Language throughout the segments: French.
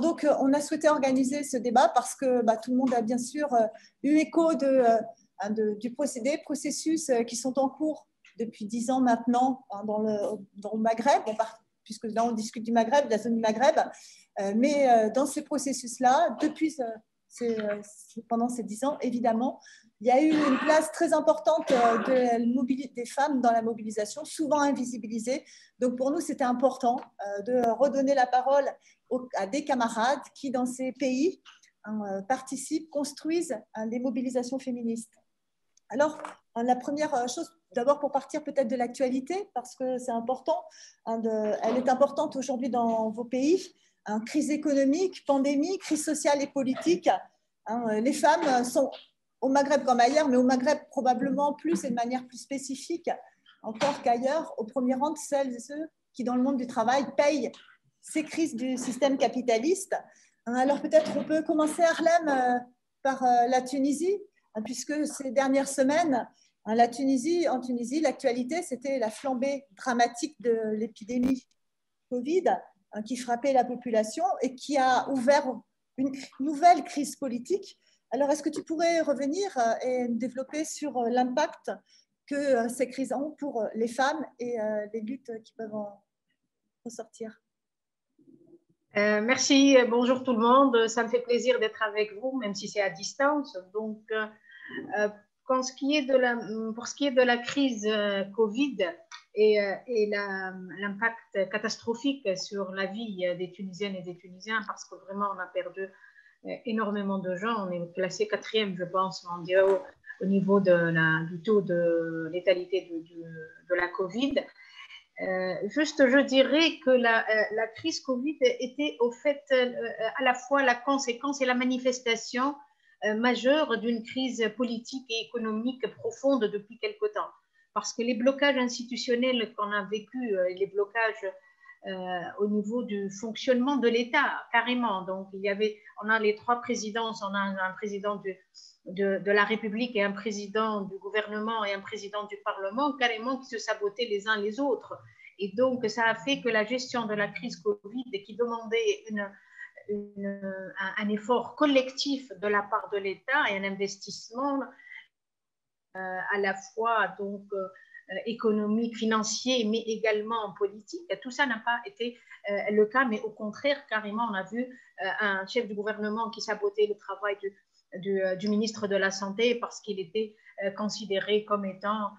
donc, on a souhaité organiser ce débat parce que bah, tout le monde a bien sûr eu écho de, du procédé, processus qui sont en cours depuis dix ans maintenant hein, dans, le, dans le Maghreb, puisque là on discute du Maghreb, de la zone du Maghreb, mais dans ces processus-là, depuis pendant ces dix ans, évidemment, il y a eu une place très importante euh, de des femmes dans la mobilisation, souvent invisibilisée. Donc pour nous, c'était important euh, de redonner la parole à des camarades qui, dans ces pays, hein, euh, participent, construisent hein, des mobilisations féministes. Alors, hein, la première chose, d'abord pour partir peut-être de l'actualité, parce que c'est important, elle est importante aujourd'hui dans vos pays, crise économique, pandémie, crise sociale et politique. les femmes sont au Maghreb comme ailleurs, mais au Maghreb probablement plus et de manière plus spécifique encore qu'ailleurs, au premier rang de celles et ceux qui, dans le monde du travail, payent ces crises du système capitaliste. Alors peut-être on peut commencer, Harlem, euh, par euh, la Tunisie, hein, puisque ces dernières semaines, hein, la Tunisie, en Tunisie, l'actualité, c'était la flambée dramatique de l'épidémie Covid hein, qui frappait la population et qui a ouvert une nouvelle crise politique alors, est-ce que tu pourrais revenir euh, et développer sur euh, l'impact que euh, ces crises ont pour les femmes et les luttes qui peuvent en ressortir? Merci, bonjour tout le monde. Ça me fait plaisir d'être avec vous, même si c'est à distance. Donc, pour ce qui est de la crise Covid et l'impact catastrophique sur la vie des Tunisiennes et des Tunisiens, parce que vraiment on a perdu énormément de gens. On est classé quatrième, je pense, mondial au niveau du taux de létalité de, la Covid. Euh, juste, je dirais que la, euh, la, crise Covid était au fait euh, à la fois la conséquence et la manifestation majeure d'une crise politique et économique profonde depuis quelque temps. Parce que les blocages institutionnels qu'on a vécu, les blocages au niveau du fonctionnement de l'État, carrément. Donc, il y avait, on a les trois présidences, on a un, président de, de, la République et un président du gouvernement et un président du Parlement, carrément qui se sabotaient les uns les autres. Et donc, ça a fait que la gestion de la crise Covid, qui demandait un, effort collectif de la part de l'État et un investissement euh, à la fois donc euh, euh, économique, financier, mais également en politique. Tout ça n'a pas été euh, le cas, mais au contraire, carrément, on a vu euh, un chef du gouvernement qui sabotait le travail du, ministre de la Santé parce qu'il était considéré comme étant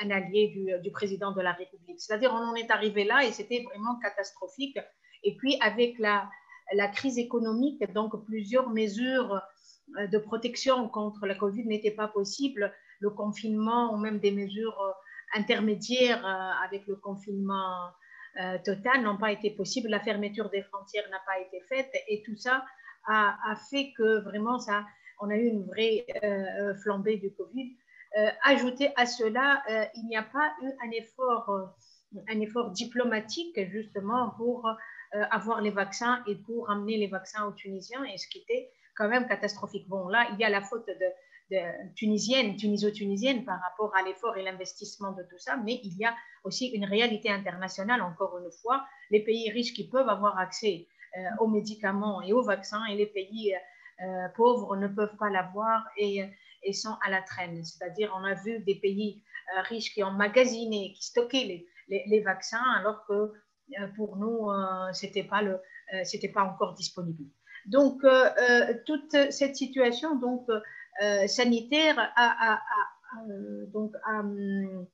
un allié du, président de la République. C'est-à-dire, on en est arrivé là et c'était vraiment catastrophique. Et puis, avec la crise économique, donc plusieurs mesures de protection contre la Covid n'étaient pas possibles. Le confinement ou même des mesures intermédiaires euh, avec le confinement euh, total n'ont pas été possibles. La fermeture des frontières n'a pas été faite et tout ça a, fait que vraiment ça, on a eu une vraie euh, flambée du Covid. ajouté à cela, il n'y a pas eu un effort, un effort diplomatique justement pour avoir les vaccins et pour amener les vaccins aux Tunisiens, et ce qui était quand même catastrophique. Bon, là, il y a la faute de, tunisienne, tuniso-tunisienne par rapport à l'effort et l'investissement de tout ça, mais il y a aussi une réalité internationale, encore une fois. Les pays riches qui peuvent avoir accès euh, aux médicaments et aux vaccins et les pays euh, pauvres ne peuvent pas l'avoir et, sont à la traîne. C'est-à-dire, on a vu des pays euh, riches qui ont magasiné, qui stockaient les, vaccins, alors que pour nous, c'était pas le, pas encore disponible. Donc, toute cette situation, donc, euh, sanitaire a, donc euh,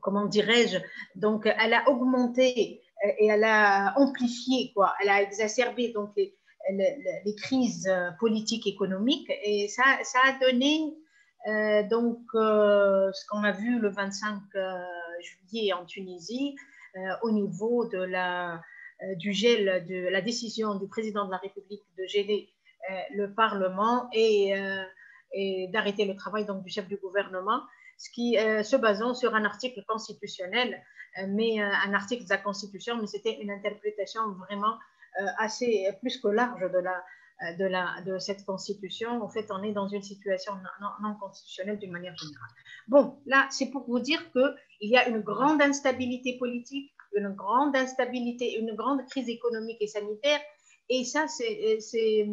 comment dirais-je, donc elle a augmenté euh, et elle a amplifié, quoi, elle a exacerbé donc les, les, crises politiques économiques et ça, ça a donné donc ce qu'on a vu le 25 juillet en Tunisie au niveau de la, du gel de la décision du président de la République de geler euh, le Parlement et, euh, et d'arrêter le travail donc, du chef du gouvernement, ce qui euh, se basant sur un article constitutionnel, mais un article de la Constitution, mais c'était une interprétation vraiment assez plus que large de la, de, la, de cette constitution. En fait, on est dans une situation non, non constitutionnelle d'une manière générale. Bon, là, c'est pour vous dire qu'il y a une grande instabilité politique, une grande instabilité, une grande crise économique et sanitaire. Et ça, c'est,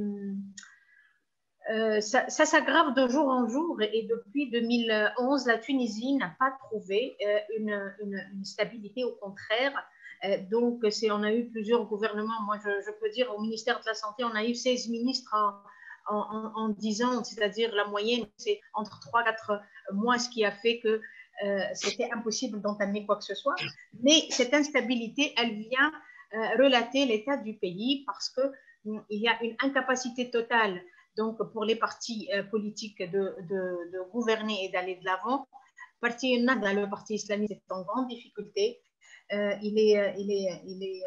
euh, ça, s'aggrave de jour en jour. Et depuis 2011, la Tunisie n'a pas trouvé euh, une, stabilité, au contraire. Euh, donc, on a eu plusieurs gouvernements. Moi, je, peux dire, au ministère de la Santé, on a eu 16 ministres en, en, en 10 ans, c'est-à-dire la moyenne, c'est entre 3-4 mois, ce qui a fait que euh, c'était impossible d'entamer quoi que ce soit. Mais cette instabilité, elle vient euh, relater l'état du pays parce qu'il hum, y a une incapacité totale donc pour les partis euh, politiques de, gouverner et d'aller de l'avant. Parti le parti islamique est en grande difficulté. il est, il est, il est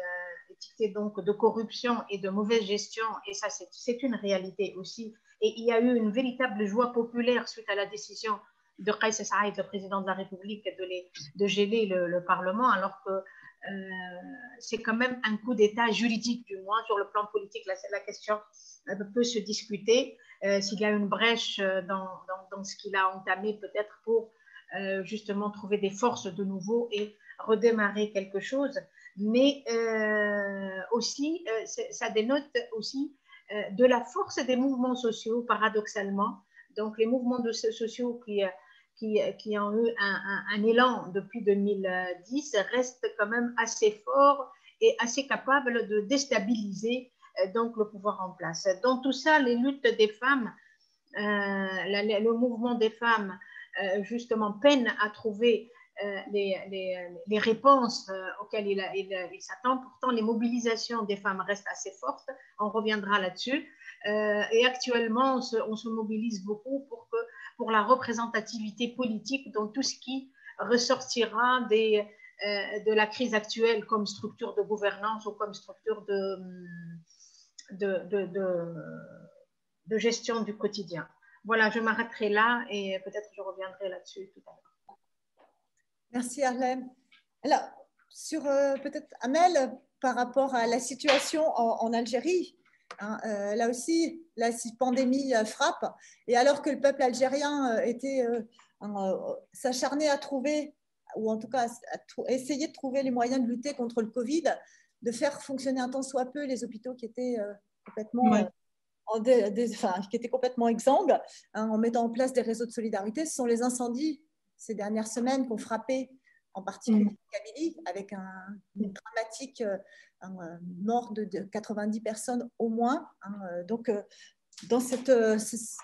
étiqueté donc de corruption et de mauvaise gestion, et ça c'est une réalité aussi. Et il y a eu une véritable joie populaire suite à la décision de Qais Saïd, le président de la République, de, les, geler le, Parlement, alors que euh, c'est quand même un coup d'État juridique, du moins sur le plan politique. La, question peut se discuter euh, s'il y a une brèche dans, ce qu'il a entamé, peut-être pour euh, justement trouver des forces de nouveau et redémarrer quelque chose. Mais aussi, ça dénote aussi de la force des mouvements sociaux, paradoxalement. Donc, les mouvements sociaux qui qui, qui ont eu un, élan depuis 2010 restent quand même assez forts et assez capables de déstabiliser euh, donc le pouvoir en place. Dans tout ça, les luttes des femmes, euh, le mouvement des femmes, euh, justement, peine à trouver les, les, les, réponses auxquelles il, il, s'attend. Pourtant, les mobilisations des femmes restent assez fortes. On reviendra là-dessus. et actuellement, on se, mobilise beaucoup pour que pour la représentativité politique dans tout ce qui ressortira euh, de la crise actuelle comme structure de gouvernance ou comme structure de, de, gestion du quotidien. Voilà, je m'arrêterai là et peut-être je reviendrai là-dessus tout à l'heure. Merci Arlène. Alors, sur euh, peut-être Amel, par rapport à la situation en Algérie, Hein, euh, là aussi, la pandémie euh, frappe. Et alors que le peuple algérien euh, était s'acharnait à trouver, ou en tout cas à essayer de trouver les moyens de lutter contre le Covid, de faire fonctionner un temps soit peu les hôpitaux qui étaient complètement en qui étaient complètement exsangues, hein, en mettant en place des réseaux de solidarité. Ce sont les incendies ces dernières semaines qui ont frappé en particulier mm. Kabylie, avec un, une dramatique euh, mort de, 90 personnes au moins. Hein, euh, donc, euh, dans, cette,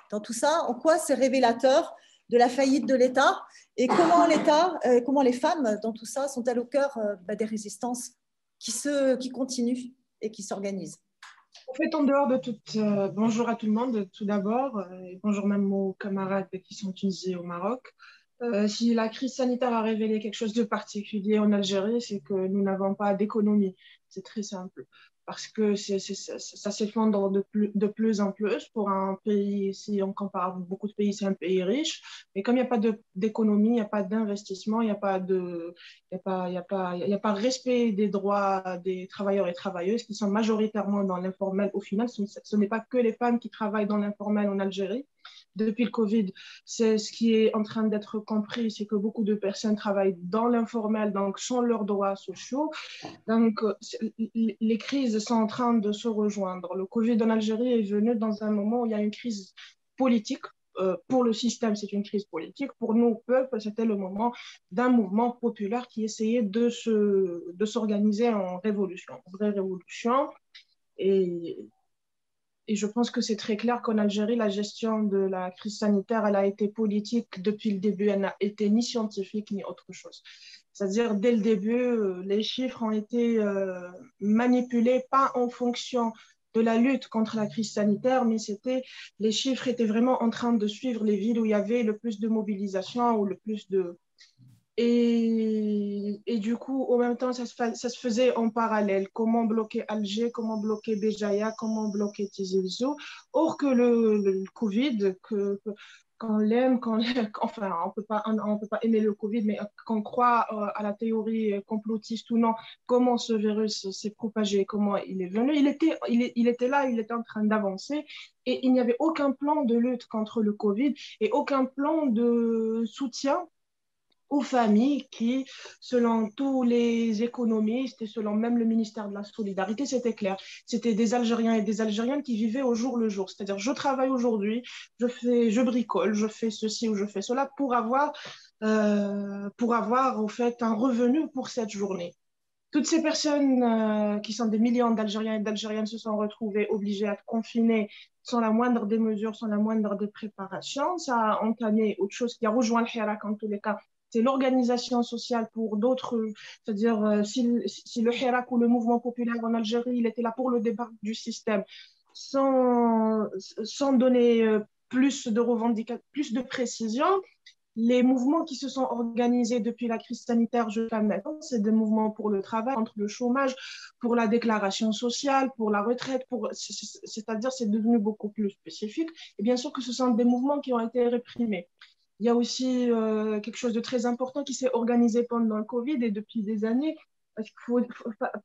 dans tout ça, en quoi c'est révélateur de la faillite de l'État et comment l'État, comment les femmes dans tout ça sont-elles au cœur bah, des résistances qui, se, qui continuent et qui s'organisent? En fait, en dehors de tout, bonjour à tout le monde tout d'abord, et bonjour même aux camarades qui sont tunisiens au Maroc. Si la crise sanitaire a révélé quelque chose de particulier en Algérie, c'est que nous n'avons pas d'économie. C'est très simple. Parce que ça, s'effondre de plus, en plus pour un pays, si on compare beaucoup de pays, c'est un pays riche. Mais comme il n'y a pas d'économie, il n'y a pas d'investissement, il n'y a pas de, y a pas, y a a pas respect des droits des travailleurs et travailleuses qui sont majoritairement dans l'informel. Au final, ce n'est pas que les femmes qui travaillent dans l'informel en Algérie depuis le Covid, c'est ce qui est en train d'être compris, c'est que beaucoup de personnes travaillent dans l'informel, donc sans leurs droits sociaux. Donc, euh, les crises sont en train de se rejoindre. Le Covid en Algérie est venu dans un moment où il y a une crise politique. Euh, pour le système, c'est une crise politique. Pour nous, peuple, c'était le moment d'un mouvement populaire qui essayait de s'organiser de en révolution, en vraie révolution. Et je pense que c'est très clair qu'en Algérie, la gestion de la crise sanitaire, elle a été politique depuis le début. Elle n'a été ni scientifique ni autre chose. C'est-à-dire, dès le début, euh, les chiffres ont été euh, manipulés, pas en fonction de la lutte contre la crise sanitaire, mais c'était les chiffres étaient vraiment en train de suivre les villes où il y avait le plus de mobilisation ou le plus de, et, et, du coup, en même temps, ça se, ça se, faisait en parallèle. Comment bloquer Alger, comment bloquer Béjaïa, comment bloquer Tizi Or que le, Covid, que, qu'on l'aime, qu'on, enfin, on peut pas, on, peut pas aimer le Covid, mais qu'on croit euh, à la théorie complotiste ou non, comment ce virus s'est propagé, comment il est venu, il était, il, il était là, il était en train d'avancer, et il n'y avait aucun plan de lutte contre le Covid et aucun plan de soutien aux familles qui, selon tous les économistes et selon même le ministère de la Solidarité, c'était clair. C'était des Algériens et des Algériennes qui vivaient au jour le jour. C'est-à-dire, je travaille aujourd'hui, je, je bricole, je fais ceci ou je fais cela pour avoir, euh, pour avoir, au fait, un revenu pour cette journée. Toutes ces personnes euh, qui sont des millions d'Algériens et d'Algériennes se sont retrouvées obligées à être confinées sans la moindre des mesures, sans la moindre des préparations. Ça a entamé autre chose qui a rejoint le Hirak en tous les cas, c'est l'organisation sociale pour d'autres, c'est-à-dire euh, si, le Hirak ou le mouvement populaire en Algérie, il était là pour le débat du système, sans, sans donner euh, plus de revendications, plus de précision, les mouvements qui se sont organisés depuis la crise sanitaire jusqu'à maintenant, c'est des mouvements pour le travail, contre le chômage, pour la déclaration sociale, pour la retraite, pour... c'est-à-dire c'est devenu beaucoup plus spécifique. Et bien sûr que ce sont des mouvements qui ont été réprimés. Il y a aussi euh, quelque chose de très important qui s'est organisé pendant le Covid et depuis des années.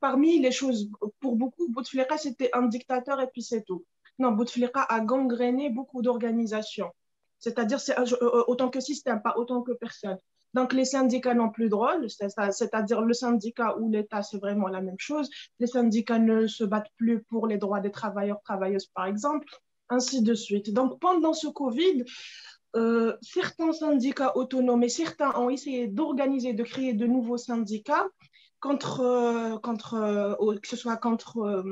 Parmi les choses, pour beaucoup, Bouteflika, c'était un dictateur et puis c'est tout. Non, Bouteflika a gangréné beaucoup d'organisations. C'est-à-dire, c'est euh, autant que système, pas autant que personne. Donc, les syndicats n'ont plus de rôle, c'est-à-dire le syndicat ou l'État, c'est vraiment la même chose. Les syndicats ne se battent plus pour les droits des travailleurs, travailleuses, par exemple, ainsi de suite. Donc, pendant ce Covid, euh, certains syndicats autonomes et certains ont essayé d'organiser, de créer de nouveaux syndicats contre, euh, contre euh, que ce soit contre,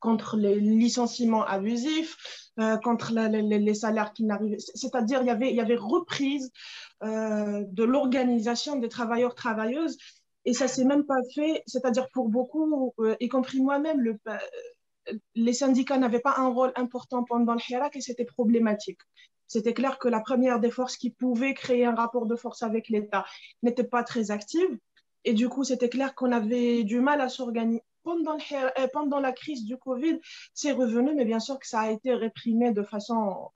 contre les licenciements abusifs, contre les, salaires qui n'arrivaient. C'est-à-dire, il y avait, y avait reprise de l'organisation des travailleurs, travailleuses. Et ça s'est même pas fait, c'est-à-dire pour beaucoup, y compris moi-même, le, les syndicats n'avaient pas un rôle important pendant le Hirak et c'était problématique c'était clair que la première des forces qui pouvait créer un rapport de force avec l'État n'était pas très active. Et du coup, c'était clair qu'on avait du mal à s'organiser. Pendant, euh, pendant, la crise du Covid, c'est revenu, mais bien sûr que ça a été réprimé de façon,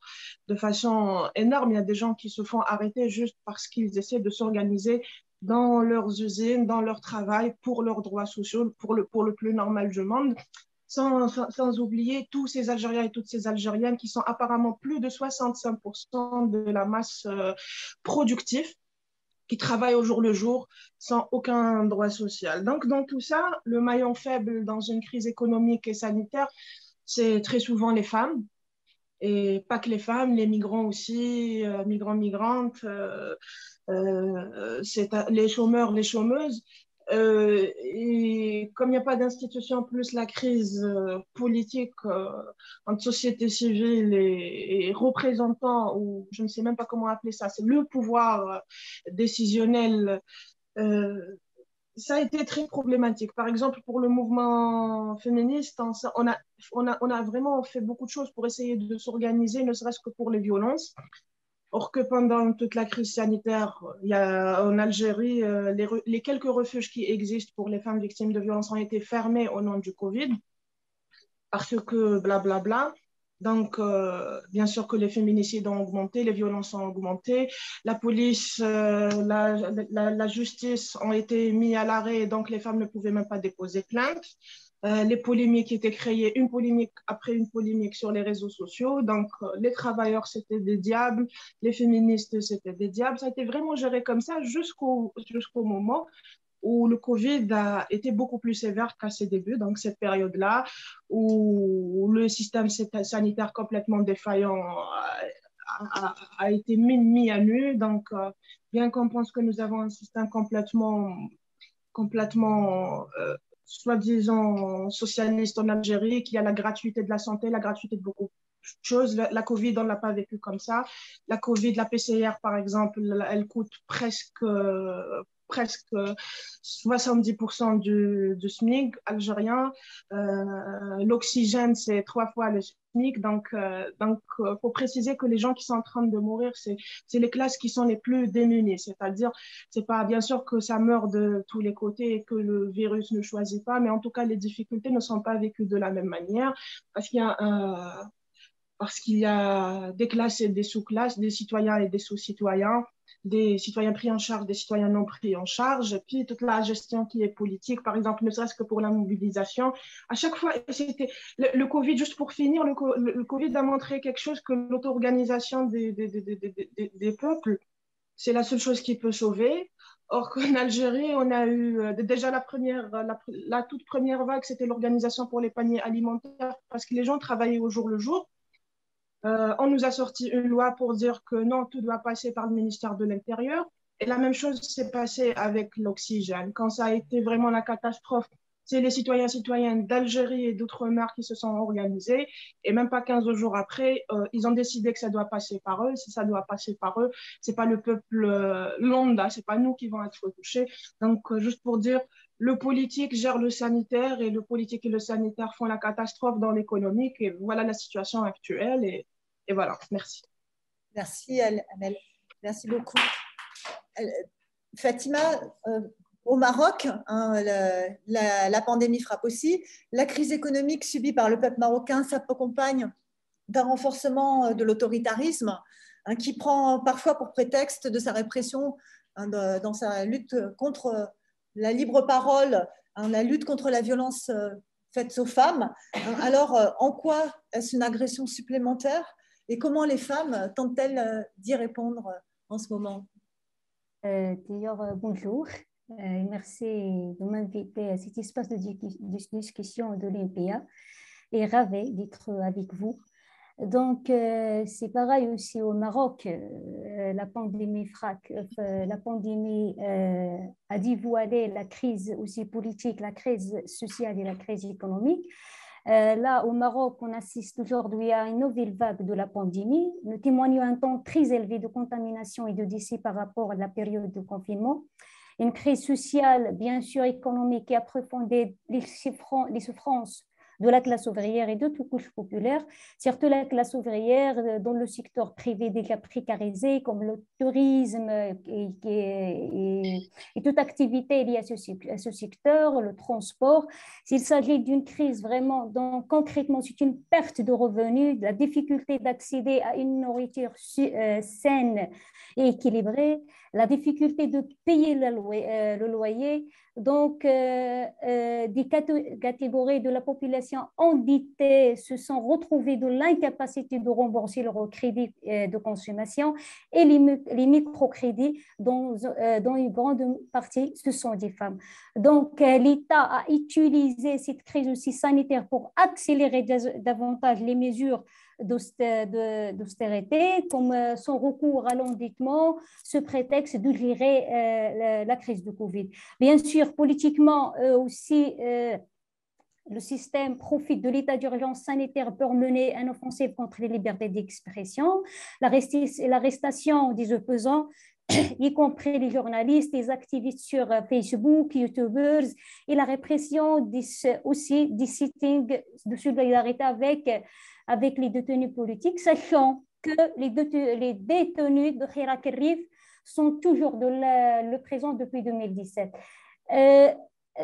énorme. Il y a des gens qui se font arrêter juste parce qu'ils essaient de s'organiser dans leurs usines, dans leur travail, pour leurs droits sociaux, pour le plus normal du monde sans, oublier tous ces Algériens et toutes ces Algériennes qui sont apparemment plus de 65% de la masse euh, productive qui travaillent au jour le jour sans aucun droit social. Donc, dans tout ça, le maillon faible dans une crise économique et sanitaire, c'est très souvent les femmes. Et pas que les femmes, les migrants aussi, euh, migrants, migrantes, euh, les chômeurs, les chômeuses. Euh, et comme il n'y a pas d'institution, plus la crise euh, politique euh, entre société civile et, représentants, ou je ne sais même pas comment appeler ça, c'est le pouvoir décisionnel, ça a été très problématique. Par exemple, pour le mouvement féministe, on a vraiment fait beaucoup de choses pour essayer de s'organiser, ne serait-ce que pour les violences. Or que pendant toute la crise sanitaire, il y a, en Algérie, euh, les, quelques refuges qui existent pour les femmes victimes de violences ont été fermés au nom du Covid, parce que blablabla. Bla, bla. Donc, euh, bien sûr que les féminicides ont augmenté, les violences ont augmenté, la police, euh, la, la, la, justice ont été mis à l'arrêt, donc les femmes ne pouvaient même pas déposer plainte. Euh, les polémiques étaient créées, une polémique après une polémique sur les réseaux sociaux. Donc, euh, les travailleurs, c'était des diables, les féministes, c'était des diables. Ça a été vraiment géré comme ça jusqu'au jusqu'au moment où le Covid a été beaucoup plus sévère qu'à ses débuts, donc cette période-là, où le système sanitaire complètement défaillant a, a, été mis, mis, à nu. Donc, euh, bien qu'on pense que nous avons un système complètement, complètement soi-disant socialiste en Algérie, qui a la gratuité de la santé, la gratuité de beaucoup de choses. La, Covid, on ne l'a pas vécu comme ça. La Covid, la PCR, par exemple, elle coûte presque, presque 70% du, du, SMIC algérien. Euh, L'oxygène, c'est trois fois le SMIC. Donc, euh, donc, euh, faut préciser que les gens qui sont en train de mourir, c'est les classes qui sont les plus démunies. C'est-à-dire, c'est pas bien sûr que ça meurt de tous les côtés et que le virus ne choisit pas, mais en tout cas, les difficultés ne sont pas vécues de la même manière parce qu'il y a parce qu'il y a des classes et des sous-classes, des citoyens et des sous-citoyens des citoyens pris en charge, des citoyens non pris en charge, puis toute la gestion qui est politique, par exemple, ne serait-ce que pour la mobilisation. À chaque fois, c'était le, Covid, juste pour finir, le, Covid a montré quelque chose que l'auto-organisation des, des, des, des, peuples c'est la seule chose qui peut sauver. Or qu'en Algérie, on a eu euh, déjà la, première, la, toute première vague, c'était l'organisation pour les paniers alimentaires parce que les gens travaillaient au jour le jour. Euh, on nous a sorti une loi pour dire que non, tout doit passer par le ministère de l'Intérieur. Et la même chose s'est passée avec l'oxygène. Quand ça a été vraiment la catastrophe, c'est les citoyens citoyennes d'Algérie et d'outre-mer qui se sont organisés. Et même pas 15 jours après, euh, ils ont décidé que ça doit passer par eux. Si ça doit passer par eux, c'est pas le peuple euh, lambda, c'est pas nous qui vont être touchés. Donc, euh, juste pour dire, le politique gère le sanitaire et le politique et le sanitaire font la catastrophe dans l'économique. Et voilà la situation actuelle. Et, et voilà, merci. Merci, Amel. Merci beaucoup. Fatima, au Maroc, hein, la, pandémie frappe aussi. La crise économique subie par le peuple marocain s'accompagne d'un renforcement euh, de l'autoritarisme hein, qui prend parfois pour prétexte de sa répression hein, dans sa lutte contre la libre parole, la lutte contre la violence euh, faite aux femmes. Alors, euh, en quoi est-ce une agression supplémentaire et comment les femmes tentent-elles d'y répondre en ce moment? D'ailleurs, bonjour. Euh, merci de m'inviter à cet espace de, discussion de l'INPA et ravi d'être avec vous. Donc, euh, c'est pareil aussi au Maroc. Euh, la pandémie frac, la pandémie a dévoilé la crise aussi politique, la crise sociale et la crise économique. là, au Maroc, on assiste aujourd'hui à une nouvelle vague de la pandémie. Nous témoignons un temps très élevé de contamination et de décès par rapport à la période de confinement une crise sociale, bien sûr économique, qui a approfondit les souffrances de la classe ouvrière et de toute couche populaire, surtout la classe ouvrière euh, dans le secteur privé déjà précarisé, comme le tourisme et, et, toute activité liée à ce, à ce, secteur, le transport. S'il s'agit d'une crise vraiment, donc concrètement, c'est une perte de revenus, la difficulté d'accéder à une nourriture euh, saine et équilibrée, la difficulté de payer le loyer, euh, loyer donc, euh, euh, des catégories de la population endettées se sont retrouvées dans l'incapacité de rembourser leur crédit de consommation et les, microcrédits, dont, dont, une grande partie, ce sont des femmes. Donc, l'État a utilisé cette crise aussi sanitaire pour accélérer davantage les mesures d'austérité, comme euh, son recours à l'endettement, ce prétexte de gérer euh, la, crise de Covid. Bien sûr, politiquement aussi, euh, le système profite de l'état d'urgence sanitaire pour mener une offensive contre les libertés d'expression, l'arrestation des opposants y compris les journalistes, les activistes sur Facebook, YouTubers, et la répression aussi des sittings de solidarité avec avec les détenus politiques, sachant que les, détenus de Hirak sont toujours de le présent depuis 2017. Euh,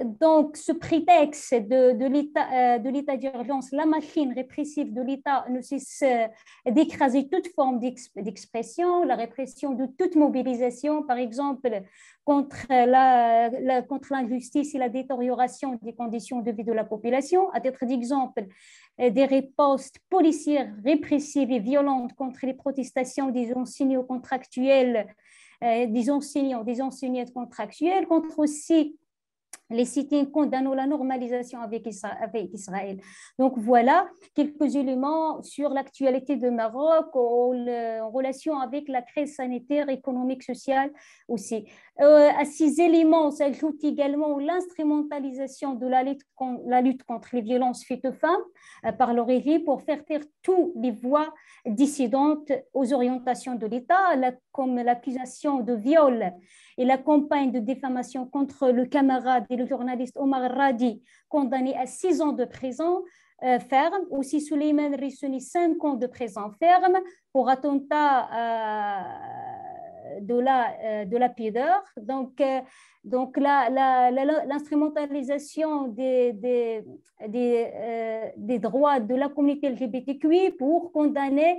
donc, ce prétexte de, euh, de l'état d'urgence, la machine répressive de l'État ne cesse d'écraser toute forme d'expression, la répression de toute mobilisation, par exemple, contre l'injustice et la détérioration des conditions de vie de la population. À titre d'exemple, euh, des ripostes policières répressives et violentes contre les protestations des enseignants contractuels, euh, des enseignants, des enseignantes contractuelles, contre aussi les cités condamnent la normalisation avec Israël. Donc voilà quelques éléments sur l'actualité de Maroc en relation avec la crise sanitaire, économique, sociale aussi. Euh, à ces éléments s'ajoute également l'instrumentalisation de la lutte, contre les violences faites aux femmes euh, par le pour faire taire toutes les voix dissidentes aux orientations de l'État, comme l'accusation de viol et la campagne de diffamation contre le camarade le journaliste Omar Radi, condamné à six ans de prison euh, ferme, aussi Suleiman Rissouni, cinq ans de prison ferme pour attentat de la, euh, de la pudeur. Donc, euh, donc l'instrumentalisation des, des, des, euh, des, droits de la communauté LGBTQI pour condamner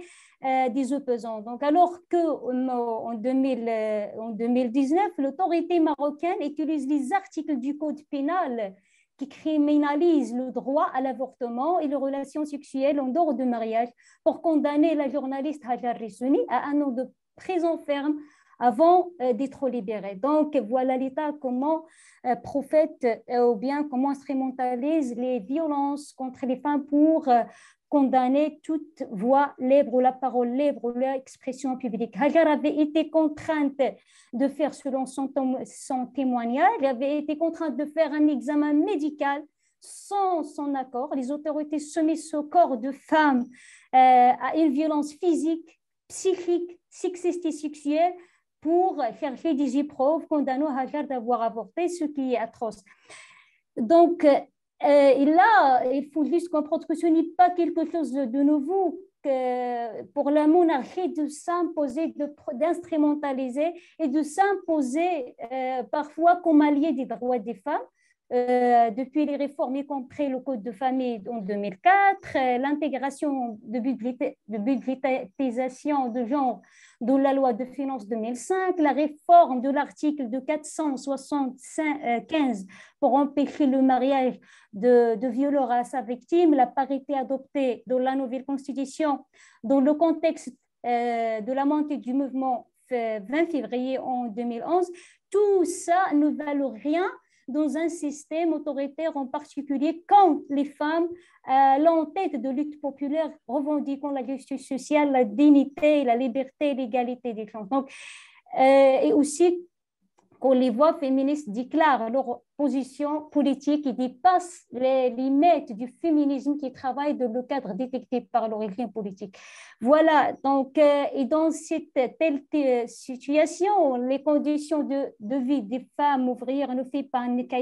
des opposants. Donc, alors qu'en en 2019, l'autorité marocaine utilise les articles du Code pénal qui criminalisent le droit à l'avortement et les relations sexuelles en dehors de mariage pour condamner la journaliste Hajar Rissouni à un an de prison ferme avant d'être libérés. Donc voilà l'État comment prophète ou bien comment instrumentalise les violences contre les femmes pour condamner toute voix libre ou la parole libre ou l'expression publique. Hajar avait été contrainte de faire, selon son, son témoignage, elle avait été contrainte de faire un examen médical sans son accord. Les autorités soumises au corps de femmes euh, à une violence physique, psychique, sexiste et sexuelle pour chercher des épreuves condamnant Hajar d'avoir avorté, ce qui est atroce. Donc, euh, là, il faut juste comprendre que ce n'est pas quelque chose de nouveau que pour la monarchie de s'imposer, d'instrumentaliser et de s'imposer euh, parfois comme allié des droits des femmes. Euh, depuis les réformes, y compris le Code de famille en 2004, euh, l'intégration de, de budgétisation de genre dans la loi de finances 2005, la réforme de l'article de 475 pour empêcher le mariage de, de à sa victime, la parité adoptée dans la nouvelle constitution dans le contexte euh, de la montée du mouvement 20 février en 2011, tout ça ne valent rien dans un système autoritaire en particulier quand les femmes, euh, l'en-tête de lutte populaire revendiquant la justice sociale, la dignité, la liberté, l'égalité des gens. Donc, euh, et aussi quand les voix féministes déclarent leur position politique et dépassent les limites du féminisme qui travaille dans le cadre détecté par l'origine politique. Voilà, donc, euh, et dans cette telle situation, les conditions de, vie des femmes ouvrières ne fait pas un cas,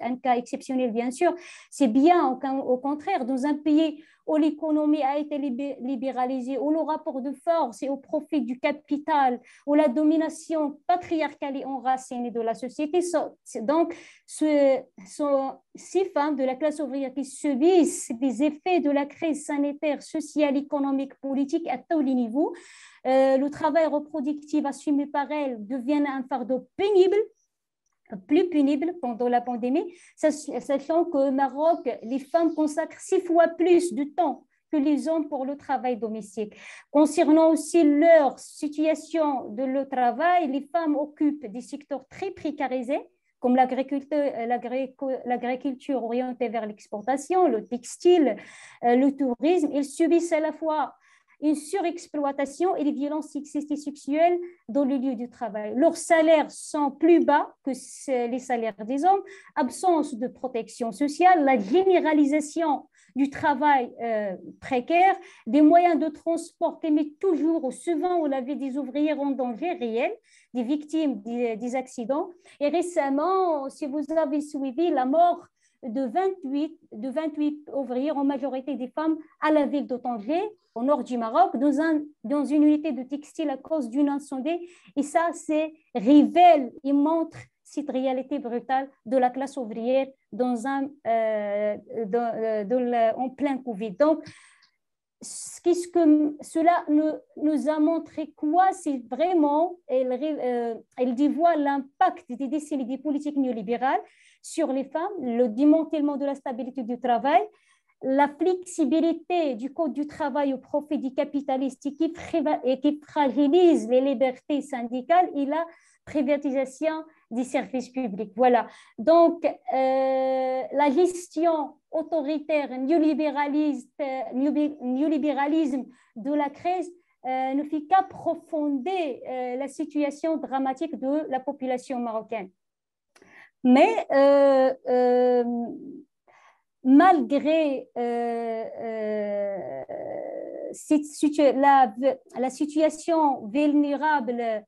un cas exceptionnel, bien sûr, c'est bien, au contraire, dans un pays où l'économie a été libéralisée, où le rapport de force est au profit du capital, où la domination patriarcale est enracinée de la société. Donc, ce sont ces femmes de la classe ouvrière qui subissent les effets de la crise sanitaire, sociale, économique, politique à tous les niveaux. Euh, le travail reproductif assumé par elles devient un fardeau pénible plus pénible pendant la pandémie, sachant qu'au Maroc, les femmes consacrent six fois plus de temps que les hommes pour le travail domestique. Concernant aussi leur situation de le travail, les femmes occupent des secteurs très précarisés, comme l'agriculture orientée vers l'exportation, le textile, euh, le tourisme. Ils subissent à la fois une surexploitation et les violences sexistes et sexuelles dans le lieu du travail. Leurs salaires sont plus bas que les salaires des hommes, absence de protection sociale, la généralisation du travail euh, précaire, des moyens de transport qui mettent toujours souvent où la vie des ouvrières en danger réel, des victimes des accidents. Et récemment, si vous avez suivi la mort de 28, de 28 ouvriers, en majorité des femmes, à la ville de au nord du Maroc, dans, un, dans une unité de textile à cause d'une incendie. Et ça, c'est révèle et montre cette réalité brutale de la classe ouvrière dans un, euh, euh, en plein Covid. Donc, ce que cela nous, nous, a montré quoi C'est vraiment, elle, euh, elle dévoile l'impact des décennies des politiques néolibérales sur les femmes, le démantèlement de la stabilité du travail, la flexibilité du code du travail au profit du capitaliste qui, et qui fragilise les libertés syndicales et la privatisation des services publics. Voilà. Donc, euh, la gestion autoritaire, néolibéraliste, néolibéralisme de la crise euh, ne fait qu'approfondir euh, la situation dramatique de la population marocaine. Mais euh, euh, malgré euh, la, situation vulnérable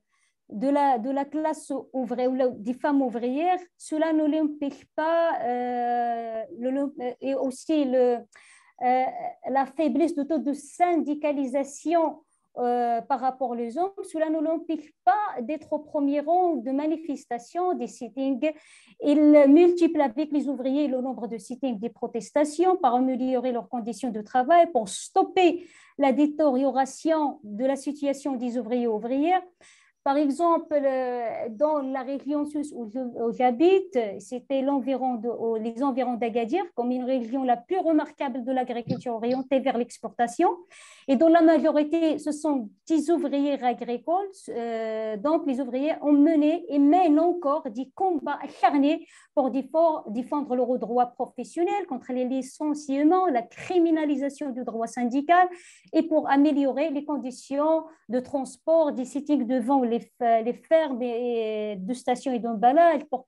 de la, classe ouvrière ou des femmes ouvrières, cela ne l'empêche pas, et aussi la faiblesse de taux de syndicalisation euh, par rapport aux hommes, cela ne l'empêche pas d'être au premier rang de manifestations, des sittings. Il multiplie avec les ouvriers le nombre de sittings, des protestations, pour améliorer leurs conditions de travail, pour stopper la détérioration de la situation des ouvriers et ouvrières. Par exemple, euh, dans la région où j'habite, c'était les environs d'Agadir, comme une région la plus remarquable de l'agriculture orientée vers l'exportation. Et dans la majorité, ce sont des ouvriers agricoles. Euh, donc, les ouvriers ont mené et mènent encore des combats acharnés pour défendre leurs droits professionnels contre les licenciements, la criminalisation du droit syndical et pour améliorer les conditions de transport des sites devant les fermes de stations et d'emballage pour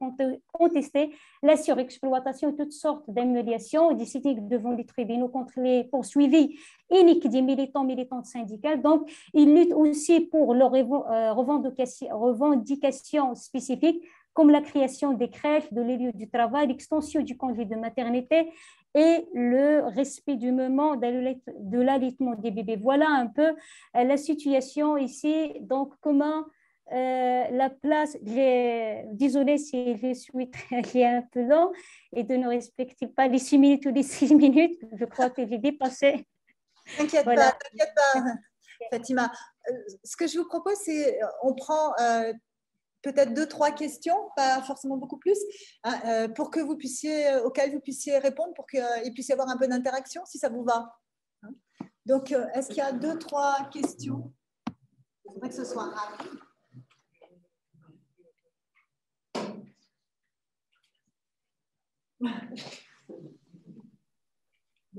contester la surexploitation, toutes sortes d'humiliations, des sites devant les tribunaux contre les poursuivis iniques des militants, militantes syndicales. Donc, ils luttent aussi pour leurs euh, revendications spécifiques comme la création des crèches, de les lieux du travail, l'extension du congé de maternité et le respect du moment de l'allaitement des bébés. Voilà un peu euh, la situation ici. Donc, comment euh, la place, désolée si je suis très, un peu long et de ne respecter pas les six minutes ou les six minutes, je crois que j'ai dépassé. T'inquiète pas, t'inquiète pas, Fatima. Euh, ce que je vous propose, c'est on prend euh, peut-être deux, trois questions, pas forcément beaucoup plus, hein, pour que vous puissiez, auxquelles vous puissiez répondre, pour qu'il puisse y avoir un peu d'interaction, si ça vous va. Hein. Donc, est-ce qu'il y a deux, trois questions? Il faudrait que ce soit rapide.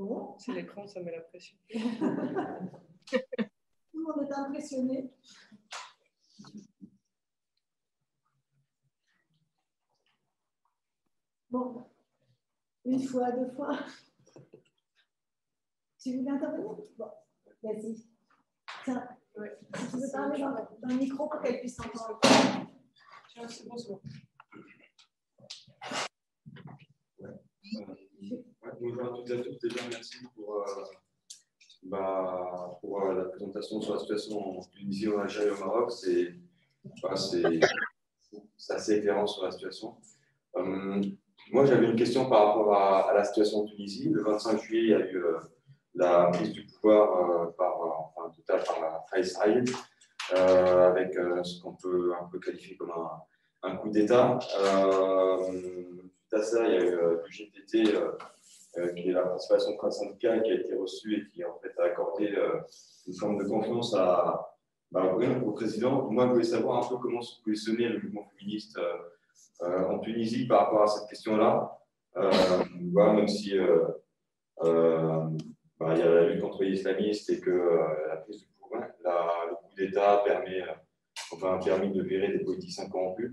Bon. C'est l'écran, ça met la pression. Tout le monde est impressionné. Bon, une fois, deux fois. Tu voulais intervenir Bon, vas-y. Tiens, ouais. tu veux parler dans, dans, le micro pour qu'elle puisse entendre. Tiens, c'est bon, c'est bon. Bonjour à toutes et à tous. Déjà, merci pour, euh, bah, pour euh, la présentation sur la situation en Tunisie, en Algérie et au Maroc. C'est bah, assez éclairant sur la situation. Euh, moi, j'avais une question par rapport à, la situation en Tunisie. Le 25 juillet, il y a eu la prise du pouvoir par, enfin, total par avec ce qu'on peut un peu qualifier comme un, un coup d'État à ça, il y a eu euh, GTT, euh, euh, qui est la principale centrale syndicale, qui a été reçue et qui en fait, a accordé une forme de confiance bah, au président. Moi, je voulais savoir un peu comment se positionnait le mouvement féministe en Tunisie par rapport à cette question-là. même si bah, il y a la lutte contre les islamistes et que la prise du pouvoir, le coup d'État permet, enfin, permis de virer des politiciens corrompus.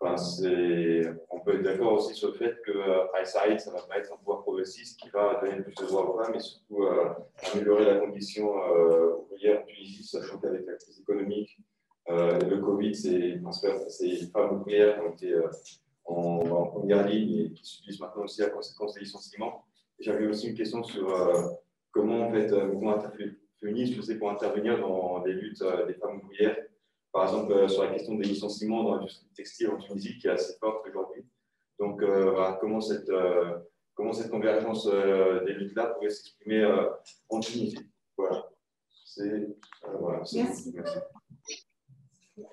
On peut être d'accord aussi sur le fait que euh, ça ne va pas être un pouvoir progressiste qui va donner plus de droits aux femmes et surtout euh, améliorer la condition euh, ouvrière en Tunisie, sachant qu'avec la crise économique, le Covid, c'est les femmes ouvrières qui ont été en, première ligne et qui subissent maintenant aussi la conséquence des licenciements. J'avais aussi une question sur comment en fait, le mouvement féministe faisait pour intervenir dans les luttes des femmes ouvrières par exemple, euh, sur la question des licenciements dans l'industrie textile en Tunisie, qui est assez forte aujourd'hui. Donc, euh, comment, cette, euh, comment cette convergence des luttes-là pourrait s'exprimer en Tunisie Voilà. voilà merci. merci.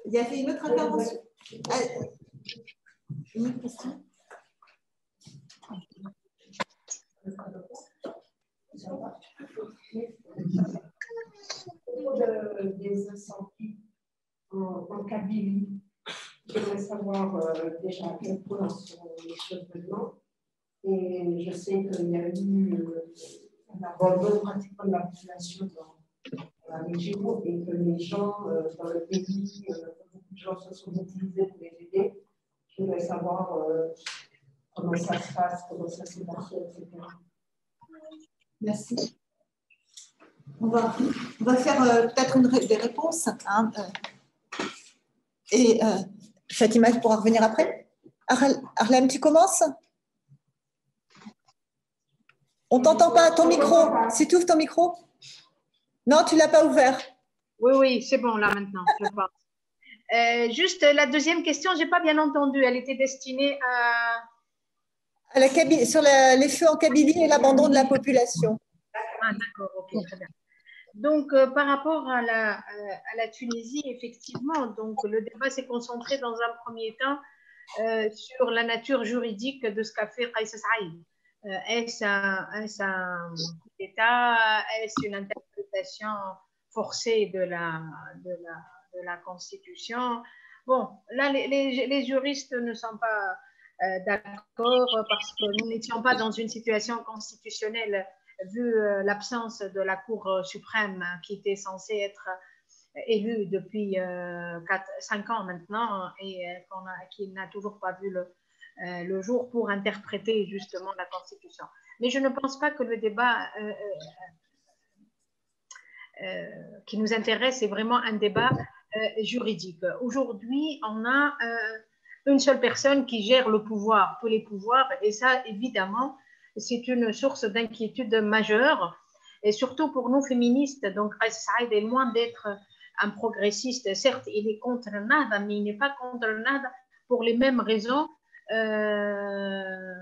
Il y avait une autre intervention. Une autre question? Des incendies en, en Kabylie. Je voudrais savoir euh, déjà à quel point sont les choses maintenant. Et je sais qu'il y a eu euh, un abandon pratiquement de la population dans, la région et que les gens euh, dans le pays, beaucoup de gens se sont mobilisés pour les aider. Je voudrais savoir comment ça se passe, comment ça s'est passé, etc. Merci. On va, on va faire peut-être des réponses. Hein, et euh, Fatima pourra revenir après. Arlem, tu commences? On t'entend pas, ton micro. Si tu ouvres ton micro Non, tu l'as pas ouvert. Oui, oui, c'est bon là maintenant, je pense. Euh, juste la deuxième question, je n'ai pas bien entendu. Elle était destinée à. à la sur les feux en Kabylie et l'abandon de la population. Ah, d'accord, ok, très bien. Donc, euh, par rapport à la, à la, Tunisie, effectivement, donc, le débat s'est concentré dans un premier temps euh, sur la nature juridique de ce qu'a fait Qais Saïd. Euh, est-ce un, est un État Est-ce une interprétation forcée de la, Constitution? Bon, là, les, juristes ne sont pas d'accord parce que nous n'étions pas dans une situation constitutionnelle vu euh, l'absence de la Cour euh, suprême qui était censée être euh, élue depuis 5 ans maintenant et qui n'a toujours pas vu le, jour pour interpréter justement la Constitution. Mais je ne pense pas que le débat qui nous intéresse est vraiment un débat juridique. Aujourd'hui, on a une seule personne qui gère le pouvoir, tous les pouvoirs, et ça, évidemment, c'est une source d'inquiétude majeure, et surtout pour nous féministes. Donc, Saïd est loin d'être un progressiste. Certes, il est contre Nada, mais il n'est pas contre Nada pour les mêmes raisons. Euh,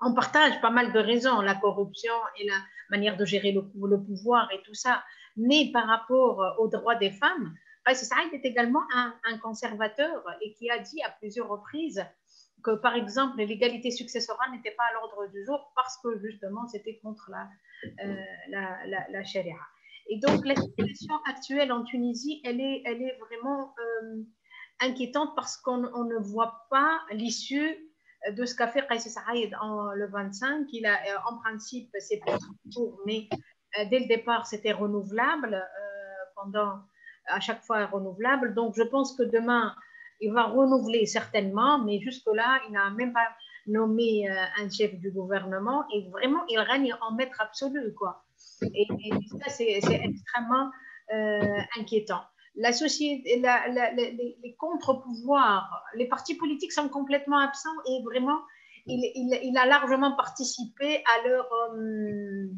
on partage pas mal de raisons, la corruption et la manière de gérer le, pouvoir et tout ça. Mais par rapport aux droits des femmes, Saïd est également un, un, conservateur et qui a dit à plusieurs reprises que, par exemple, l'égalité successorale n'était pas à l'ordre du jour parce que justement c'était contre la, euh, la, la, la, charia. Et donc la situation actuelle en Tunisie, elle est, elle est vraiment euh, inquiétante parce qu'on ne voit pas l'issue de ce qu'a fait Qais Saïd en le 25. Il a, euh, en principe, c'est pour mais dès le départ, c'était renouvelable pendant à chaque fois renouvelable. Donc, je pense que demain, il va renouveler certainement, mais jusque-là, il n'a même pas nommé euh, un chef du gouvernement et vraiment, il règne en maître absolu. Quoi. Et, ça, c'est extrêmement euh, inquiétant. La société, les, contre-pouvoirs, les partis politiques sont complètement absents et vraiment, il, a largement participé à leur, euh,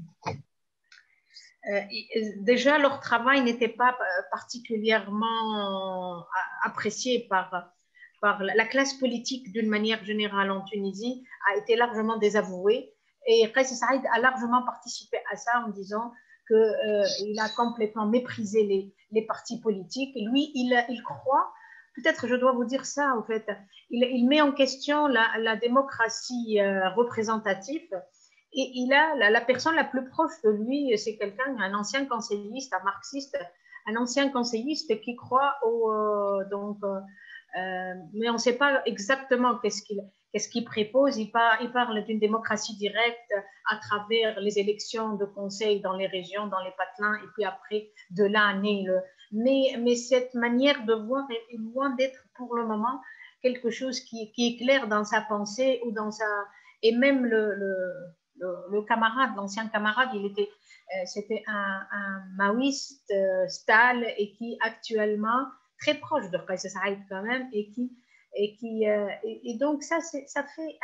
déjà, leur travail n'était pas euh, particulièrement euh, apprécié par, la classe politique d'une manière générale en Tunisie, a été largement désavoué. Et Qais Saïd a largement participé à ça en disant qu'il a complètement méprisé les, partis politiques. Lui, il, croit, peut-être je dois vous dire ça en fait, il, met en question la démocratie représentative et il a la, personne la plus proche de lui, c'est quelqu'un, un ancien conseilliste, un marxiste, un ancien conseilliste qui croit au. Euh, donc, euh, euh, mais on ne sait pas exactement qu'est-ce qu'il qu'est-ce qu'il prépose. Il, parle d'une démocratie directe à travers les élections de conseil dans les régions, dans les patelins, et puis après, de là naît le. Mais, mais cette manière de voir est, loin d'être pour le moment quelque chose qui, qui, est clair dans sa pensée ou dans sa. Et même le le, camarade, l'ancien camarade, il était, euh, c'était un, maoïste euh, Stal et qui actuellement très proche de Qais Saïd quand même et qui et qui euh, et, donc ça ça fait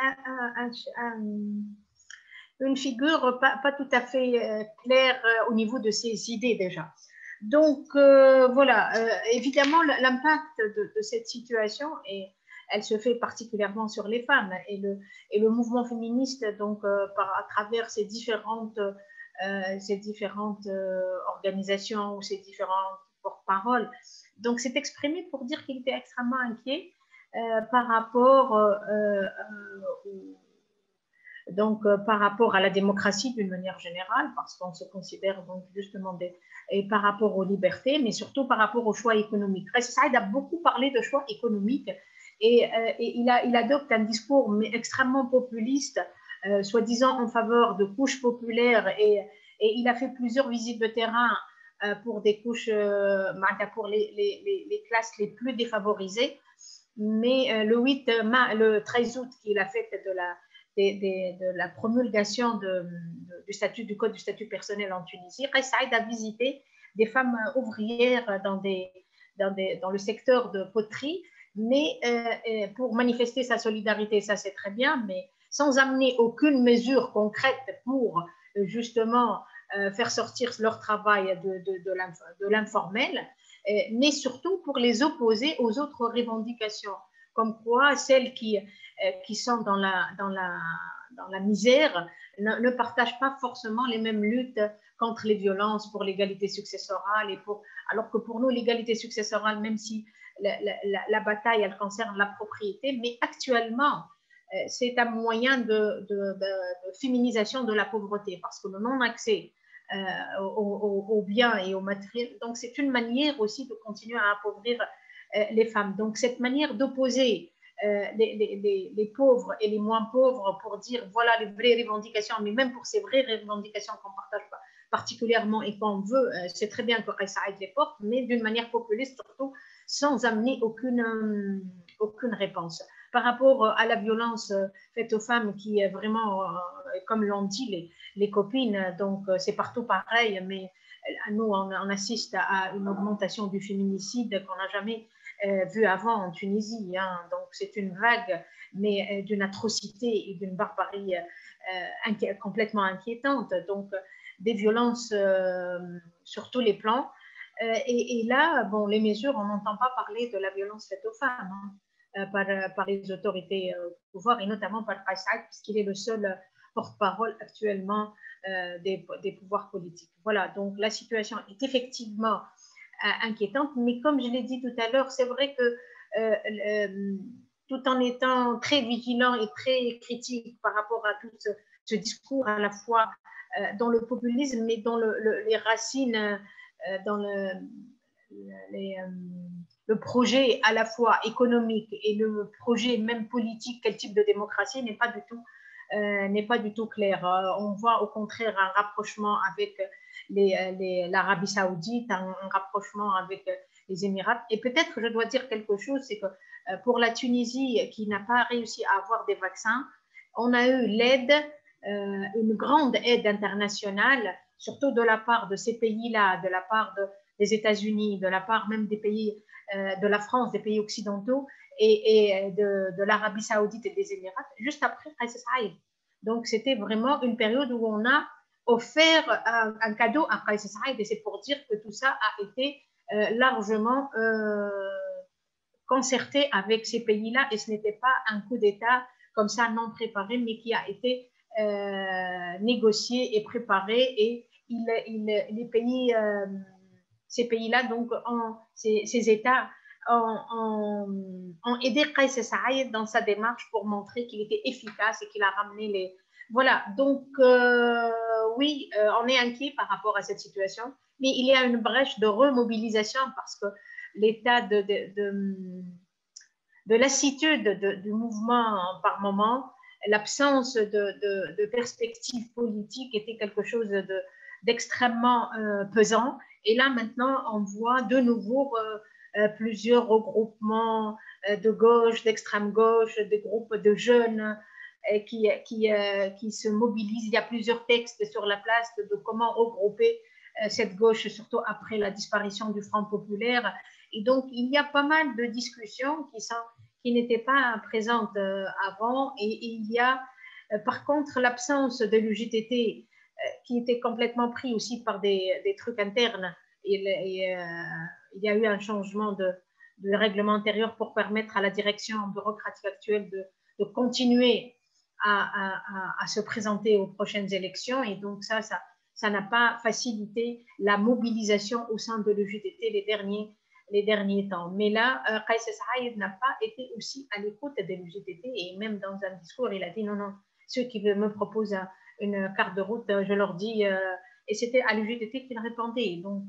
une figure pas, tout à fait claire au niveau de ses idées déjà. Donc voilà, évidemment l'impact de, cette situation est elle se fait particulièrement sur les femmes. Et le, et le mouvement féministe, donc, euh, par, à travers ces différentes, euh, ces différentes euh, organisations ou ces différentes porte-paroles, donc s'est exprimé pour dire qu'il était extrêmement inquiet par rapport donc par rapport à la démocratie d'une manière générale, parce qu'on se considère donc justement et par rapport aux libertés, mais surtout par rapport aux choix économiques. Saïd a beaucoup parlé de choix économiques et, euh, il, adopte un discours extrêmement populiste, euh, soi-disant en faveur de couches populaires, et, il a fait plusieurs visites de terrain euh, pour des couches, pour les, classes les plus défavorisées. Mais le 8, le 13 août, fait de la, de, de la promulgation du statut du code du statut personnel en Tunisie, Saïd a visité des femmes ouvrières dans le secteur de poterie mais euh, euh, pour manifester sa solidarité, ça c'est très bien, mais sans amener aucune mesure concrète pour euh, justement faire sortir leur travail de, l'informel, mais surtout pour les opposer aux autres revendications, comme quoi celles qui, sont dans la misère ne, partagent pas forcément les mêmes luttes contre les violences, pour l'égalité successorale et pour alors que pour nous l'égalité successorale, même si la, bataille elle concerne la propriété, mais actuellement euh, c'est un moyen de, féminisation de la pauvreté parce que le non-accès euh, aux, biens et aux matériels, donc c'est une manière aussi de continuer à appauvrir euh, les femmes. Donc cette manière d'opposer les, pauvres et les moins pauvres pour dire voilà les vraies revendications, mais même pour ces vraies revendications qu'on ne partage pas particulièrement et qu'on veut, c'est très bien que ça aide les portes, mais d'une manière populiste surtout, sans amener aucune, aucune réponse par rapport euh, à la violence euh, faite aux femmes qui est vraiment, euh, comme l'ont dit les, les, copines, donc c'est partout pareil, mais nous, on, assiste à une augmentation du féminicide qu'on n'a jamais vu avant en Tunisie. Hein. donc c'est une vague, mais d'une atrocité et d'une barbarie complètement inquiétante. Donc des violences sur tous les plans. Et, là, bon, les mesures, on n'entend pas parler de la violence faite aux femmes. Hein. Euh, par, euh, les autorités euh, au pouvoir et notamment par Faisal, puisqu'il est le seul porte-parole actuellement des, pouvoirs politiques. Voilà, donc la situation est effectivement inquiétante, mais comme je l'ai dit tout à l'heure, c'est vrai que tout en étant très vigilant et très critique par rapport à tout ce, discours à la fois dans le populisme, mais dans le, les racines, dans le, les, le projet à la fois économique et le projet même politique, quel type de démocratie, n'est pas du tout, euh, n'est pas du tout clair. Euh, on voit au contraire un rapprochement avec l'Arabie saoudite, un, rapprochement avec les Émirats. Et peut-être je dois dire quelque chose, c'est que euh, pour la Tunisie qui n'a pas réussi à avoir des vaccins, on a eu l'aide, une grande aide internationale, surtout de la part de ces pays-là, de la part des États-Unis, de la part même des pays euh, de la France, des pays occidentaux et, de, l'Arabie saoudite et des Émirats, juste après Saïd. Donc, c'était vraiment une période où on a offert un, cadeau à Qais Saïd et c'est pour dire que tout ça a été euh, largement euh, concerté avec ces pays-là et ce n'était pas un coup d'État comme ça non préparé, mais qui a été négocié et préparé et les pays ces pays-là, donc ces, États, ont, aidé Qais Saïd dans sa démarche pour montrer qu'il était efficace et qu'il a ramené les... Voilà, donc euh, oui, euh, on est inquiet par rapport à cette situation, mais il y a une brèche de remobilisation parce que l'état de, lassitude du mouvement par moment, l'absence de, perspective politique était quelque chose d'extrêmement euh, pesant et là, maintenant, on voit de nouveau euh, euh, plusieurs regroupements de gauche, d'extrême gauche, des groupes de jeunes qui, qui, qui, se mobilisent. Il y a plusieurs textes sur la place de, comment regrouper cette gauche, surtout après la disparition du Front populaire. Et donc, il y a pas mal de discussions qui, sont, qui n'étaient pas présentes avant. Et, il y a, par contre, l'absence de l'UGTT qui était complètement pris aussi par des, trucs internes. Il, euh, y a eu un changement de, règlement intérieur pour permettre à la direction bureaucratique actuelle de, continuer à, se présenter aux prochaines élections. Et donc ça, ça n'a pas facilité la mobilisation au sein de l'UGTT les derniers, les derniers temps. Mais là, euh, Qais n'a pas été aussi à l'écoute de l'UGTT et même dans un discours, il a dit non, non, ceux qui me proposent une carte de route, je leur dis, euh, et c'était à l'UGTT qu'il répondait. Donc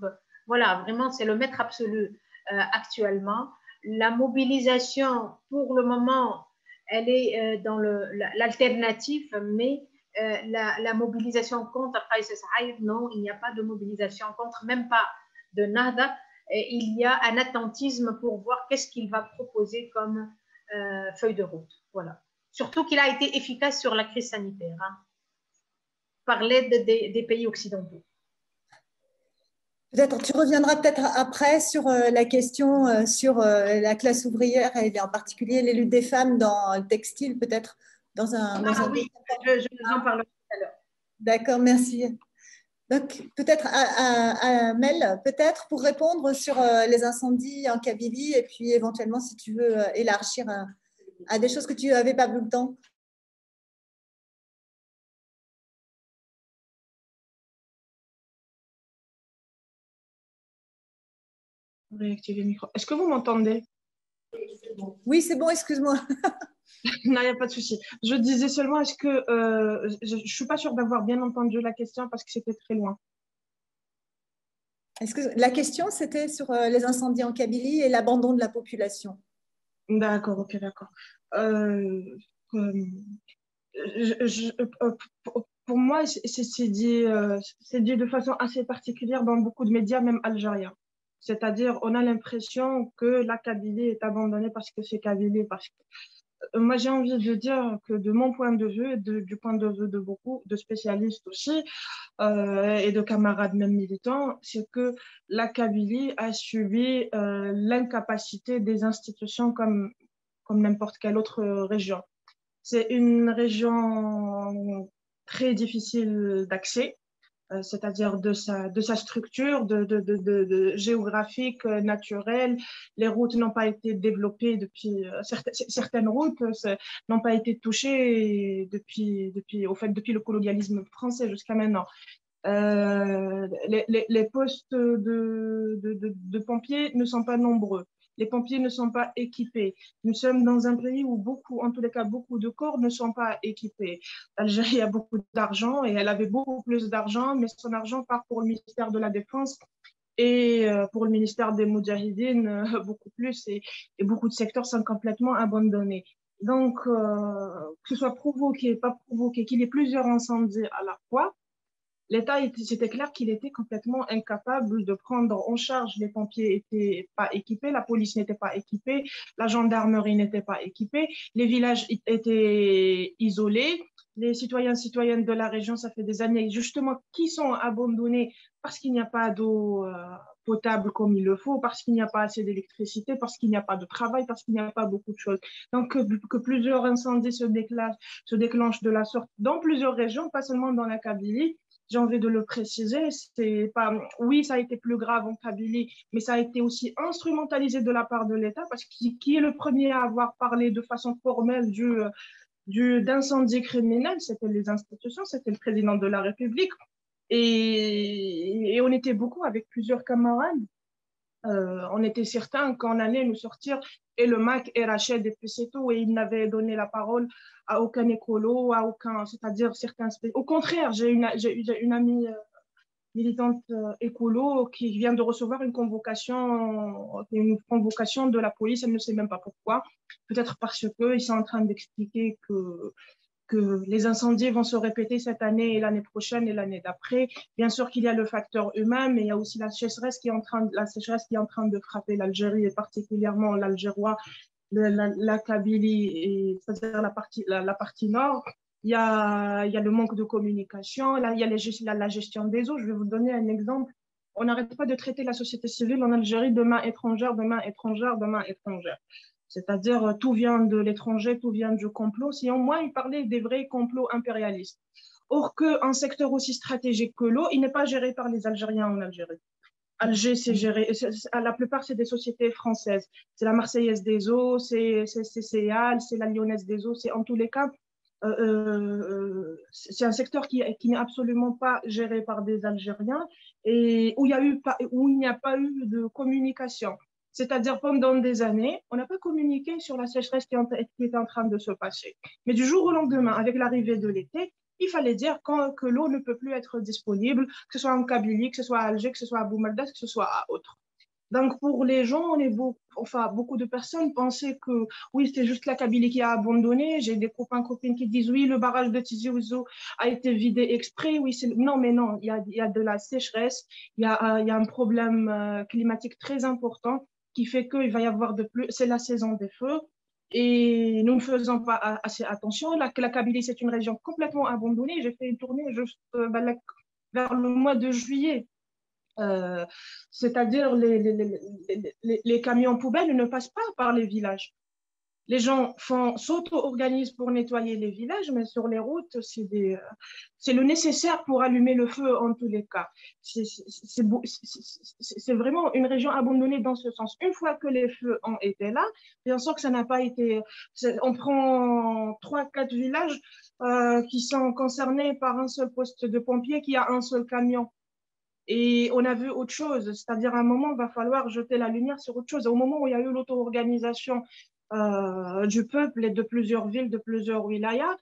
voilà, vraiment, c'est le maître absolu euh, actuellement. La mobilisation, pour le moment, elle est euh, dans l'alternative, mais euh, la, mobilisation contre Qais non, il n'y a pas de mobilisation contre, même pas de nada. Il y a un attentisme pour voir qu'est-ce qu'il va proposer comme feuille de route. Voilà. Surtout qu'il a été efficace sur la crise sanitaire. Hein par l'aide des, pays occidentaux. Peut-être tu reviendras peut-être après sur euh, la question euh, sur euh, la classe ouvrière et en particulier les luttes des femmes dans le textile, peut-être dans un. ah, oui, je, vous en parlerai tout à l'heure. D'accord, merci. Donc, peut-être à, Mel, peut-être pour répondre sur euh, les incendies en Kabylie et puis éventuellement si tu veux euh, élargir à, des choses que tu n'avais pas vu le temps. Le micro. Est-ce que vous m'entendez? Oui, c'est bon, excuse-moi. non, il n'y a pas de souci. Je disais seulement, est-ce que euh, je ne suis pas sûre d'avoir bien entendu la question parce que c'était très loin. Est-ce que la question, c'était sur euh, les incendies en Kabylie et l'abandon de la population D'accord, ok, d'accord. Euh, pour moi, c'est dit, dit de façon assez particulière dans beaucoup de médias, même algériens. C'est-à-dire, on a l'impression que la Kabylie est abandonnée parce que c'est Kabylie. Parce que... Euh, moi, j'ai envie de dire que de mon point de vue et du point de vue de beaucoup de spécialistes aussi euh, et de camarades même militants, c'est que la Kabylie a subi euh, l'incapacité des institutions comme, comme n'importe quelle autre région. C'est une région très difficile d'accès euh, c'est-à-dire de sa, de sa structure de, de, de, géographique, euh, naturelle. Les routes n'ont pas été développées depuis, euh, certaines, routes n'ont pas été touchées depuis, depuis, au fait, depuis le colonialisme français jusqu'à maintenant. les, les, les, postes de, de, pompiers ne sont pas nombreux les pompiers ne sont pas équipés. Nous sommes dans un pays où beaucoup, en tous les cas, beaucoup de corps ne sont pas équipés. L'Algérie a beaucoup d'argent et elle avait beaucoup plus d'argent, mais son argent part pour le ministère de la Défense et euh, pour le ministère des Moudjahidines, euh, beaucoup plus, et, beaucoup de secteurs sont complètement abandonnés. Donc, euh, que ce soit provoqué, pas provoqué, qu'il y ait plusieurs incendies à la fois, L'État, c'était clair qu'il était complètement incapable de prendre en charge. Les pompiers n'étaient pas équipés, la police n'était pas équipée, la gendarmerie n'était pas équipée, les villages étaient isolés. Les citoyens citoyennes de la région, ça fait des années justement, qui sont abandonnés parce qu'il n'y a pas d'eau euh, potable comme il le faut, parce qu'il n'y a pas assez d'électricité, parce qu'il n'y a pas de travail, parce qu'il n'y a pas beaucoup de choses. Donc, que, que plusieurs incendies se déclenchent, se déclenchent de la sorte dans plusieurs régions, pas seulement dans la Kabylie, j'ai envie de le préciser, c'est pas, oui, ça a été plus grave en Kabylie, mais ça a été aussi instrumentalisé de la part de l'État parce qui, qui est le premier à avoir parlé de façon formelle du, du, d'incendie criminel, c'était les institutions, c'était le président de la République. Et, et on était beaucoup avec plusieurs camarades euh, on était certain qu'on allait nous sortir et le Mac et Rachid depuis c'est tout et il n'avait donné la parole à aucun écolo, à aucun, c'est-à-dire certains. Au contraire, j'ai une, j'ai une amie euh, militante euh, écolo qui vient de recevoir une convocation, une convocation de la police, elle ne sait même pas pourquoi. Peut-être parce qu'ils sont en train d'expliquer que que les incendies vont se répéter cette année et l'année prochaine et l'année d'après. Bien sûr qu'il y a le facteur humain, mais il y a aussi la sécheresse qui est en train, la sécheresse qui est en train de frapper l'Algérie et particulièrement l'Algérois, la, Kabylie, c'est-à-dire la partie, la, partie nord. Il y, a, il y a le manque de communication, là, il y a les, la, la gestion des eaux. Je vais vous donner un exemple. On n'arrête pas de traiter la société civile en Algérie de main étrangère, de main étrangère, de main étrangère. C'est-à-dire, euh, tout vient de l'étranger, tout vient du complot. Si au moins il parlait des vrais complots impérialistes. Or qu'un secteur aussi stratégique que l'eau, il n'est pas géré par les Algériens en Algérie. Alger, c'est géré, la plupart, c'est des sociétés françaises. C'est la Marseillaise des eaux, c'est CEAL, c'est la Lyonnaise des eaux, c'est en tous les cas, euh, euh, c'est un secteur qui, qui n'est absolument pas géré par des Algériens et où il, y a eu, où il n'y a pas eu de communication. C'est-à-dire, pendant des années, on n'a pas communiqué sur la sécheresse qui, est en train de se passer. Mais du jour au lendemain, avec l'arrivée de l'été, il fallait dire que l'eau ne peut plus être disponible, que ce soit en Kabylie, que ce soit à Alger, que ce soit à Boumaldas, que ce soit à autre. Donc, pour les gens, on est beaucoup, enfin, beaucoup de personnes pensaient que oui, c'était juste la Kabylie qui a abandonné. J'ai des copains, copines qui disent oui, le barrage de Tizi Ouzou a été vidé exprès. Oui, non, mais non, il y a, de la sécheresse, il y a, a un problème euh, climatique très important qui fait qu'il va y avoir de plus, c'est la saison des feux. Et nous ne faisons pas assez attention. La, la Kabylie, c'est une région complètement abandonnée. J'ai fait une tournée juste euh, bah, vers le mois de juillet. Euh, c'est-à-dire les, les, les, les, camions poubelles ne passent pas par les villages les gens s'auto-organisent pour nettoyer les villages, mais sur les routes, c'est le nécessaire pour allumer le feu en tous les cas. C'est vraiment une région abandonnée dans ce sens. Une fois que les feux ont été là, bien sûr que ça n'a pas été. On prend trois, quatre villages euh, qui sont concernés par un seul poste de pompiers qui a un seul camion. Et on a vu autre chose, c'est-à-dire à un moment, il va falloir jeter la lumière sur autre chose. Au moment où il y a eu l'auto-organisation euh, du peuple et de plusieurs villes, de plusieurs wilayas,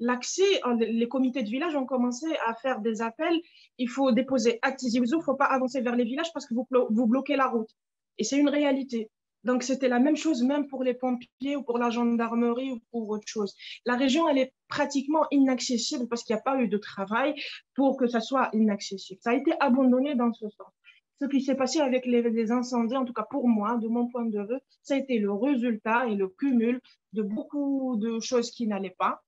l'accès, les comités de village ont commencé à faire des appels. Il faut déposer acte il ne faut pas avancer vers les villages parce que vous, vous bloquez la route. Et c'est une réalité. Donc, c'était la même chose même pour les pompiers ou pour la gendarmerie ou pour autre chose. La région, elle est pratiquement inaccessible parce qu'il n'y a pas eu de travail pour que ça soit inaccessible. Ça a été abandonné dans ce sens. Ce qui s'est passé avec les, les, incendies, en tout cas pour moi, de mon point de vue, ça a été le résultat et le cumul de beaucoup de choses qui n'allaient pas.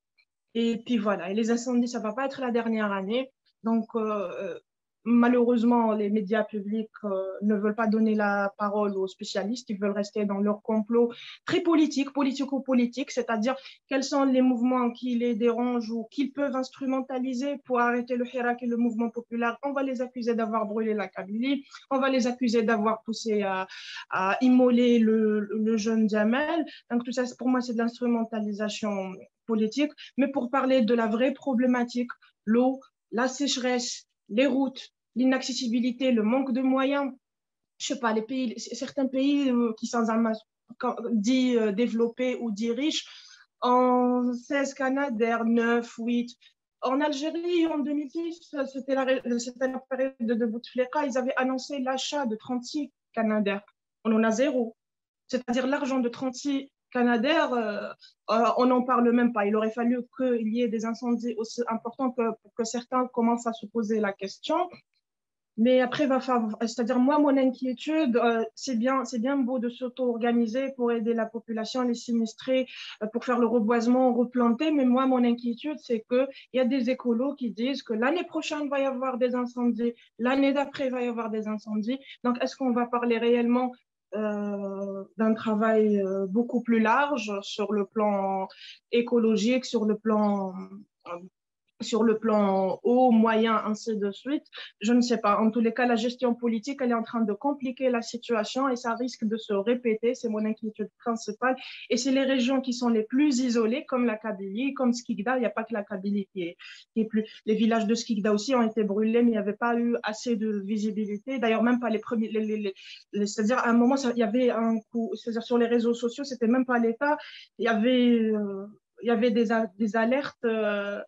Et puis voilà, et les incendies, ça ne va pas être la dernière année. Donc, euh, malheureusement, les médias publics euh, ne veulent pas donner la parole aux spécialistes, ils veulent rester dans leur complot très politique, politico-politique, c'est-à-dire quels sont les mouvements qui les dérangent ou qu'ils peuvent instrumentaliser pour arrêter le Hirak et le mouvement populaire. On va les accuser d'avoir brûlé la Kabylie, on va les accuser d'avoir poussé à, immoler le, le jeune Jamel. Donc tout ça, pour moi, c'est de l'instrumentalisation politique. Mais pour parler de la vraie problématique, l'eau, la sécheresse, les routes, l'inaccessibilité, le manque de moyens. Je sais pas, les pays, certains pays euh, qui sont dit euh, développés ou dits riches, en 16 Canadair, 9, 8. En Algérie, en 2010, c'était la, la, période de Bouteflika, ils avaient annoncé l'achat de 36 Canadair. On en a zéro. C'est-à-dire l'argent de 36 Canadair, euh, on n'en parle même pas. Il aurait fallu qu'il y ait des incendies aussi importants que, pour que certains commencent à se poser la question. Mais après, va c'est-à-dire moi, mon inquiétude, euh, c'est bien, c'est bien beau de s'auto-organiser pour aider la population, les sinistrés, euh, pour faire le reboisement, replanter. Mais moi, mon inquiétude, c'est que il y a des écolos qui disent que l'année prochaine va y avoir des incendies, l'année d'après va y avoir des incendies. Donc, est-ce qu'on va parler réellement euh, d'un travail beaucoup plus large sur le plan écologique, sur le plan sur le plan haut, moyen, ainsi de suite. Je ne sais pas. En tous les cas, la gestion politique, elle est en train de compliquer la situation et ça risque de se répéter. C'est mon inquiétude principale. Et c'est les régions qui sont les plus isolées, comme la Kabylie, comme Skikda. Il n'y a pas que la Kabylie qui est, plus. Les villages de Skikda aussi ont été brûlés, mais il n'y avait pas eu assez de visibilité. D'ailleurs, même pas les premiers. C'est-à-dire, à un moment, il y avait un coup. C'est-à-dire, sur les réseaux sociaux, c'était même pas l'État. Il y avait. Euh, il y avait des, des alertes euh,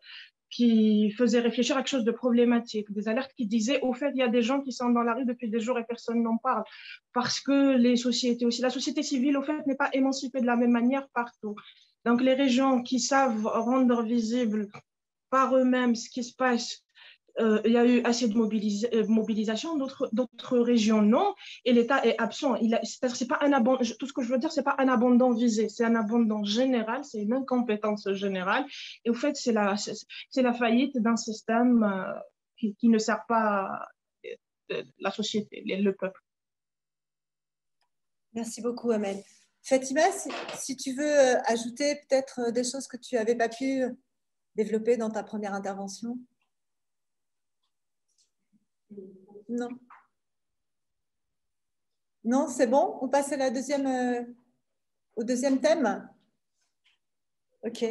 qui faisaient réfléchir à quelque chose de problématique, des alertes qui disaient au fait il y a des gens qui sont dans la rue depuis des jours et personne n'en parle parce que les sociétés aussi la société civile au fait n'est pas émancipée de la même manière partout. Donc les régions qui savent rendre visible par eux-mêmes ce qui se passe euh, il y a eu assez de euh, mobilisation, d'autres régions non, et l'État est absent. C'est pas un tout ce que je veux dire, c'est pas un abandon visé, c'est un abandon général, c'est une incompétence générale. Et au fait, c'est la, faillite d'un système euh, qui, qui, ne sert pas la société, le peuple. Merci beaucoup, Amel. Fatima, si, si tu veux ajouter peut-être des choses que tu n'avais pas pu développer dans ta première intervention. Non. Non, c'est bon? On passe à la deuxième, euh, au deuxième thème? Ok.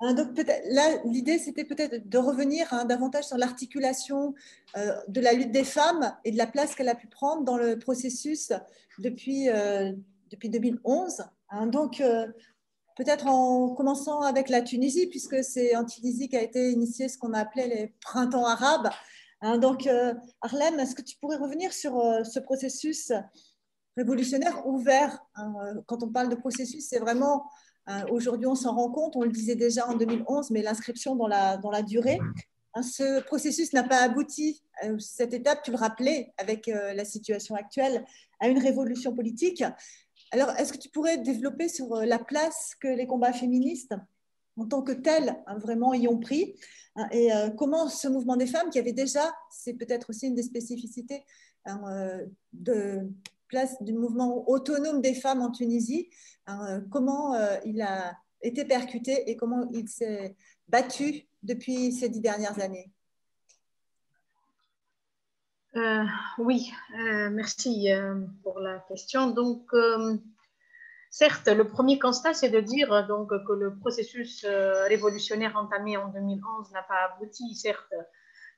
Hein, donc là, l'idée c'était peut-être de revenir hein, davantage sur l'articulation euh, de la lutte des femmes et de la place qu'elle a pu prendre dans le processus depuis, euh, depuis 2011. Hein. donc peut-être en commençant avec la Tunisie, puisque c'est en Tunisie qu'a été initié ce qu'on a appelé les printemps arabes, Hein, donc, euh, Arlène, est-ce que tu pourrais revenir sur euh, ce processus révolutionnaire ouvert hein, euh, Quand on parle de processus, c'est vraiment, aujourd'hui on s'en rend compte, on le disait déjà en 2011, mais l'inscription dans la, dans la durée. Hein, ce processus n'a pas abouti, cette étape, tu le rappelais, avec la situation actuelle, à une révolution politique. Alors, est-ce que tu pourrais développer sur la place que les combats féministes en tant que tels vraiment y ont pris Hein, et euh, comment ce mouvement des femmes, qui avait déjà, c'est peut-être aussi une des spécificités hein, euh, de place du mouvement autonome des femmes en Tunisie, hein, euh, comment il a été percuté et comment il s'est battu depuis ces dix dernières années? Oui, merci pour la question. Donc, Certes, le premier constat, c'est de dire euh, donc, que le processus euh, révolutionnaire entamé en 2011 n'a pas abouti. Certes,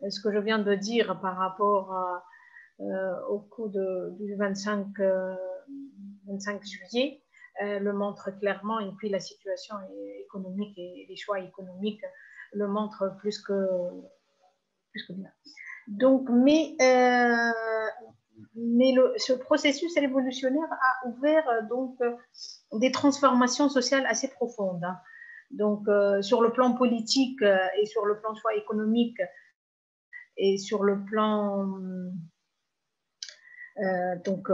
euh, ce que je viens de dire par rapport au cours du 25, 25 juillet le montre clairement, et puis la situation économique et les choix économiques le montrent plus que, plus bien. Donc, mais, mais ce processus révolutionnaire a ouvert donc des transformations sociales assez profondes. Hein. Donc, euh, sur le plan politique euh, et sur le plan choix économique et sur le plan, euh, donc,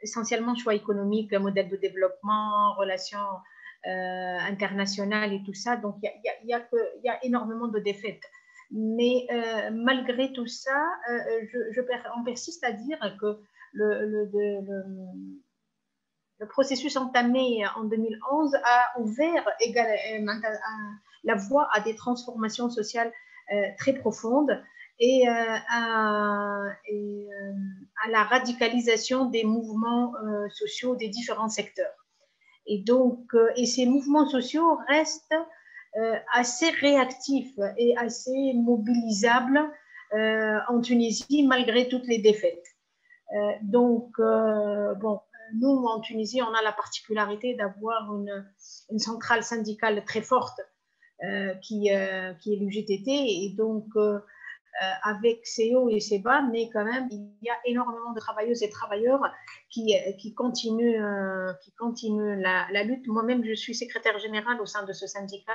essentiellement choix économique, modèle de développement, relations internationales et tout ça. Donc, il y, a, énormément de défaites. Mais malgré tout ça, je, on persiste à dire que le, processus entamé en 2011 a ouvert euh, la voie à des transformations sociales euh, très profondes et, euh, à, la radicalisation des mouvements sociaux des différents secteurs. Et donc, et ces mouvements sociaux restent assez réactifs et assez mobilisables en Tunisie malgré toutes les défaites. donc, bon, nous, en Tunisie, on a la particularité d'avoir une, centrale syndicale très forte euh, qui, euh, qui, est l'UGTT. Et donc, euh, avec ses hauts et ses bas, mais quand même, il y a énormément de travailleuses et travailleurs qui, qui continuent, qui continuent la, lutte. Moi-même, je suis secrétaire générale au sein de ce syndicat,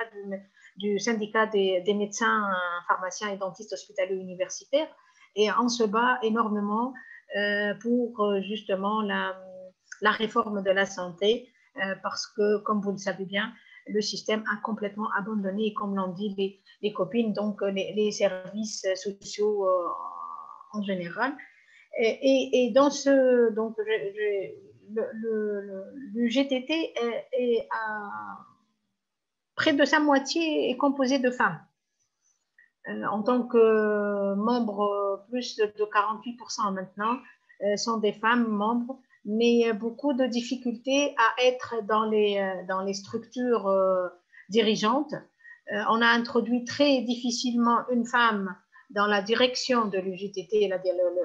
du, syndicat des, des, médecins, pharmaciens et dentistes hospitaliers universitaires. Et on se bat énormément pour justement la la réforme de la santé, euh, parce que, comme vous le savez bien, le système a complètement abandonné, comme l'ont dit les, copines, donc euh, les, services sociaux euh, en général. Et, dans ce, donc, le, GTT est, à, près de sa moitié est composé de femmes. en tant que membres, plus de 48% maintenant sont des femmes membres mais beaucoup de difficultés à être dans les, euh, dans les structures euh, dirigeantes. Euh, on a introduit très difficilement une femme dans la direction de l'UGTT, le,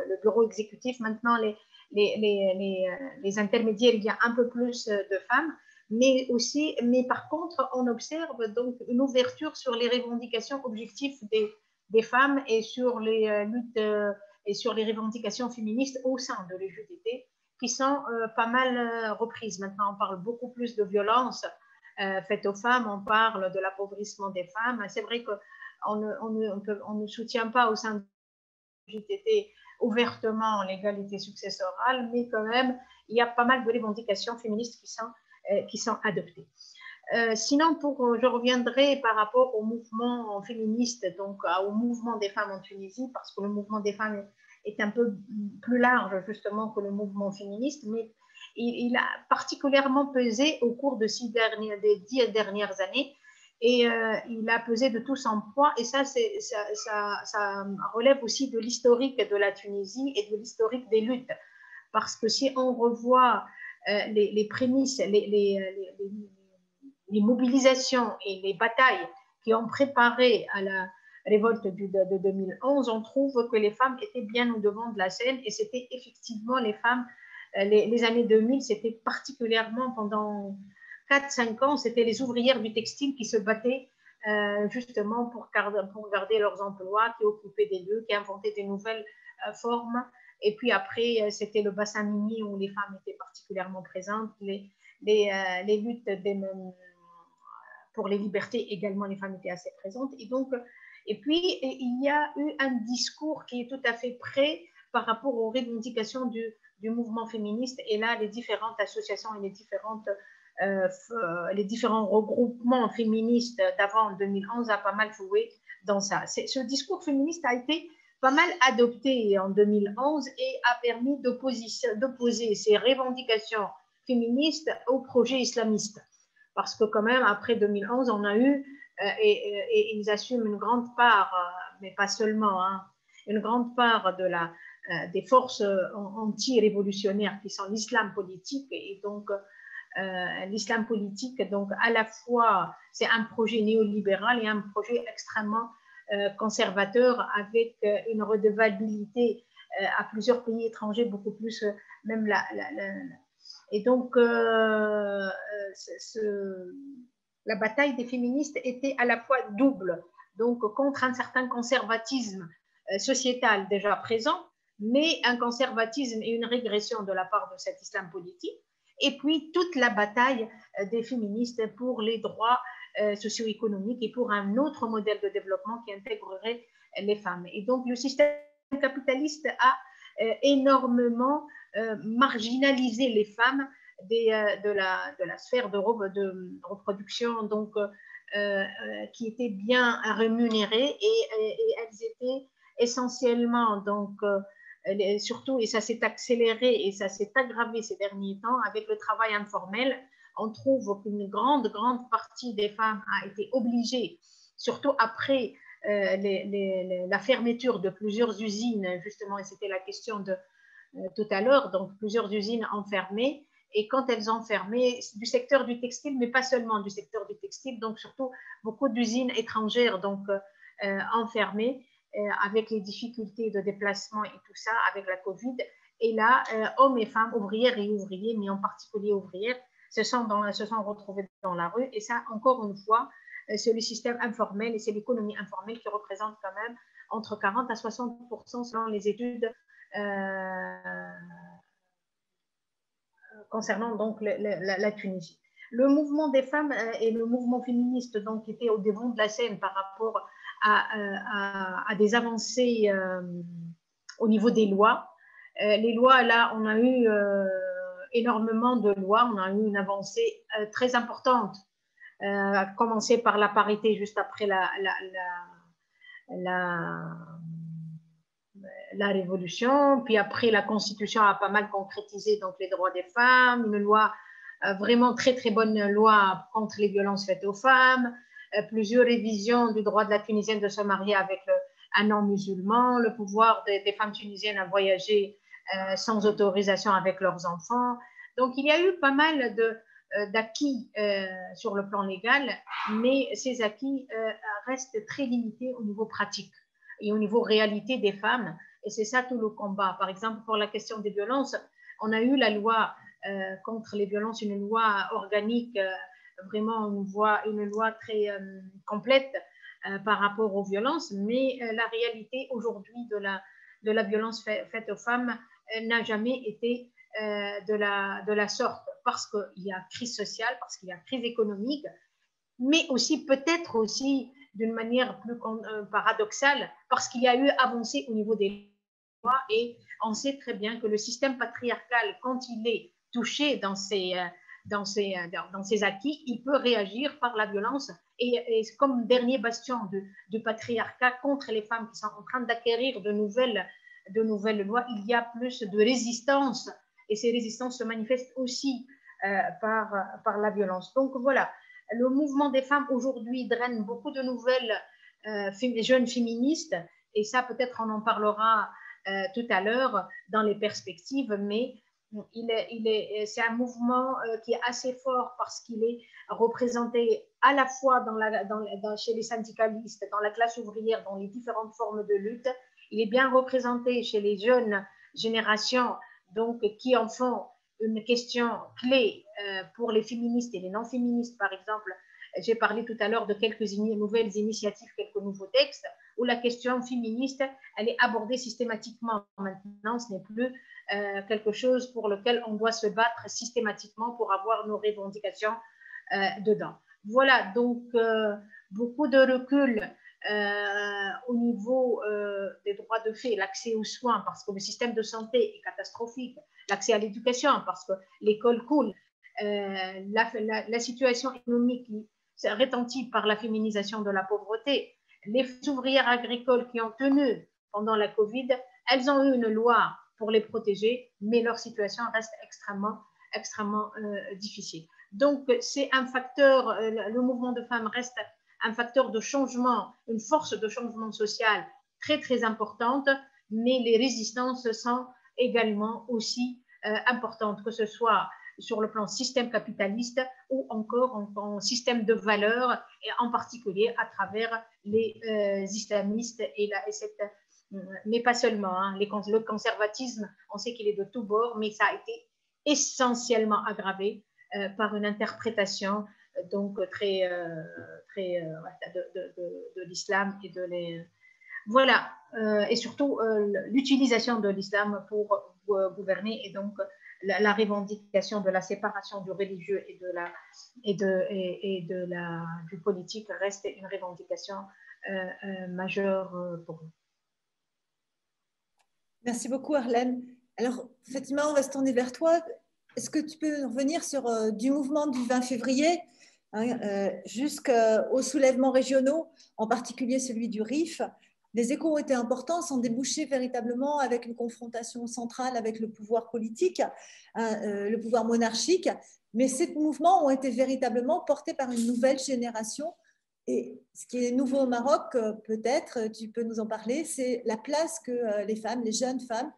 le, bureau exécutif. Maintenant, les, les, les, les, intermédiaires, il y a un peu plus de femmes, mais aussi, mais par contre, on observe donc une ouverture sur les revendications objectives des, des femmes et sur les luttes et sur les revendications féministes au sein de l'UGTT qui sont euh, pas mal euh, reprises. Maintenant, on parle beaucoup plus de violence euh, faites aux femmes, on parle de l'appauvrissement des femmes. C'est vrai qu'on ne, soutient pas au sein du JTT ouvertement l'égalité successorale, mais quand même, il y a pas mal de revendications féministes qui sont, qui sont adoptées. sinon, pour, je reviendrai par rapport au mouvement féministe, donc au mouvement des femmes en Tunisie, parce que le mouvement des femmes est un peu plus large justement que le mouvement féministe, mais il, a particulièrement pesé au cours de six dernières, des dix dernières années et euh, il a pesé de tout son poids et ça, ça, relève aussi de l'historique de la Tunisie et de l'historique des luttes. Parce que si on revoit euh, les, prémices, les, les, mobilisations et les batailles qui ont préparé à la, révolte de, 2011, on trouve que les femmes étaient bien au devant de la scène et c'était effectivement les femmes, euh, les, années 2000, c'était particulièrement pendant 4-5 ans, c'était les ouvrières du textile qui se battaient euh, justement pour garder, leurs emplois, qui occupaient des lieux, qui inventaient des nouvelles euh, formes. Et puis après, c'était le bassin minier où les femmes étaient particulièrement présentes, les, luttes pour les libertés également, les femmes étaient assez présentes. Et donc, et puis, il y a eu un discours qui est tout à fait prêt par rapport aux revendications du, mouvement féministe. Et là, les différentes associations et les, différentes, euh, les différents regroupements féministes d'avant 2011 a pas mal joué dans ça. Ce discours féministe a été pas mal adopté en 2011 et a permis d'opposer ces revendications féministes au projet islamiste. Parce que quand même, après 2011, on a eu euh, et, ils assument une grande part, euh, mais pas seulement, hein, une grande part de la, euh, des forces anti-révolutionnaires qui sont l'islam politique et donc l'islam politique, donc à la fois c'est un projet néolibéral et un projet extrêmement conservateur avec une redevabilité à plusieurs pays étrangers, beaucoup plus même la, et donc ce, la bataille des féministes était à la fois double, donc contre un certain conservatisme euh, sociétal déjà présent, mais un conservatisme et une régression de la part de cet islam politique, et puis toute la bataille euh, des féministes pour les droits euh, socio-économiques et pour un autre modèle de développement qui intégrerait les femmes. Et donc le système capitaliste a énormément marginalisé les femmes euh, de, la, de, la, sphère de, de reproduction donc, euh, euh, qui était bien rémunérée et, elles étaient essentiellement donc surtout et ça s'est accéléré et ça s'est aggravé ces derniers temps avec le travail informel on trouve qu'une grande grande partie des femmes a été obligée surtout après la fermeture de plusieurs usines justement et c'était la question de tout à l'heure donc plusieurs usines enfermées et quand elles ont fermé du secteur du textile, mais pas seulement du secteur du textile, donc surtout beaucoup d'usines étrangères donc euh, enfermées euh, avec les difficultés de déplacement et tout ça, avec la Covid. Et là, euh, hommes et femmes, ouvrières et ouvriers, mais en particulier ouvrières, se sont, dans, se sont retrouvés dans la rue. Et ça, encore une fois, c'est le système informel et c'est l'économie informelle qui représente quand même entre 40 à 60% selon les études concernant donc la, Tunisie. Le mouvement des femmes euh, et le mouvement féministe donc étaient au devant de la scène par rapport à, euh, des avancées euh, au niveau des lois. les lois, là, on a eu énormément de lois, on a eu une avancée très importante, à commencer par la parité juste après la, Révolution, puis après la Constitution a pas mal concrétisé donc les droits des femmes, une loi euh, vraiment très très bonne loi contre les violences faites aux femmes, euh, plusieurs révisions du droit de la Tunisienne de se marier avec un non-musulman, le pouvoir des, femmes tunisiennes à voyager euh, sans autorisation avec leurs enfants. Donc il y a eu pas mal d'acquis sur le plan légal, mais ces acquis restent très limités au niveau pratique et au niveau réalité des femmes. Et c'est ça tout le combat. Par exemple, pour la question des violences, on a eu la loi euh, contre les violences, une loi organique, euh, vraiment une loi, une loi très euh, complète par rapport aux violences, mais la réalité aujourd'hui de la, de la violence faite aux femmes n'a jamais été de, la, de la sorte, parce qu'il y a crise sociale, parce qu'il y a crise économique, mais aussi peut-être aussi d'une manière plus paradoxale, parce qu'il y a eu avancé au niveau des et on sait très bien que le système patriarcal, quand il est touché dans ses, euh, dans ses, euh, dans ses acquis, il peut réagir par la violence. Et, comme dernier bastion du patriarcat contre les femmes qui sont en train d'acquérir de nouvelles, de nouvelles lois, il y a plus de résistance. Et ces résistances se manifestent aussi euh, par, par la violence. Donc voilà, le mouvement des femmes aujourd'hui draine beaucoup de nouvelles jeunes féministes. Et ça, peut-être on en parlera euh, tout à l'heure dans les perspectives, mais il est, il est, c'est un mouvement euh, qui est assez fort parce qu'il est représenté à la fois dans la, dans, chez les syndicalistes, dans la classe ouvrière, dans les différentes formes de lutte. Il est bien représenté chez les jeunes générations, donc qui en font une question clé euh, pour les féministes et les non-féministes, par exemple. J'ai parlé tout à l'heure de quelques nouvelles initiatives, quelques nouveaux textes où la question féministe, elle est abordée systématiquement. Maintenant, ce n'est plus euh, quelque chose pour lequel on doit se battre systématiquement pour avoir nos revendications euh, dedans. Voilà, donc beaucoup de recul au niveau des droits de fait, l'accès aux soins, parce que le système de santé est catastrophique, l'accès à l'éducation, parce que l'école coule, la, la, situation économique qui retentit par la féminisation de la pauvreté, les ouvrières agricoles qui ont tenu pendant la Covid, elles ont eu une loi pour les protéger, mais leur situation reste extrêmement, extrêmement euh, difficile. Donc, c'est un facteur, euh, le mouvement de femmes reste un facteur de changement, une force de changement social très, très importante, mais les résistances sont également aussi euh, importantes, que ce soit sur le plan système capitaliste ou encore en, système de valeurs, et en particulier à travers les euh, islamistes et, la, cette mais pas seulement. Hein. le conservatisme, on sait qu'il est de tous bords, mais ça a été essentiellement aggravé euh, par une interprétation euh, donc très, très de, l'islam et de les voilà et surtout l'utilisation de l'islam pour gouverner et donc la, revendication de la séparation du religieux et de la, et de, et, de la, du politique reste une revendication euh, euh, majeure euh, pour nous. Merci beaucoup, Arlène. Alors, Fatima, on va se tourner vers toi. Est-ce que tu peux revenir sur du mouvement du 20 février? Hein, jusqu'aux soulèvements régionaux, en particulier celui du RIF les échos ont été importants, sans déboucher véritablement avec une confrontation centrale avec le pouvoir politique, hein, euh, le pouvoir monarchique. Mais ces mouvements ont été véritablement portés par une nouvelle génération. Et ce qui est nouveau au Maroc, euh, peut-être, tu peux nous en parler, c'est la place que euh, les femmes, les jeunes femmes,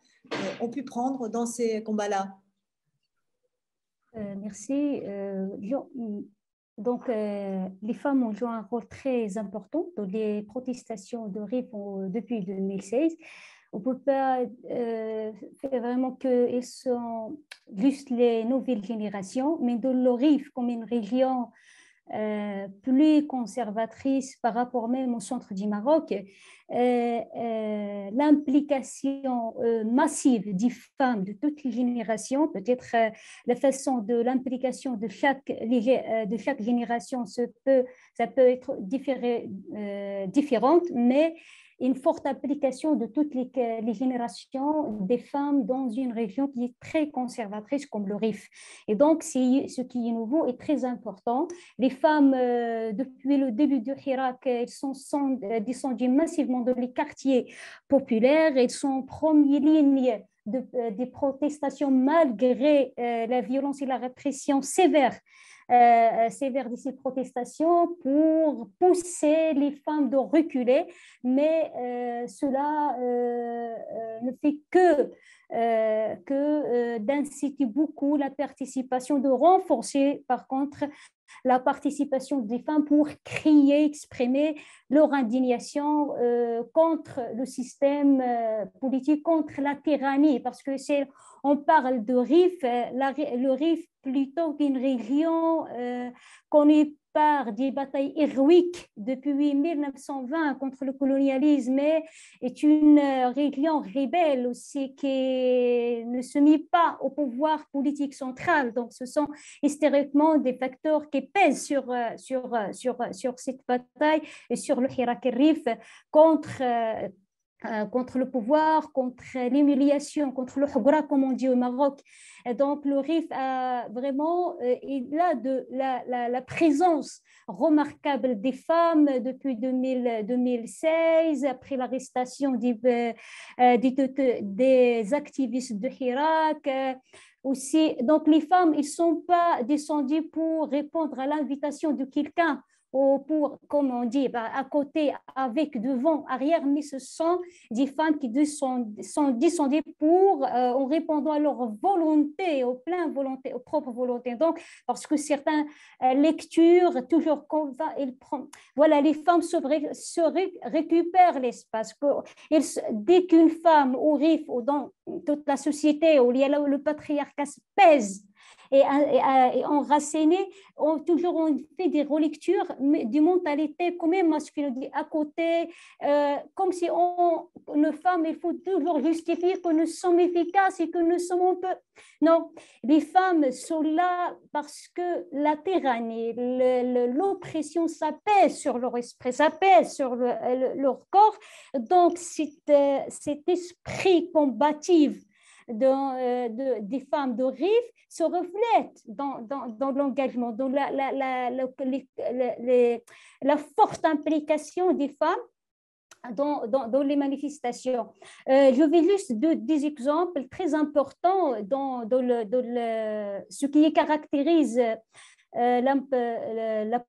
ont pu prendre dans ces combats-là. merci. Donc, euh, les femmes ont joué un rôle très important dans les protestations de RIF depuis 2016. On ne peut pas euh, faire vraiment qu'elles sont juste les nouvelles générations, mais dans le RIF comme une région euh, plus conservatrice par rapport même au centre du Maroc, euh, euh, l'implication massive des femmes de toutes les générations, peut-être la façon de l'implication de chaque, de chaque génération, ça peut, ça peut être différente, mais une forte application de toutes les, les, générations des femmes dans une région qui est très conservatrice comme le RIF. Et donc, ce qui est nouveau est très important. Les femmes, euh, depuis le début du Hirak, elles sont, euh, descendues massivement dans les quartiers populaires. Elles sont en première ligne de, euh, des protestations malgré la violence et la répression sévère euh, sévère de ces protestations pour pousser les femmes de reculer, mais euh, cela euh, ne fait que que d'inciter beaucoup la participation, de renforcer par contre la participation des femmes pour crier, exprimer leur indignation contre le système politique, contre la tyrannie, parce que c'est on parle de RIF, le RIF plutôt qu'une région euh, connue par des batailles héroïques depuis 1920 contre le colonialisme, mais est une euh, région rebelle aussi qui ne se mit pas au pouvoir politique central. Donc, ce sont historiquement des facteurs qui pèsent sur, euh, sur, sur, sur cette bataille et sur le Hirak contre euh, contre le pouvoir, contre l'humiliation, contre le hugura, comme on dit au Maroc. Donc, le RIF a vraiment, euh, il a la, présence remarquable des femmes depuis 2000, 2016, après l'arrestation des, euh, des, activistes de Hirak. aussi, donc, les femmes, ils ne sont pas descendues pour répondre à l'invitation de quelqu'un ou pour, comme on dit, bah, à côté, avec, devant, arrière, mais ce sont des femmes qui sont, descendues pour, euh, en répondant à leur volonté, au plein volonté, aux propres volontés. Donc, parce que certaines euh, lectures, toujours qu'on va, voilà, les femmes se, se récupèrent l'espace. Dès qu'une femme arrive dans toute la société où le patriarcat pèse et, et, enracinés, ont toujours on fait des relectures du mentalité quand même masculine à côté, euh, comme si on, une femme, il faut toujours justifier que nous sommes efficaces et que nous sommes un peu. Non, les femmes sont là parce que la tyrannie, l'oppression, ça pèse sur leur esprit, ça pèse sur leur corps. Donc, euh, cet esprit combatif euh, de, des femmes de RIF se reflète dans, dans, l'engagement, dans la, la, la, la, forte implication des femmes dans, dans, dans, les manifestations. Euh, je vais juste deux, des exemples très importants dans, dans, le, le, ce qui caractérise euh, la, la,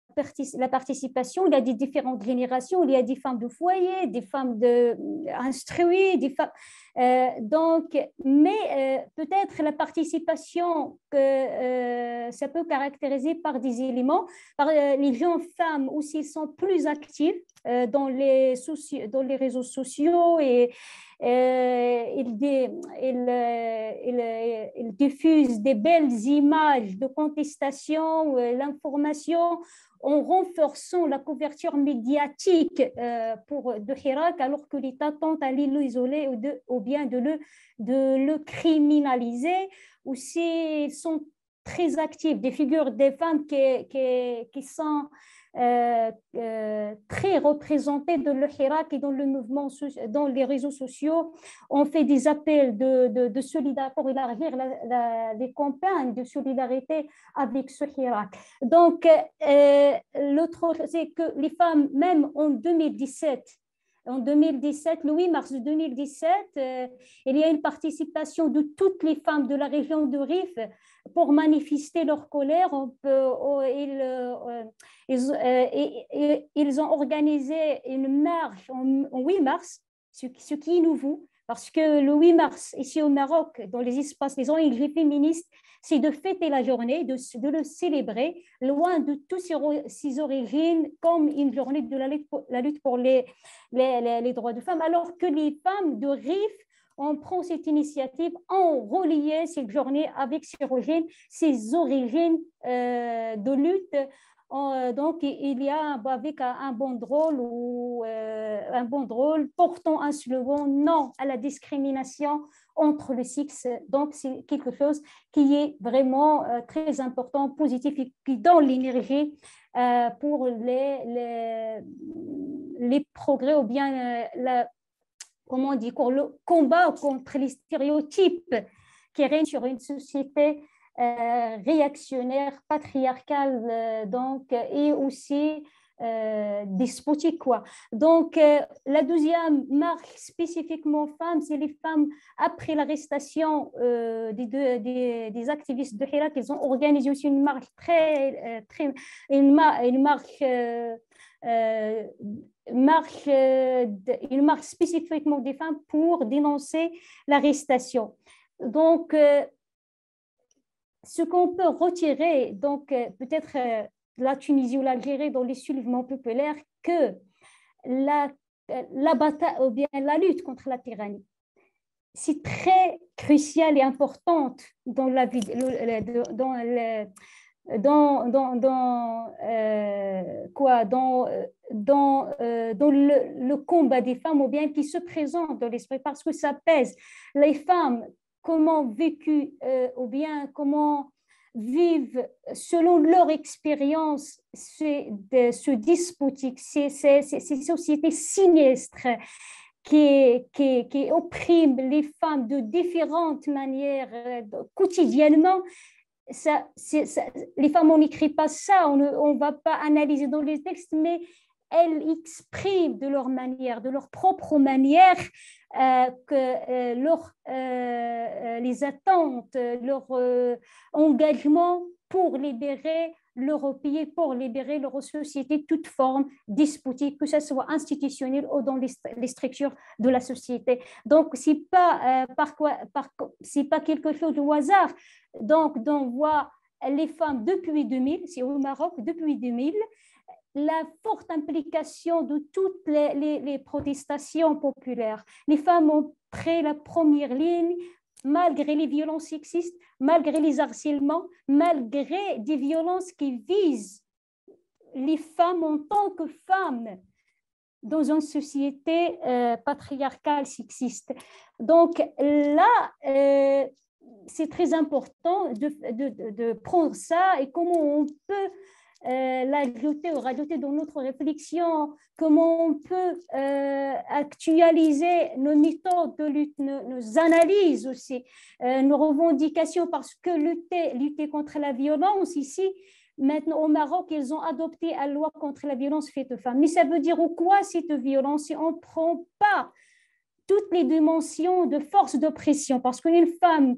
la, participation, il y a des différentes générations, il y a des femmes de foyer, des femmes de, instruites, des femmes, euh, donc, mais euh, peut-être la participation que euh, ça peut caractériser par des éléments, par les jeunes femmes aussi sont plus actives, dans, les réseaux sociaux et il, il, il, diffuse des belles images de contestation, l'information en renforçant la couverture médiatique euh, pour, de Hirak, alors que l'État tente à l'isoler ou, bien de le, criminaliser. Aussi, sont très actifs, des figures des femmes qui, sont très représentés dans le Hirak et dans le mouvement, dans les réseaux sociaux. On fait des appels de, solidarité pour élargir les campagnes de solidarité avec ce Hirak. Donc, euh, l'autre, c'est que les femmes, même en 2017, en 2017, le 8 mars 2017, il y a une participation de toutes les femmes de la région de Rif pour manifester leur colère. Euh, euh, ils, ont organisé une marche en, 8 mars, ce, ce, qui est nouveau, parce que le 8 mars, ici au Maroc, dans les espaces des ONG féministes, c'est de fêter la journée, de, le célébrer, loin de toutes ses, origines, comme une journée de la lutte pour, les, les, les, droits de femmes, alors que les femmes de RIF on prend cette initiative en reliant cette journée avec ses origines, ses origines euh, de lutte. Euh, donc, il y a avec un, bon drôle ou euh, un bon drôle portant un slogan non à la discrimination entre le sexe. Donc, c'est quelque chose qui est vraiment très important, positif et qui donne l'énergie pour les, les, progrès ou bien la, comment on dit, le combat contre les stéréotypes qui règnent sur une société euh, réactionnaire, patriarcale, euh, donc, et aussi euh, despotique. Quoi. Donc, la deuxième marque spécifiquement femmes, c'est les femmes après l'arrestation des, des, activistes de Hirak. Ils ont organisé aussi une marche très, très une, une marche marche, euh, une marche spécifiquement des femmes pour dénoncer l'arrestation. Donc, euh, ce qu'on peut retirer, donc euh, peut-être la Tunisie ou l'Algérie dans les soulèvements populaires, que la, la bataille ou bien la lutte contre la tyrannie, c'est très crucial et importante dans la vie, dans le, dans, dans, euh, quoi dans, dans, euh, dans le, le, combat des femmes ou bien qui se présente dans l'esprit parce que ça pèse. Les femmes, comment vécu euh, ou bien comment vivent selon leur expérience ce, ces, sociétés sinistres qui, oppriment les femmes de différentes manières quotidiennement ça, les femmes, on n'écrit pas ça, on ne va pas analyser dans les textes, mais elles expriment de leur manière, de leur propre manière, euh, que euh, euh, les attentes, leur engagement pour libérer leur pays, pour libérer leur société, toute forme despotique, que ce soit institutionnelle ou dans les, structures de la société. Donc, ce n'est pas, par pas quelque chose de hasard. Donc, on voit les femmes depuis 2000, c'est au Maroc, depuis 2000, la forte implication de toutes les, protestations populaires. Les femmes ont pris la première ligne malgré les violences sexistes, malgré les harcèlements, malgré des violences qui visent les femmes en tant que femmes dans une société euh, patriarcale sexiste. Donc là, euh, c'est très important de, de, prendre ça et comment on peut l'ajouter ou rajouter dans notre réflexion, comment on peut euh, actualiser nos méthodes de lutte, nos, analyses aussi, euh, nos revendications, parce que lutter, lutter contre la violence ici, maintenant au Maroc, ils ont adopté la loi contre la violence faite aux femmes. Mais ça veut dire quoi cette violence si on ne prend pas toutes les dimensions de force d'oppression, parce qu'une femme euh,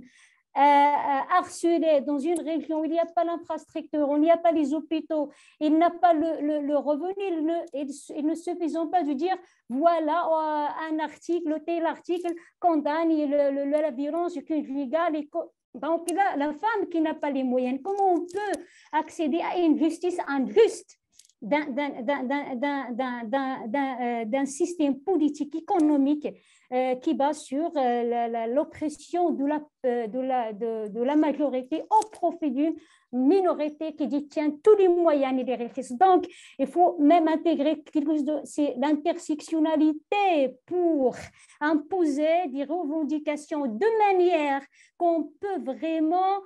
harcelé dans une région où il n'y a pas l'infrastructure, où il n'y a pas les hôpitaux, il n'a pas le, le, revenu, il ne, il, ne suffit pas de dire voilà euh, un article, tel article condamne la violence conjugale. Et, donc là, la femme qui n'a pas les moyens, comment on peut accéder à une justice injuste d'un système politique, économique euh, qui base sur euh, l'oppression de la, euh, de, la, de, de, la majorité au profit d'une minorité qui détient tous les moyens et les ressources. Donc, il faut même intégrer l'intersectionnalité pour imposer des revendications de manière qu'on peut vraiment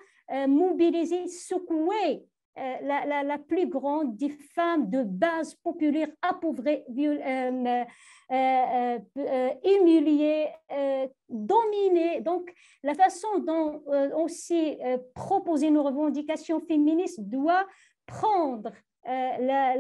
mobiliser, secouer euh, la, plus grande des femmes de base populaire appauvries, euh, euh, humiliées, dominées. Donc, la façon dont on s'est proposé nos revendications féministes doit prendre euh, la,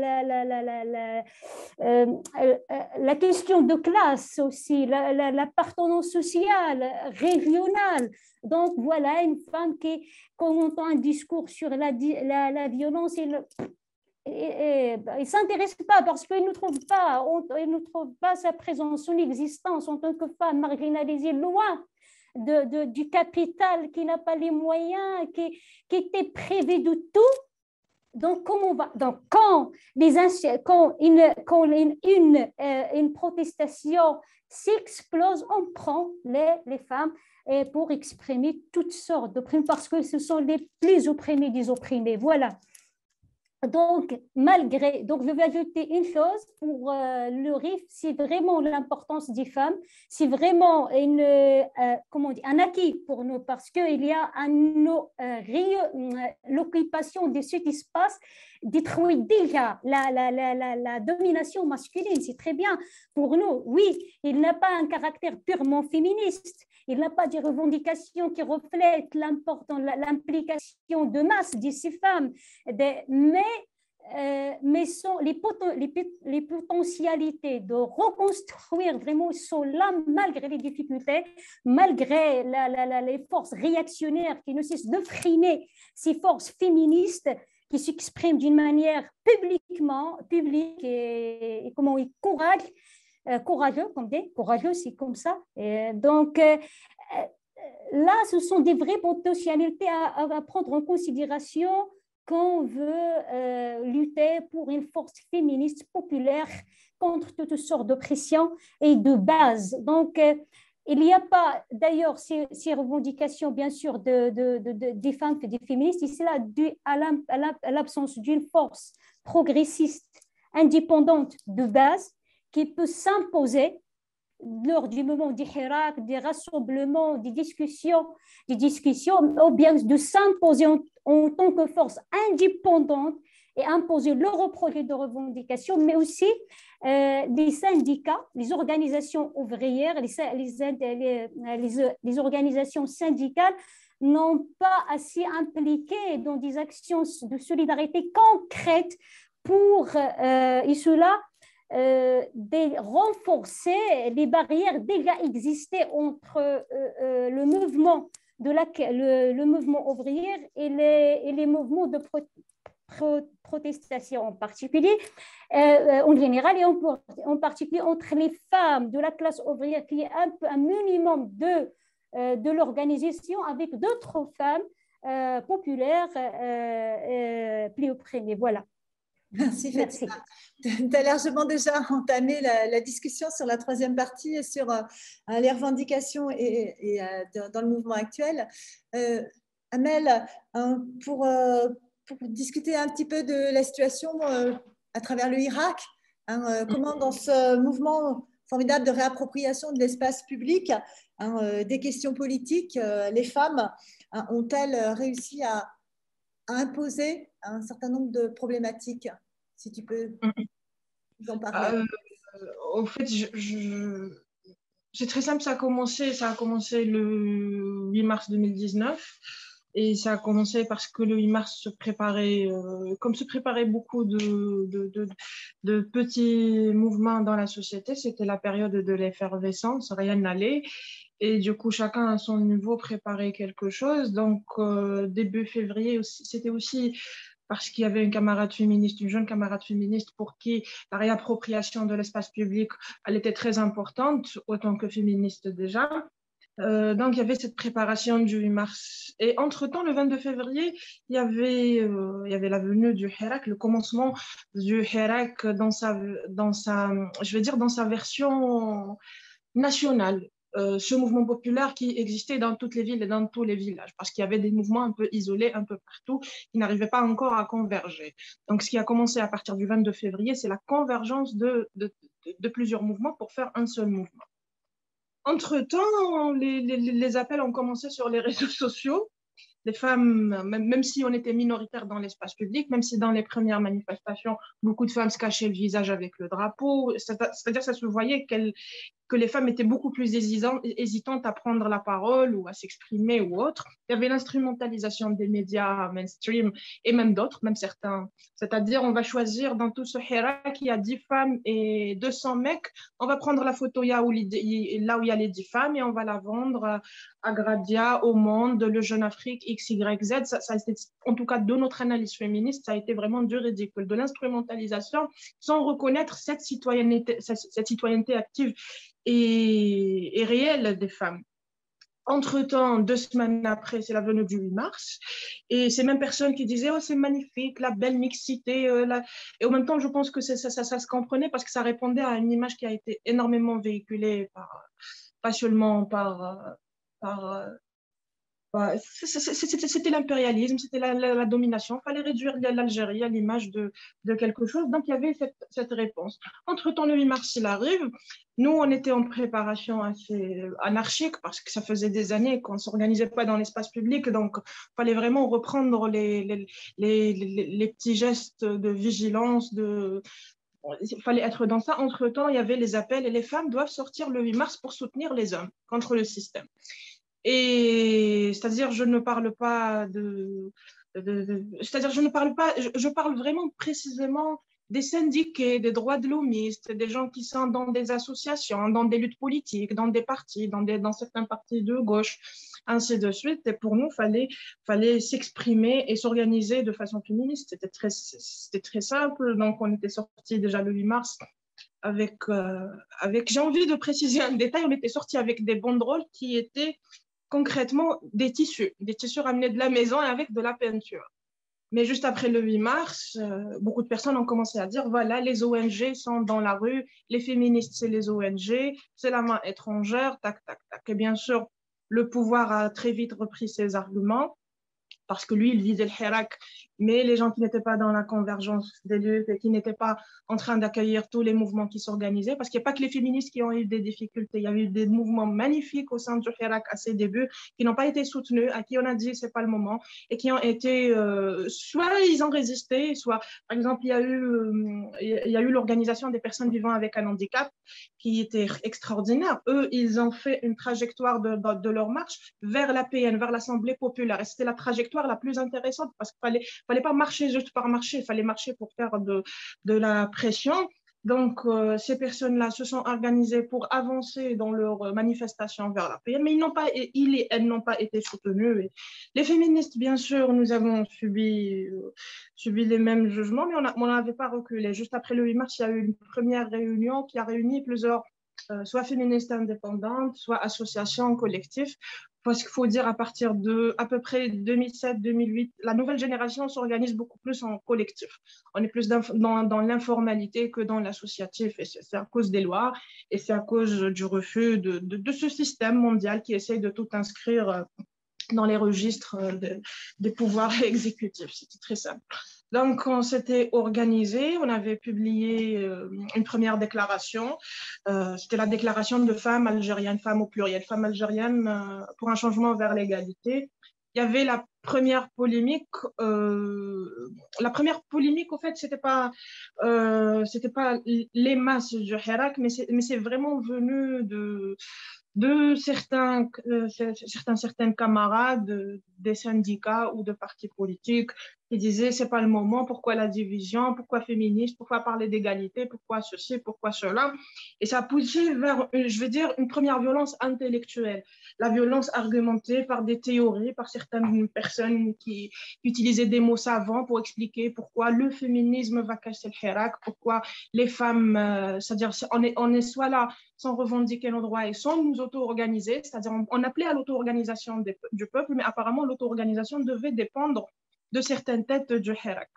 euh, euh, la, question de classe aussi, l'appartenance sociale, régionale. Donc voilà, une femme qui, quand on entend un discours sur la, la, violence, il ne s'intéresse pas parce qu'il ne trouve pas, il ne trouve pas sa présence, son existence en tant que femme marginalisée loin de, de, du capital, qui n'a pas les moyens, qui, qui était privé de tout donc, comment quand, une, euh, une protestation s'explose, on prend les, femmes et pour exprimer toutes sortes d'opprimes parce que ce sont les plus opprimés des opprimés. Voilà. Donc, malgré, donc je vais ajouter une chose pour euh, le RIF, c'est vraiment l'importance des femmes, c'est vraiment une, euh, comment un acquis pour nous parce qu'il y a un, euh, l'occupation de cet espace détruit déjà la, la, la, la domination masculine, c'est très bien pour nous. Oui, il n'a pas un caractère purement féministe, il n'a pas de revendications qui reflètent l'implication de masse de ces femmes, mais euh, mais les, les, potentialités de reconstruire vraiment sont là malgré les difficultés, malgré les forces réactionnaires qui ne cessent de freiner ces forces féministes qui s'expriment d'une manière publiquement, publique et, et comment ils courageux, comme dit, courageux, c'est comme ça. Et donc, euh, euh, là, ce sont des vraies potentialités à, prendre en considération quand on veut lutter pour une force féministe populaire contre toutes sortes d'oppressions et de base. Donc, il n'y a pas, d'ailleurs, ces, revendications, bien sûr, de, de, de, des femmes et des féministes, c'est là dû à l'absence d'une force progressiste, indépendante de base, qui peut s'imposer lors du moment du hirak, des rassemblements, des discussions, des discussions, ou bien de s'imposer en, tant que force indépendante et imposer leur projet de revendication, mais aussi euh, les syndicats, les organisations ouvrières, les, les, les, les organisations syndicales n'ont pas assez impliqué dans des actions de solidarité concrètes pour, euh, cela, euh, de renforcer les barrières déjà existantes entre euh, euh, le mouvement de la, le, mouvement ouvrier et les, et les mouvements de protestation en particulier, en général et en, en, particulier entre les femmes de la classe ouvrière qui est un, un minimum de, de l'organisation avec d'autres femmes populaires plus opprimées. Voilà. Merci, Fatima. Tu as largement déjà entamé la, discussion sur la troisième partie et sur euh, les revendications et, euh, dans le mouvement actuel. Euh, Amel, pour, pour, discuter un petit peu de la situation à travers le Irak, hein, comment dans ce mouvement formidable de réappropriation de l'espace public, hein, des questions politiques, les femmes hein, ont-elles réussi à imposer un certain nombre de problématiques, si tu peux nous en parler. Euh, au fait, je, c'est très simple, ça a, commencé, ça a commencé le 8 mars 2019. Et ça a commencé parce que le 8 mars se préparait, euh, comme se préparaient beaucoup de, de, de, de, petits mouvements dans la société, c'était la période de l'effervescence, rien n'allait. Et du coup, chacun à son niveau préparait quelque chose. Donc, euh, début février, c'était aussi parce qu'il y avait une camarade féministe, une jeune camarade féministe pour qui la réappropriation de l'espace public, elle était très importante, autant que féministe déjà. Euh, donc, il y avait cette préparation du 8 mars. Et entre-temps, le 22 février, il y avait, euh, il y avait la venue du Hirak, le commencement du Hirak dans sa, dans sa, je vais dire, dans sa version nationale. Euh, ce mouvement populaire qui existait dans toutes les villes et dans tous les villages, parce qu'il y avait des mouvements un peu isolés un peu partout qui n'arrivaient pas encore à converger. Donc, ce qui a commencé à partir du 22 février, c'est la convergence de, plusieurs mouvements pour faire un seul mouvement. Entre-temps, les, appels ont commencé sur les réseaux sociaux. Les femmes, même, si on était minoritaire dans l'espace public, même si dans les premières manifestations, beaucoup de femmes se cachaient le visage avec le drapeau, c'est-à-dire ça se voyait qu'elles que les femmes étaient beaucoup plus hésitantes à prendre la parole ou à s'exprimer ou autre. Il y avait l'instrumentalisation des médias mainstream et même d'autres, même certains. C'est-à-dire, on va choisir dans tout ce hira qui a 10 femmes et 200 mecs, on va prendre la photo là où il y a les 10 femmes et on va la vendre à Gradia, au Monde, le Jeune Afrique, X, Y, Z. Ça, ça en tout cas, de notre analyse féministe, ça a été vraiment du ridicule, de l'instrumentalisation sans reconnaître cette citoyenneté active et, réelle des femmes. Entre-temps, deux semaines après, c'est la venue du 8 mars. Et ces mêmes personnes qui disaient Oh, c'est magnifique, la belle mixité. Euh, et en même temps, je pense que ça, ça, ça, se comprenait parce que ça répondait à une image qui a été énormément véhiculée, pas seulement par, par, c'était l'impérialisme, c'était la, domination. Il fallait réduire l'Algérie à l'image de, quelque chose. Donc, il y avait cette, réponse. Entre-temps, le 8 mars, il arrive. Nous, on était en préparation assez anarchique parce que ça faisait des années qu'on ne s'organisait pas dans l'espace public. Donc, il fallait vraiment reprendre les, petits gestes de vigilance, il fallait être dans ça. Entre-temps, il y avait les appels et les femmes doivent sortir le 8 mars pour soutenir les hommes contre le système. Et c'est-à-dire, je ne parle pas de, c'est-à-dire, je ne parle pas, je, parle vraiment précisément des syndiqués, des droits de l'homiste, des gens qui sont dans des associations, dans des luttes politiques, dans des partis, dans, dans certains partis de gauche, ainsi de suite. Et pour nous, fallait, fallait s'exprimer et s'organiser de façon féministe. C'était très, très simple. Donc, on était sorti déjà le 8 mars avec, euh, avec j'ai envie de préciser un détail, on était sorti avec des banderoles qui étaient concrètement des tissus, des tissus ramenés de la maison et avec de la peinture. Mais juste après le 8 mars, euh, beaucoup de personnes ont commencé à dire, voilà, les ONG sont dans la rue, les féministes, c'est les ONG, c'est la main étrangère, tac, tac, tac. Et bien sûr, le pouvoir a très vite repris ses arguments parce que lui, il visait le Hirak mais les gens qui n'étaient pas dans la convergence des luttes et qui n'étaient pas en train d'accueillir tous les mouvements qui s'organisaient, parce qu'il n'y a pas que les féministes qui ont eu des difficultés, il y a eu des mouvements magnifiques au sein du Hirak à ses débuts qui n'ont pas été soutenus, à qui on a dit c'est pas le moment, et qui ont été, euh, soit ils ont résisté, soit, par exemple, il y a eu, euh, il y a eu l'organisation des personnes vivant avec un handicap qui était extraordinaire. Eux, ils ont fait une trajectoire de, leur marche vers la PN, vers l'Assemblée populaire, et c'était la trajectoire la plus intéressante parce qu'il fallait fallait pas marcher juste par marcher, il fallait marcher pour faire de, de la pression. Donc, euh, ces personnes-là se sont organisées pour avancer dans leur manifestation vers la paix, mais et elles n'ont pas été soutenues. les féministes, bien sûr, nous avons subi, euh, les mêmes jugements, mais on n'avait pas reculé. Juste après le 8 mars, il y a eu une première réunion qui a réuni plusieurs euh, soit féministes indépendantes, soit associations, collectifs, parce qu'il faut dire à partir de à peu près 2007-2008, la nouvelle génération s'organise beaucoup plus en collectif. On est plus dans, l'informalité que dans l'associatif, et c'est à cause des lois, et c'est à cause du refus de, de, ce système mondial qui essaye de tout inscrire euh, dans les registres euh, des pouvoirs exécutifs. C'était très simple. Donc, on s'était organisé, on avait publié euh, une première déclaration. Euh, c'était la déclaration de femmes algériennes, femmes au pluriel, femmes algériennes euh, pour un changement vers l'égalité. Il y avait la première polémique. la première polémique, au fait, c'était pas, pas les masses du Hirak, mais c'est vraiment venu de, de certains, certains camarades des syndicats ou de partis politiques qui disaient c'est pas le moment, pourquoi la division, pourquoi féministe, pourquoi parler d'égalité, pourquoi ceci, pourquoi cela. Et ça a poussé vers, je veux dire, une première violence intellectuelle, la violence argumentée par des théories, par certaines personnes qui, utilisaient des mots savants pour expliquer pourquoi le féminisme va casser le hirak, pourquoi les femmes, euh, c'est-à-dire on est, on est soit là sans revendiquer nos droits et sans nous auto-organiser, c'est-à-dire on, appelait à l'auto-organisation du peuple, mais apparemment l'auto-organisation devait dépendre de certaines têtes du Hirak.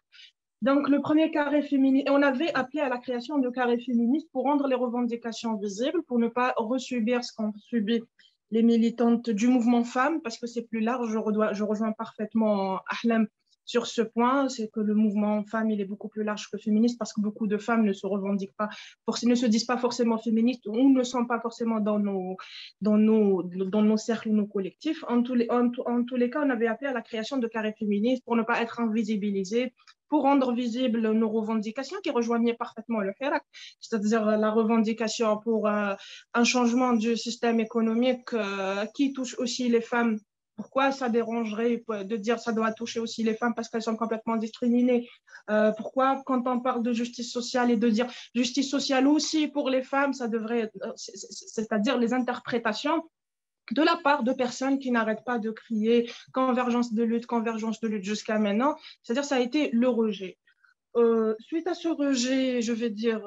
Donc, le premier carré féministe, on avait appelé à la création de carrés féministes pour rendre les revendications visibles, pour ne pas resubir ce qu'ont subi les militantes du mouvement femmes, parce que c'est plus large. Je, je rejoins parfaitement Ahlam sur ce point, c'est que le mouvement femmes, il est beaucoup plus large que féministe parce que beaucoup de femmes ne se revendiquent pas, ne se disent pas forcément féministes ou ne sont pas forcément dans nos, dans dans nos cercles nos collectifs. En tous, les, en, tous les cas, on avait appelé à la création de carrés féministes pour ne pas être invisibilisés, pour rendre visibles nos revendications qui rejoignaient parfaitement le Hirak, c'est-à-dire la revendication pour euh, un changement du système économique euh, qui touche aussi les femmes pourquoi ça dérangerait de dire ça doit toucher aussi les femmes parce qu'elles sont complètement discriminées? Euh, Pourquoi, quand on parle de justice sociale et de dire justice sociale aussi pour les femmes, ça devrait, euh, c'est-à-dire les interprétations de la part de personnes qui n'arrêtent pas de crier convergence de lutte, convergence de lutte jusqu'à maintenant, c'est-à-dire ça a été le rejet. Euh, suite à ce rejet, je vais dire,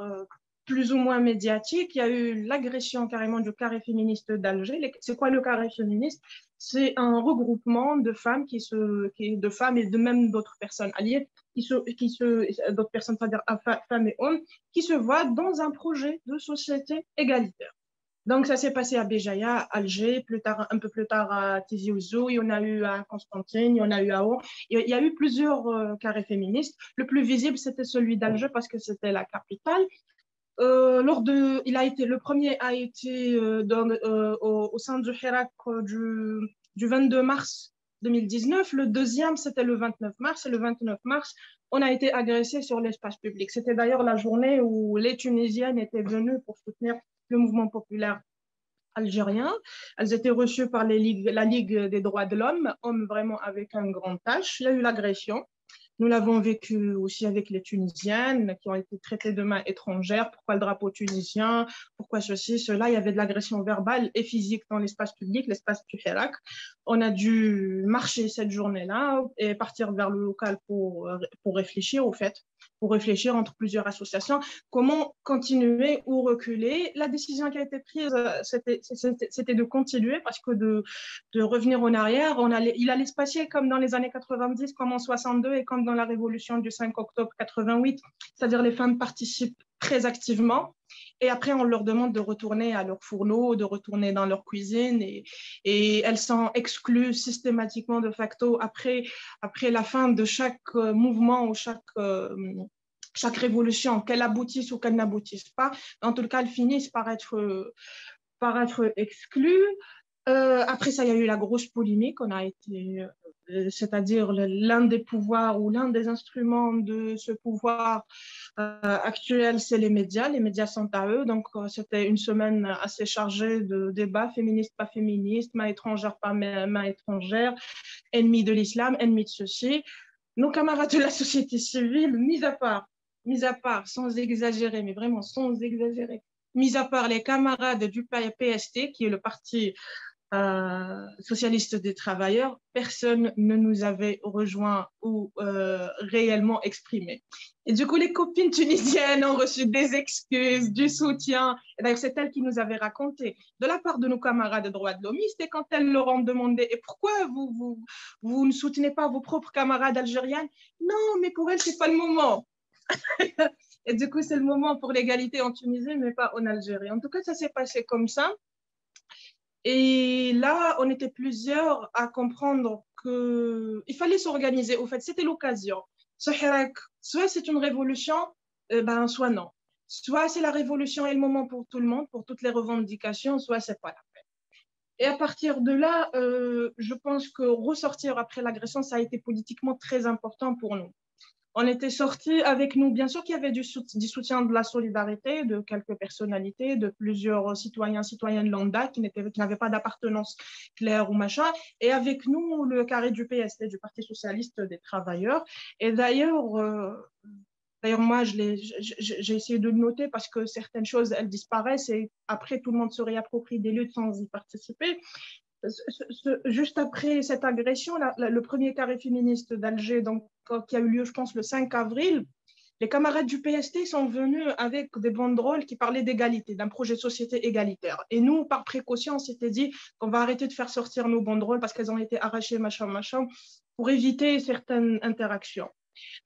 plus ou moins médiatique. Il y a eu l'agression carrément du carré féministe d'Alger. C'est quoi le carré féministe? C'est un regroupement de femmes qui se, de femmes et de même d'autres personnes alliées, qui se, qui se, d'autres personnes, c'est-à-dire femmes et hommes, qui se voient dans un projet de société égalitaire. Donc, ça s'est passé à Béjaïa, Alger, plus tard, un peu plus tard à Tizi Ouzou, il y en a eu à Constantine, il y en a eu à Oran. Il y a eu plusieurs euh, carrés féministes. Le plus visible, c'était celui d'Alger parce que c'était la capitale. Euh, lors de, il a été, le premier a été euh, dans, euh, au, sein du Hirak du, du 22 mars 2019. Le deuxième, c'était le 29 mars. Et le 29 mars, on a été agressé sur l'espace public. C'était d'ailleurs la journée où les Tunisiennes étaient venues pour soutenir le mouvement populaire algérien. Elles étaient reçues par les ligues, la Ligue des droits de l'homme, hommes vraiment avec un grand tâche. Il y a eu l'agression. Nous l'avons vécu aussi avec les Tunisiennes qui ont été traitées de main étrangère. Pourquoi le drapeau tunisien? Pourquoi ceci, cela? Il y avait de l'agression verbale et physique dans l'espace public, l'espace du Hirak. On a dû marcher cette journée-là et partir vers le local pour, pour réfléchir au fait pour réfléchir entre plusieurs associations, comment continuer ou reculer. La décision qui a été prise, c'était de continuer parce que de, de, revenir en arrière, on allait, il allait se passer comme dans les années 90, comme en 62 et comme dans la révolution du 5 octobre 88, c'est-à-dire les femmes participent très activement. Et après, on leur demande de retourner à leur fourneau, de retourner dans leur cuisine. Et, elles sont exclues systématiquement de facto après, après la fin de chaque euh, mouvement ou chaque, euh, révolution, qu'elle aboutisse ou qu'elle n'aboutisse pas. En tout cas, elles finissent par être, par être exclues. Euh, après ça, il y a eu la grosse polémique. On a été c'est-à-dire l'un des pouvoirs ou l'un des instruments de ce pouvoir euh, actuel, c'est les médias. Les médias sont à eux. Donc, euh, c'était une semaine assez chargée de débats féministes, pas féministes, main étrangère, pas main étrangère, ennemis de l'islam, ennemis de ceci. Nos camarades de la société civile, mis à part, mis à part, sans exagérer, mais vraiment sans exagérer, mis à part les camarades du PST, qui est le parti euh, socialiste des travailleurs, personne ne nous avait rejoint ou euh, réellement exprimé. Et du coup, les copines tunisiennes ont reçu des excuses, du soutien. D'ailleurs, c'est elles qui nous avaient raconté de la part de nos camarades de droits de l'homme. C'était quand elles leur ont demandé Et pourquoi vous, vous, vous ne soutenez pas vos propres camarades algériennes? Non, mais pour elles, c'est pas le moment. Et du coup, c'est le moment pour l'égalité en Tunisie, mais pas en Algérie. En tout cas, ça s'est passé comme ça. Et là, on était plusieurs à comprendre qu'il fallait s'organiser. Au fait, c'était l'occasion. Soit c'est une révolution, euh, ben, soit non. Soit c'est la révolution et le moment pour tout le monde, pour toutes les revendications, soit c'est pas la peine. Et à partir de là, euh, je pense que ressortir après l'agression, ça a été politiquement très important pour nous. On était sortis avec nous. Bien sûr qu'il y avait du, soutien de la solidarité de quelques personnalités, de plusieurs citoyens, citoyennes lambda qui n'avaient pas d'appartenance claire ou machin. Et avec nous, le carré du PST, du Parti socialiste des travailleurs. Et d'ailleurs, euh, D'ailleurs, moi, j'ai essayé de le noter parce que certaines choses, elles disparaissent et après, tout le monde se réapproprie des luttes sans y participer juste après cette agression, le premier carré féministe d'Alger, donc, qui a eu lieu, je pense, le 5 avril, les camarades du PST sont venus avec des banderoles qui parlaient d'égalité, d'un projet de société égalitaire. Et nous, par précaution, on s'était dit qu'on va arrêter de faire sortir nos banderoles parce qu'elles ont été arrachées, machin, machin, pour éviter certaines interactions.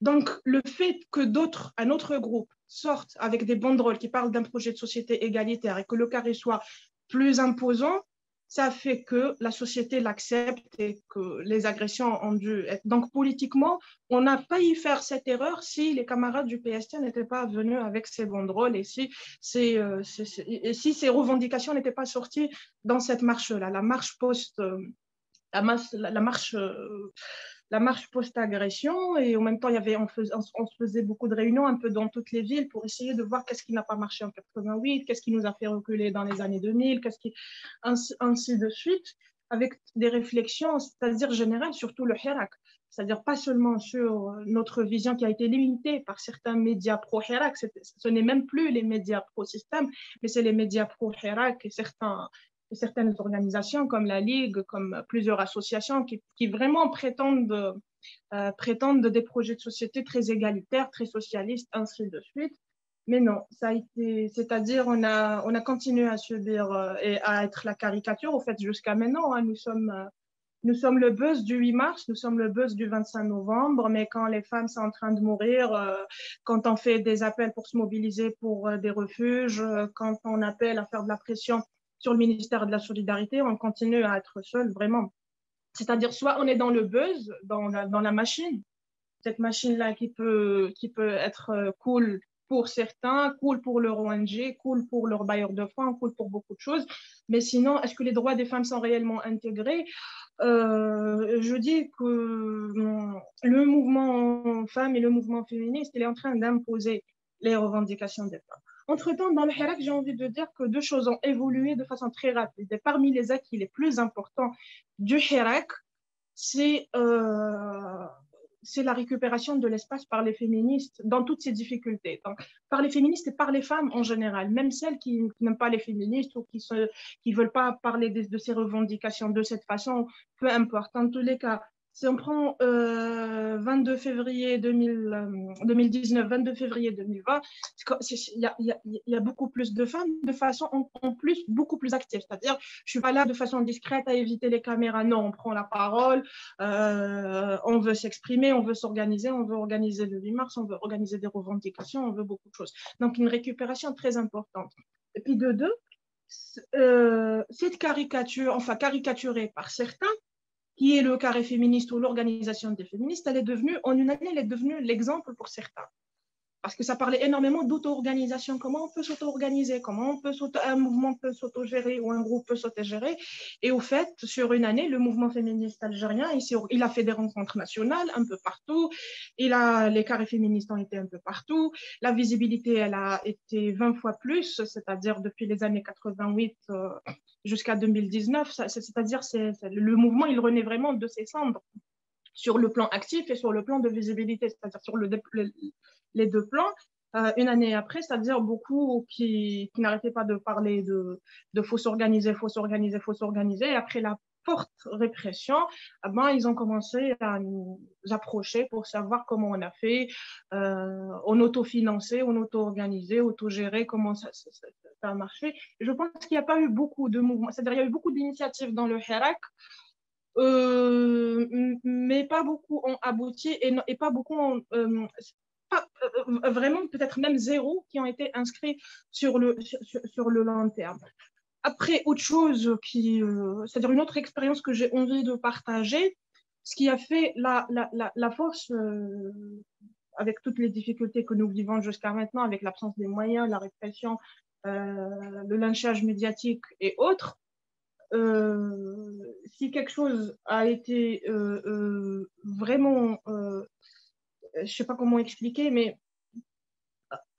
Donc, le fait que d'autres, un autre groupe, sortent avec des banderoles qui parlent d'un projet de société égalitaire et que le carré soit plus imposant, ça fait que la société l'accepte et que les agressions ont dû être. Donc, politiquement, on n'a pas y faire cette erreur si les camarades du PST n'étaient pas venus avec ces banderoles et si, ces, euh, si ces revendications n'étaient pas sorties dans cette marche-là, la marche post. Euh, la, marche euh, la marche post-agression et en même temps, il y avait, on, faisait, on, se faisait beaucoup de réunions un peu dans toutes les villes pour essayer de voir qu'est-ce qui n'a pas marché en 88, qu'est-ce qui nous a fait reculer dans les années 2000, qu'est-ce qui, ainsi, de suite, avec des réflexions, c'est-à-dire générales, surtout le Hirak, c'est-à-dire pas seulement sur notre vision qui a été limitée par certains médias pro-Hirak, ce n'est même plus les médias pro-système, mais c'est les médias pro-Hirak et certains, certaines organisations comme la Ligue, comme plusieurs associations qui, vraiment prétendent, euh, prétendent des projets de société très égalitaires, très socialistes, ainsi de suite. Mais non, ça a été, c'est-à-dire on a, on a continué à subir euh, et à être la caricature, au fait, jusqu'à maintenant. Hein, euh, nous sommes le buzz du 8 mars, nous sommes le buzz du 25 novembre, mais quand les femmes sont en train de mourir, quand on fait des appels pour se mobiliser pour des refuges, quand on appelle à faire de la pression sur le ministère de la Solidarité, on continue à être seul, vraiment. C'est-à-dire, soit on est dans le buzz, dans la, machine, cette machine-là qui peut, qui peut être euh, cool pour certains, cool pour leur ONG, cool pour leur bailleur de fonds, cool pour beaucoup de choses. Mais sinon, est-ce que les droits des femmes sont réellement intégrés? Euh, Je dis que hum, le mouvement femmes et le mouvement féministe, il est en train d'imposer les revendications des femmes. Entre-temps, dans le Hirak, j'ai envie de dire que deux choses ont évolué de façon très rapide. Et parmi les acquis les plus importants du Hirak, c'est euh, la récupération de l'espace par les féministes dans toutes ces difficultés. Par les féministes et par les femmes en général, même celles qui, n'aiment pas les féministes ou qui ne veulent pas parler de, de, ces revendications de cette façon, peu importe. En tous les cas, si on prend 22 euh, février 2019, 22 euh, février 2020, il y, a, beaucoup plus de femmes de façon en, plus beaucoup plus active. C'est-à-dire, je suis pas là de façon discrète à éviter les caméras. Non, on prend la parole, euh, on veut s'exprimer, on veut s'organiser, on veut organiser le 8 mars, on veut organiser des revendications, on veut beaucoup de choses. Donc, une récupération très importante. Et puis de deux, cette caricature, enfin caricaturée par certains, qui est le carré féministe ou l'organisation des féministes, elle est devenue, en une année, elle est devenue l'exemple pour certains parce que ça parlait énormément d'auto-organisation. Comment on peut s'auto-organiser? Comment un mouvement peut s'auto-gérer ou un groupe peut s'auto-gérer? Et au fait, sur une année, le mouvement féministe algérien, il, a fait des rencontres nationales un peu partout. Il a, les carrés féministes ont été un peu partout. La visibilité, elle a été 20 fois plus, c'est-à-dire depuis les années 88 euh, jusqu'à 2019. C'est-à-dire, c'est, le mouvement, il renaît vraiment de ses cendres sur le plan actif et sur le plan de visibilité, c'est-à-dire sur le, le, les deux plans. Euh, une année après, c'est-à-dire beaucoup qui, qui n'arrêtaient pas de parler de, de faut s'organiser, faut s'organiser, faut s'organiser. Après la forte répression, eh ben, ils ont commencé à nous approcher pour savoir comment on a fait, euh, on autofinancé, on auto-organisé, auto-géré, comment ça, ça, a marché. je pense qu'il n'y a pas eu beaucoup de mouvements, c'est-à-dire il y a eu beaucoup d'initiatives dans le Hirak, euh, mais pas beaucoup ont abouti et, et pas beaucoup ont, euh, euh, vraiment peut-être même zéro qui ont été inscrits sur le, sur, le long terme. Après, autre chose, qui, euh, c'est-à-dire une autre expérience que j'ai envie de partager, ce qui a fait la, la, la, force, euh, avec toutes les difficultés que nous vivons jusqu'à maintenant, avec l'absence des moyens, la répression, le lynchage médiatique et autres, si quelque chose a été vraiment je ne sais pas comment expliquer, mais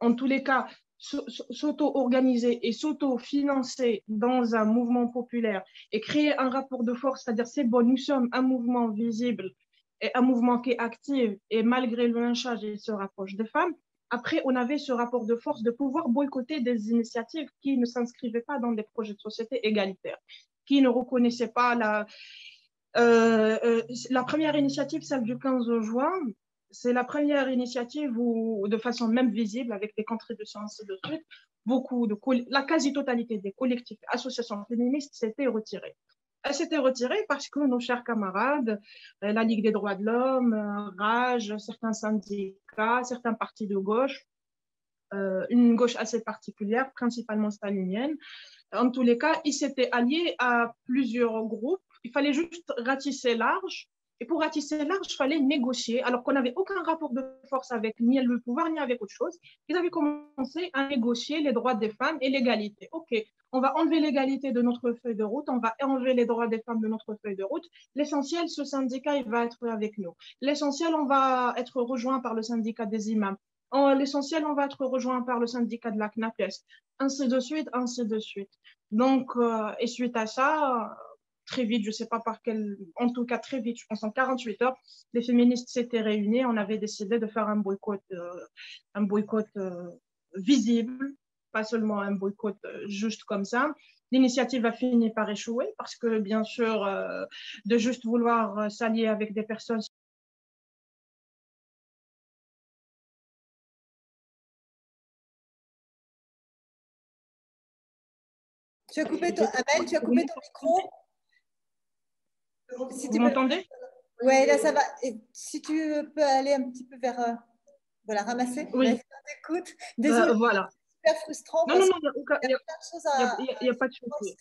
en tous les cas, s'auto-organiser et s'auto-financer dans un mouvement populaire et créer un rapport de force, c'est-à-dire c'est bon, nous sommes un mouvement visible et un mouvement qui est actif et malgré le lynchage, il se rapproche des femmes. Après, on avait ce rapport de force de pouvoir boycotter des initiatives qui ne s'inscrivaient pas dans des projets de société égalitaires, qui ne reconnaissaient pas la... Euh, euh, la première initiative, celle du 15 juin, c'est la première initiative où, de façon même visible, avec des contributions ainsi de suite, beaucoup de, la quasi-totalité des collectifs, associations féministes s'étaient retirées. Elles s'étaient retirées parce que nos chers camarades, euh, la Ligue des droits de l'homme, euh, RAGE, certains syndicats, certains partis de gauche, euh, une gauche assez particulière, principalement stalinienne, en tous les cas, ils s'étaient alliés à plusieurs groupes. Il fallait juste ratisser large et pour ratisser large, il fallait négocier, alors qu'on n'avait aucun rapport de force avec ni le pouvoir, ni avec autre chose. Ils avaient commencé à négocier les droits des femmes et l'égalité. OK, on va enlever l'égalité de notre feuille de route, on va enlever les droits des femmes de notre feuille de route. L'essentiel, ce syndicat, il va être avec nous. L'essentiel, on va être rejoint par le syndicat des imams. L'essentiel, on va être rejoint par le syndicat de la CNAPES. Ainsi de suite, ainsi de suite. Donc, euh, et suite à ça, très vite, je ne sais pas par quel, en tout cas très vite, je pense en 48 heures, les féministes s'étaient réunies, on avait décidé de faire un boycott, euh, un boycott euh, visible, pas seulement un boycott euh, juste comme ça. L'initiative a fini par échouer parce que, bien sûr, de juste vouloir s'allier avec des personnes Tu as coupé ton, Amel, tu as coupé ton micro vous m'entendez? Oui, là ça va. Et si tu peux aller un petit peu vers. Euh, voilà, ramasser. Oui. Écoute. Désolée. Euh, voilà. Super frustrant. Non, non, non, il n'y a, pas de souci.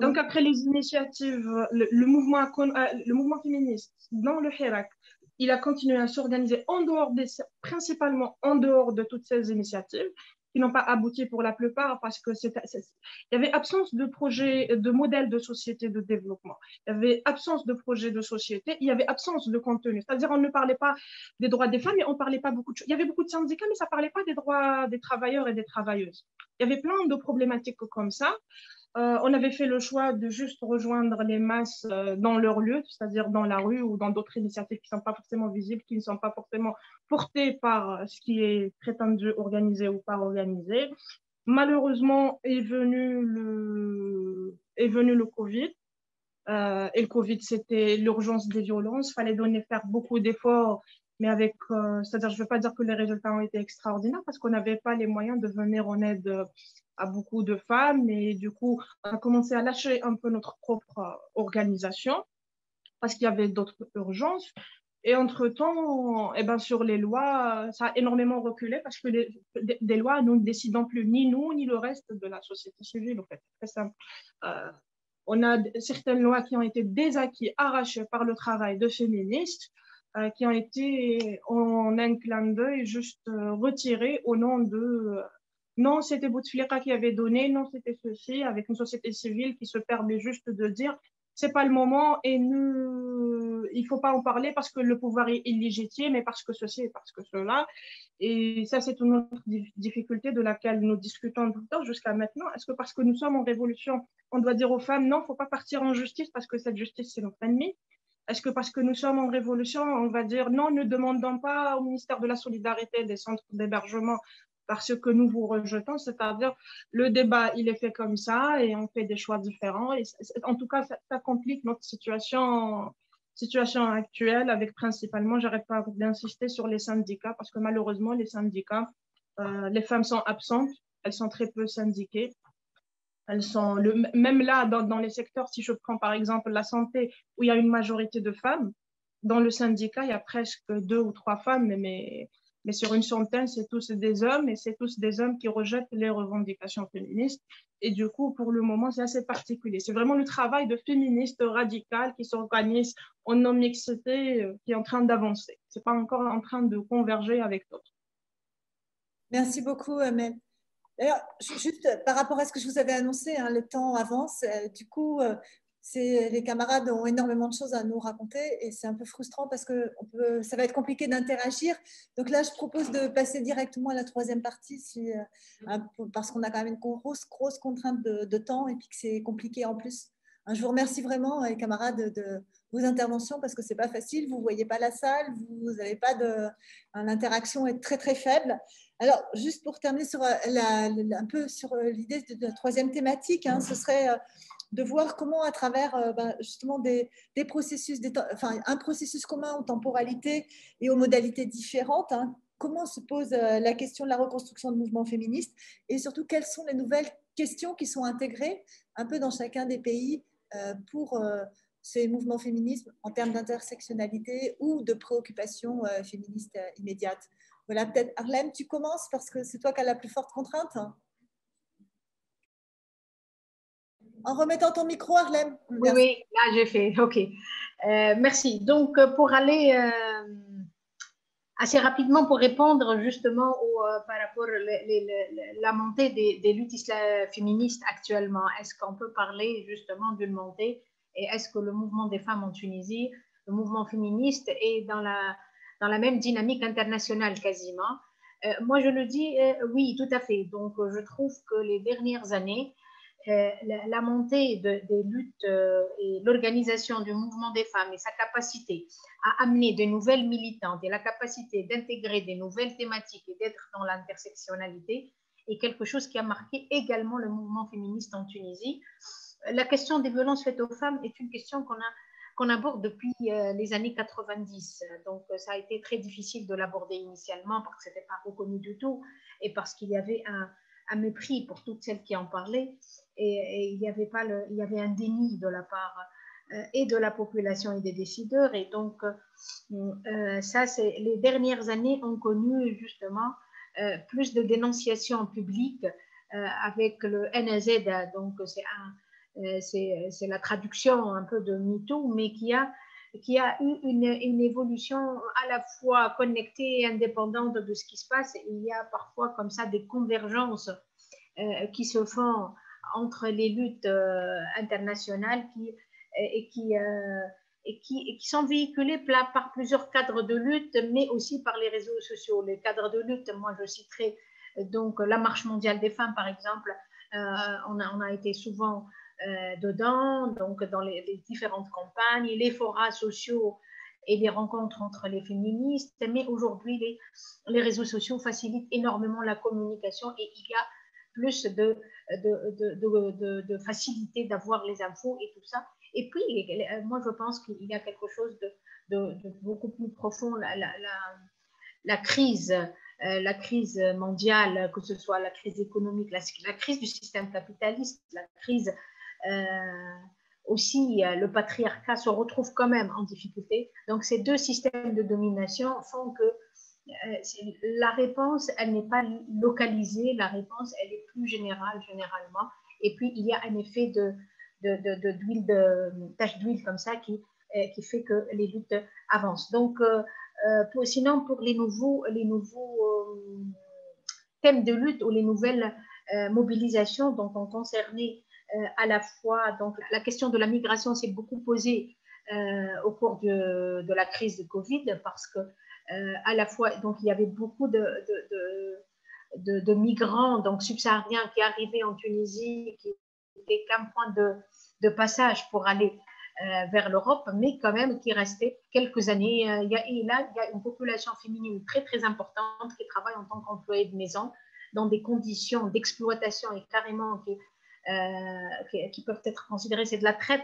Donc, après les initiatives, le, mouvement, euh, le mouvement féministe dans le Hirak, il a continué à s'organiser en dehors des, principalement en dehors de toutes ces initiatives qui n'ont pas abouti pour la plupart parce que il y avait absence de projet, de modèle de société de développement. Il y avait absence de projet de société, il y avait absence de contenu. C'est-à-dire, on ne parlait pas des droits des femmes, mais on parlait pas beaucoup de choses. Il y avait beaucoup de syndicats, mais ça parlait pas des droits des travailleurs et des travailleuses. Il y avait plein de problématiques comme ça. Euh, on avait fait le choix de juste rejoindre les masses euh, dans leur lieu, c'est-à-dire dans la rue ou dans d'autres initiatives qui ne sont pas forcément visibles, qui ne sont pas forcément portées par euh, ce qui est prétendu organisé ou pas organisé. Malheureusement, est venu le, est venu le Covid. et le Covid, c'était l'urgence des violences. Il fallait donner, faire beaucoup d'efforts, mais avec, c'est-à-dire, je ne veux pas dire que les résultats ont été extraordinaires parce qu'on n'avait pas les moyens de venir en aide à beaucoup de femmes et du coup, on a commencé à lâcher un peu notre propre euh, organisation parce qu'il y avait d'autres urgences. Et entre-temps, eh ben, sur les lois, ça a énormément reculé parce que des, lois, nous ne décidons plus, ni nous, ni le reste de la société civile. En fait, très simple. Euh, on a certaines lois qui ont été désacquises, arrachées par le travail de féministes, euh, qui ont été en un clin d'œil juste retirées au nom de non, c'était Bouteflika qui avait donné, non, c'était ceci, avec une société civile qui se permet juste de dire c'est pas le moment et nous, il faut pas en parler parce que le pouvoir est illégitime et parce que ceci et parce que cela. Et ça, c'est une autre difficulté de laquelle nous discutons jusqu'à maintenant. Est-ce que parce que nous sommes en révolution, on doit dire aux femmes non, faut pas partir en justice parce que cette justice, c'est notre ennemi? Est-ce que parce que nous sommes en révolution, on va dire non, ne demandons pas au ministère de la Solidarité des centres d'hébergement parce que nous vous rejetons, c'est-à-dire le débat, il est fait comme ça et on fait des choix différents. En tout cas, ça, complique notre situation, situation actuelle avec principalement, j'arrête pas d'insister sur les syndicats parce que malheureusement, les syndicats, euh, les femmes sont absentes, elles sont très peu syndiquées. Elles sont même là, dans, dans les secteurs, si je prends par exemple la santé, où il y a une majorité de femmes, dans le syndicat, il y a presque deux ou trois femmes, mais mais sur une centaine, c'est tous des hommes et c'est tous des hommes qui rejettent les revendications féministes. Et du coup, pour le moment, c'est assez particulier. C'est vraiment le travail de féministes radicales qui s'organisent en non-mixité euh, qui est en train d'avancer. Ce n'est pas encore en train de converger avec d'autres. Merci beaucoup, Amel. D'ailleurs, juste par rapport à ce que je vous avais annoncé, hein, le temps avance. Euh, du coup, euh, les camarades ont énormément de choses à nous raconter et c'est un peu frustrant parce que ça va être compliqué d'interagir. Donc là, je propose de passer directement à la troisième partie euh, parce qu'on a quand même une grosse, contrainte de, temps et puis que c'est compliqué en plus. Hein, je vous remercie vraiment, les camarades, de vos interventions parce que c'est pas facile. Vous voyez pas la salle, vous n'avez pas de. Hein, l'interaction est très, très faible. Alors, juste pour terminer sur euh, un peu sur euh, l'idée de, la troisième thématique, hein, ce serait de voir comment à travers euh, ben, justement des, processus, enfin, un processus commun en temporalité et aux modalités différentes, hein, comment se pose euh, la question de la reconstruction de mouvements féministes et surtout quelles sont les nouvelles questions qui sont intégrées un peu dans chacun des pays euh, pour ces mouvements féministes en termes d'intersectionnalité ou de préoccupations féministes immédiates. Voilà, peut-être Arlène, tu commences parce que c'est toi qui as la plus forte contrainte. En remettant ton micro, Arlem. Oui, oui, là j'ai fait. OK. Euh, merci. Donc, euh, pour aller euh, assez rapidement, pour répondre justement au, par rapport à la montée des, luttes féministes actuellement, est-ce qu'on peut parler justement d'une montée? Et est-ce que le mouvement des femmes en Tunisie, le mouvement féministe, est dans la, dans la même dynamique internationale quasiment? Moi, je le dis oui, tout à fait. Donc, je trouve que les dernières années, euh, la, montée des luttes euh, et l'organisation du mouvement des femmes et sa capacité à amener de nouvelles militantes et la capacité d'intégrer des nouvelles thématiques et d'être dans l'intersectionnalité est quelque chose qui a marqué également le mouvement féministe en Tunisie. La question des violences faites aux femmes est une question qu'on aborde depuis euh, les années 90. Donc, ça a été très difficile de l'aborder initialement parce que ce n'était pas reconnu du tout et parce qu'il y avait un mépris pour toutes celles qui en parlaient et, il y avait pas il y avait un déni de la part euh, et de la population et des décideurs et donc euh, euh, ça c'est les dernières années ont connu justement plus de dénonciations publiques avec le NZ donc c'est c'est la traduction un peu de MeToo mais qui a qui a eu une, une, évolution à la fois connectée et indépendante de ce qui se passe. Il y a parfois comme ça des convergences qui se font entre les luttes euh, internationales qui, qui, euh, et, qui, et qui sont véhiculées par plusieurs cadres de lutte, mais aussi par les réseaux sociaux. Les cadres de lutte, moi je citerai donc la Marche mondiale des femmes, par exemple, on, a, on, a, été souvent euh, dedans, donc dans les, différentes campagnes, les forats sociaux et les rencontres entre les féministes. Mais aujourd'hui, les, les, réseaux sociaux facilitent énormément la communication et il y a plus de, de, de, de facilité d'avoir les infos et tout ça. Et puis, moi, je pense qu'il y a quelque chose de, beaucoup plus profond. La, la, la, crise, euh, la crise mondiale, que ce soit la crise économique, la, crise du système capitaliste, la crise euh, aussi euh, le patriarcat se retrouve quand même en difficulté. Donc ces deux systèmes de domination font que la réponse, elle n'est pas localisée, la réponse, elle est plus générale généralement. Et puis il y a un effet de, de, d'huile, de, tache d'huile comme ça qui, qui fait que les luttes avancent. Donc pour, sinon pour les nouveaux, thèmes de lutte ou les nouvelles mobilisations dont on concernait euh, à la fois, donc la question de la migration s'est beaucoup posée euh, au cours de, la crise de Covid parce que euh, à la fois, donc il y avait beaucoup de, migrants donc subsahariens qui arrivaient en Tunisie, qui n'étaient qu'un point de, passage pour aller vers l'Europe, mais quand même qui restaient quelques années. A, et là, il y a une population féminine très très importante qui travaille en tant qu'employée de maison dans des conditions d'exploitation et carrément qui euh, peuvent être considérées, c'est de la traite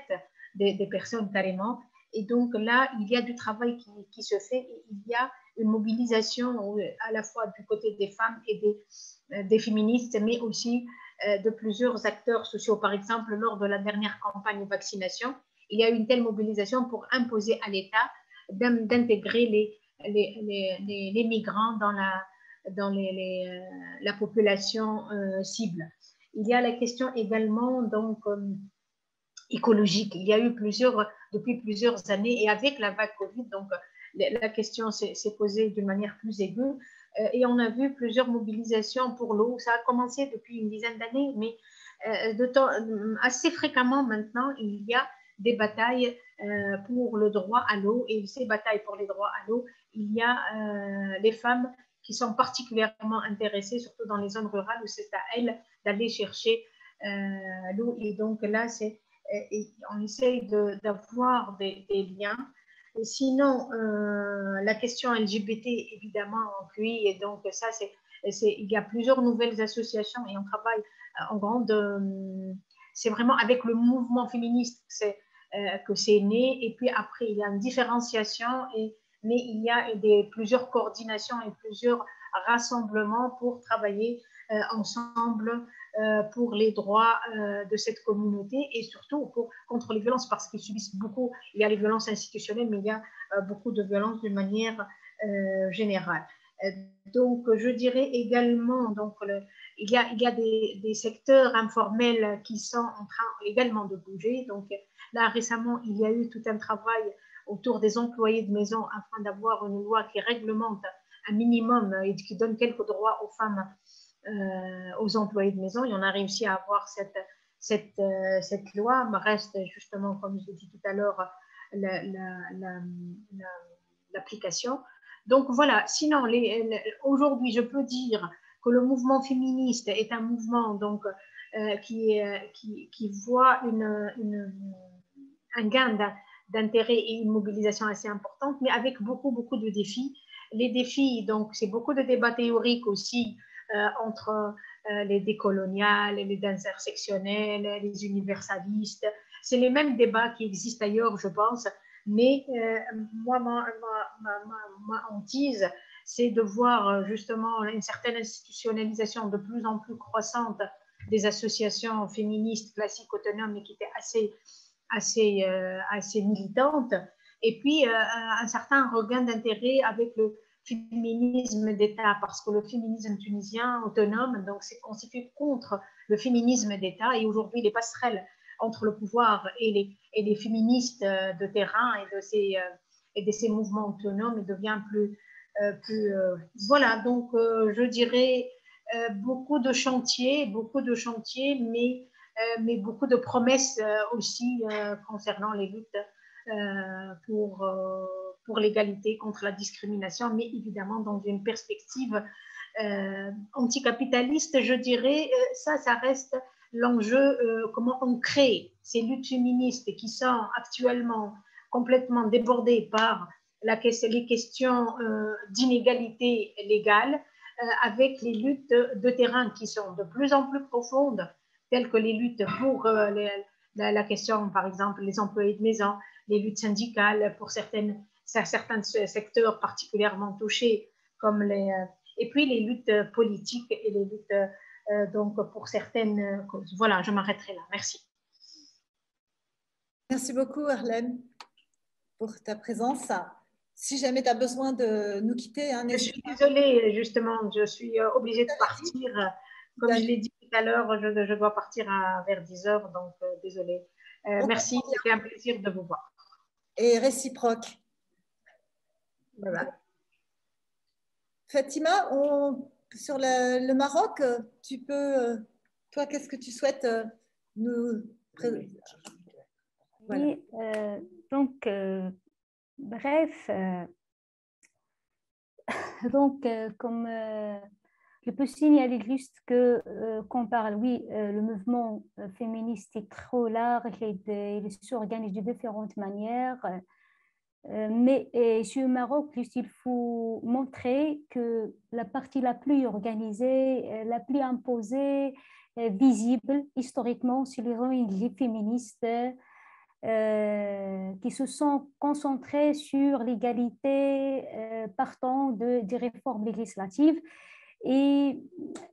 des, personnes carrément. Et donc là, il y a du travail qui, se fait, il y a une mobilisation à la fois du côté des femmes et des, euh, féministes, mais aussi euh, de plusieurs acteurs sociaux. Par exemple, lors de la dernière campagne de vaccination, il y a eu une telle mobilisation pour imposer à l'État d'intégrer les, migrants dans la, population cible. Il y a la question également donc euh, écologique. Il y a eu plusieurs depuis plusieurs années et avec la vague Covid, donc la question s'est posée d'une manière plus aiguë euh, et on a vu plusieurs mobilisations pour l'eau. Ça a commencé depuis une dizaine d'années, mais euh, de temps, assez fréquemment maintenant, il y a des batailles pour le droit à l'eau. Et ces batailles pour les droits à l'eau, il y a les femmes qui sont particulièrement intéressées, surtout dans les zones rurales où c'est à elles d'aller chercher l'eau. Et donc là, c'est, on essaye d'avoir des, liens. Sinon, la question LGBT, évidemment, puis, et donc ça, c'est il y a plusieurs nouvelles associations et on travaille euh, en grande. Euh, c'est vraiment avec le mouvement féministe euh, que c'est né. Et puis après, il y a une différenciation, et, mais il y a des, plusieurs coordinations et plusieurs rassemblements pour travailler ensemble pour les droits de cette communauté et surtout contre les violences parce qu'ils subissent beaucoup. Il y a les violences institutionnelles, mais il y a beaucoup de violences de manière générale. Euh, donc, je dirais également, donc, il y a, des, des, secteurs informels qui sont en train également de bouger. Donc, là, récemment, il y a eu tout un travail autour des employés de maison afin d'avoir une loi qui réglemente un minimum et qui donne quelques droits aux femmes, euh, aux employés de maison. Et on a réussi à avoir cette, cette, euh, cette loi. Mais reste justement, comme je l'ai dit tout à l'heure, l'application. Donc voilà, sinon, aujourd'hui, je peux dire que le mouvement féministe est un mouvement donc, euh, qui, voit un gain d'intérêt et une mobilisation assez importante, mais avec beaucoup, beaucoup de défis. Les défis, donc, c'est beaucoup de débats théoriques aussi euh, entre euh, les décoloniales, les intersectionnels, les universalistes. C'est les mêmes débats qui existent ailleurs, je pense, mais euh, moi, ma, hantise, c'est de voir euh, justement une certaine institutionnalisation de plus en plus croissante des associations féministes classiques autonomes et qui étaient assez, assez, euh, assez militantes. Et puis, un certain regain d'intérêt avec le féminisme d'État, parce que le féminisme tunisien autonome donc, s'est constitué contre le féminisme d'État. Et aujourd'hui, les passerelles entre le pouvoir et les, et les féministes euh, de terrain et de ces, euh, et de ces mouvements autonomes devient plus... Euh, plus voilà, donc je dirais beaucoup de chantiers, beaucoup de chantiers, mais, mais beaucoup de promesses aussi concernant les luttes pour, pour l'égalité contre la discrimination, mais évidemment dans une perspective anticapitaliste, je dirais, ça, ça reste l'enjeu, euh, comment on crée ces luttes féministes qui sont actuellement complètement débordées par la, les questions euh, d'inégalité légale, euh, avec les luttes de terrain qui sont de plus en plus profondes, telles que les luttes pour la, question, par exemple, les employés de maison, les luttes syndicales pour certaines, certains secteurs particulièrement touchés, comme les, et puis les luttes politiques et les luttes euh, donc, pour certaines causes. Voilà, je m'arrêterai là. Merci. Merci beaucoup, Arlène, pour ta présence. Si jamais tu as besoin de nous quitter. Hein, je suis désolée, justement, je suis euh, obligée de partir. Comme je l'ai dit tout à l'heure, je, je, dois partir à, vers 10 heures, donc euh, désolée. merci, c'était un plaisir de vous voir. Et réciproque. Voilà. Fatima, on sur le, Maroc, tu peux, euh, toi, qu'est-ce que tu souhaites euh, nous présenter Oui, euh, donc, bref, donc, comme je peux signaler juste que qu'on parle, oui, le mouvement féministe est trop large et il s'organise de différentes manières. Euh, mais ici au Maroc, il faut montrer que la partie la plus organisée, euh, la plus imposée, euh, visible historiquement, c'est les ONG féministes qui se sont concentrées sur l'égalité partant de, des réformes législatives et,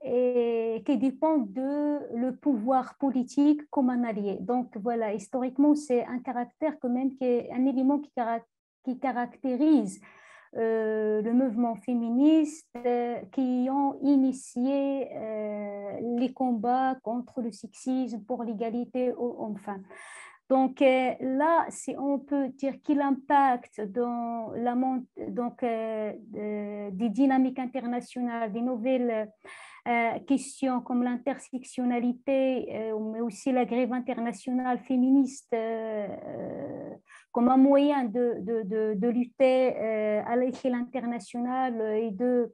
et, qui dépendent de le pouvoir politique comme un allié. Donc voilà, historiquement, c'est un caractère quand même qui est un élément qui caractérise qui caractérisent euh, le mouvement féministe euh, qui ont initié euh, les combats contre le sexisme pour l'égalité hommes-femmes. Donc là, si on peut dire qu'il impacte dans la donc, des dynamiques internationales, des nouvelles questions comme l'intersectionnalité, mais aussi la grève internationale féministe comme un moyen de, de, de, lutter à l'échelle internationale et de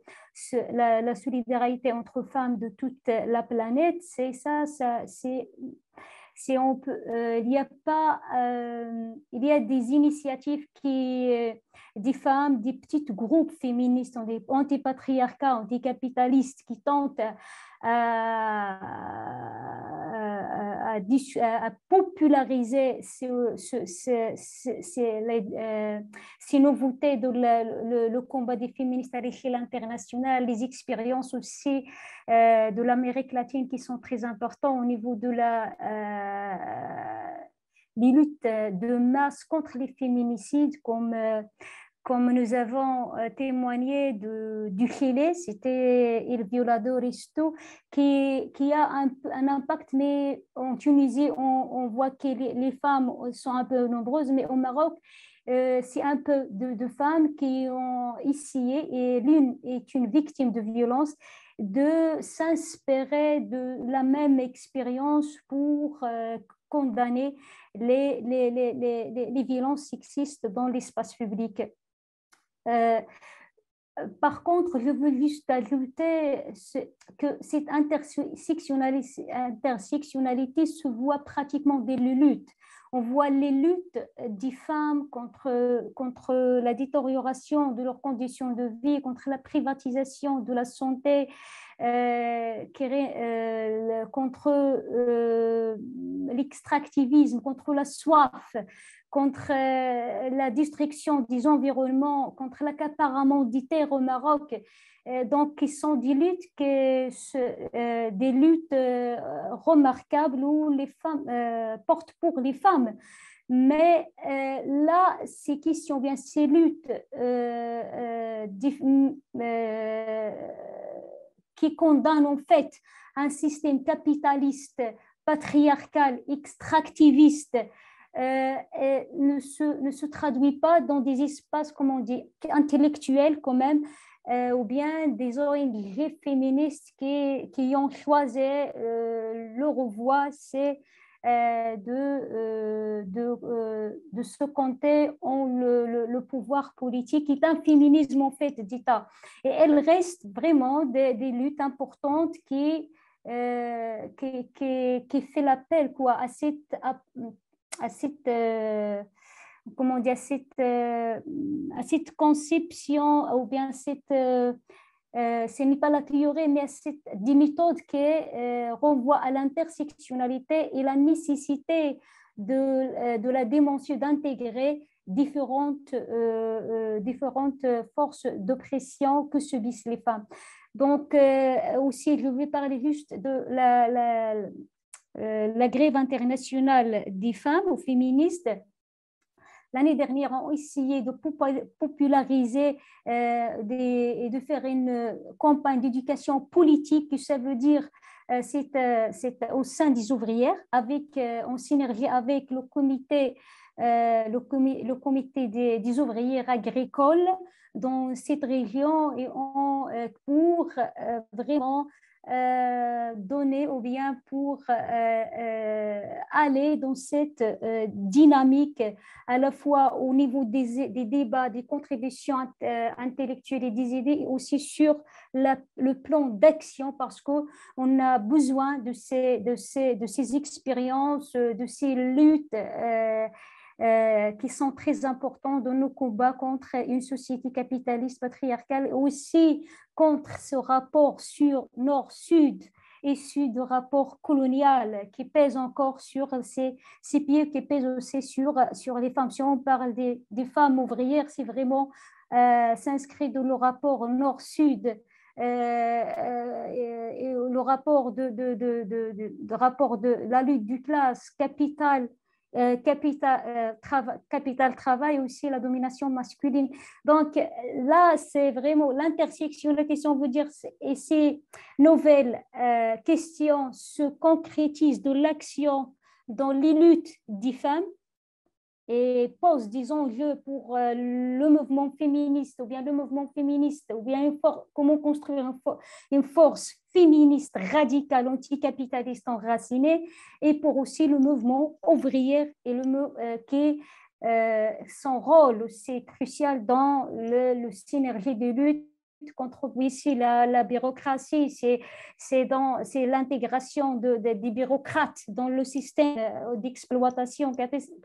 la, solidarité entre femmes de toute la planète, c'est ça, ça c'est euh, il y a pas, euh, il y a des initiatives qui, euh, des femmes, des petits groupes féministes, antipatriarcats, anticapitalistes qui tentent à, populariser ces, nouveautés de le, combat des féministes à l'échelle internationale, les expériences aussi de l'Amérique latine qui sont très importantes au niveau de la les luttes de masse contre les féminicides comme comme nous avons euh, témoigné du Chili, c'était Il Violadoristo, qui, qui a un, impact, mais en Tunisie, on, voit que les, femmes sont un peu nombreuses, mais au Maroc, euh, c'est un peu de, femmes qui ont essayé, et l'une est une victime de violence, de s'inspirer de la même expérience pour euh, condamner les, les, les, les, violences sexistes dans l'espace public. Euh, par contre, je veux juste ajouter que cette intersectionnalité, se voit pratiquement dès les luttes. On voit les luttes des femmes contre, contre la détérioration de leurs conditions de vie, contre la privatisation de la santé, euh, euh, contre l'extractivisme, contre la soif, contre euh, la destruction des environnements, contre l'accaparement des terres au Maroc. Euh, donc, qui sont des luttes, euh, des luttes remarquables où les femmes portent pour les femmes. Mais là, ces questions, bien ces luttes qui condamnent en fait un système capitaliste, patriarcal, extractiviste, ne, se, ne se traduit pas dans des espaces, comment on dit, intellectuels quand même, euh, ou bien des ONG féministes qui, qui ont choisi euh, leur voie, c'est de, de, de, se compter en le, le, pouvoir politique, qui est un féminisme en fait d'État. Et elle reste vraiment des, des luttes importantes qui, qui, qui, qui, fait l'appel à cette à cette, euh, comment dire, cette, euh, à cette conception ou bien cette, euh, ce n'est pas la théorie, mais cette, des méthodes qui renvoient à l'intersectionnalité et la nécessité de, de la dimension d'intégrer différentes, différentes forces d'oppression que subissent les femmes. Donc, aussi, je vais parler juste de la, la grève internationale des femmes ou féministes. L'année dernière ont essayé de populariser euh, et de faire une campagne d'éducation politique, ça veut dire euh, c'est au sein des ouvrières, avec, en synergie avec le comité, le, comité des, ouvrières agricoles dans cette région et pour vraiment euh, donner ou bien pour euh, euh, aller dans cette dynamique à la fois au niveau des, des débats, des contributions intellectuelles et des idées, aussi sur le plan d'action parce qu'on a besoin de ces, de ces, de ces expériences, de ces luttes. Qui sont très importantes dans nos combats contre une société capitaliste patriarcale, aussi contre ce rapport sur nord-sud issu du rapport colonial qui pèse encore sur ces, ces pieds, qui pèsent aussi sur, sur les femmes. Si on parle des, femmes ouvrières, c'est vraiment euh, s'inscrit dans le rapport nord-sud. Euh, euh, et, le rapport de, de, de, de, rapport de la lutte du classe capitale euh, capital, euh, capital travail, aussi la domination masculine. Donc là, c'est vraiment l'intersection, la question veut dire, et ces nouvelles euh, questions se concrétisent de l'action dans les luttes des femmes et posent des enjeux pour le mouvement féministe ou bien le mouvement féministe ou bien comment construire une force féministe radical anticapitaliste enraciné et pour aussi le mouvement ouvrier et le, euh, qui euh, son rôle aussi crucial dans le, synergie de lutte contre la, la bureaucratie, c'est l'intégration de, de, des bureaucrates dans le système euh, d'exploitation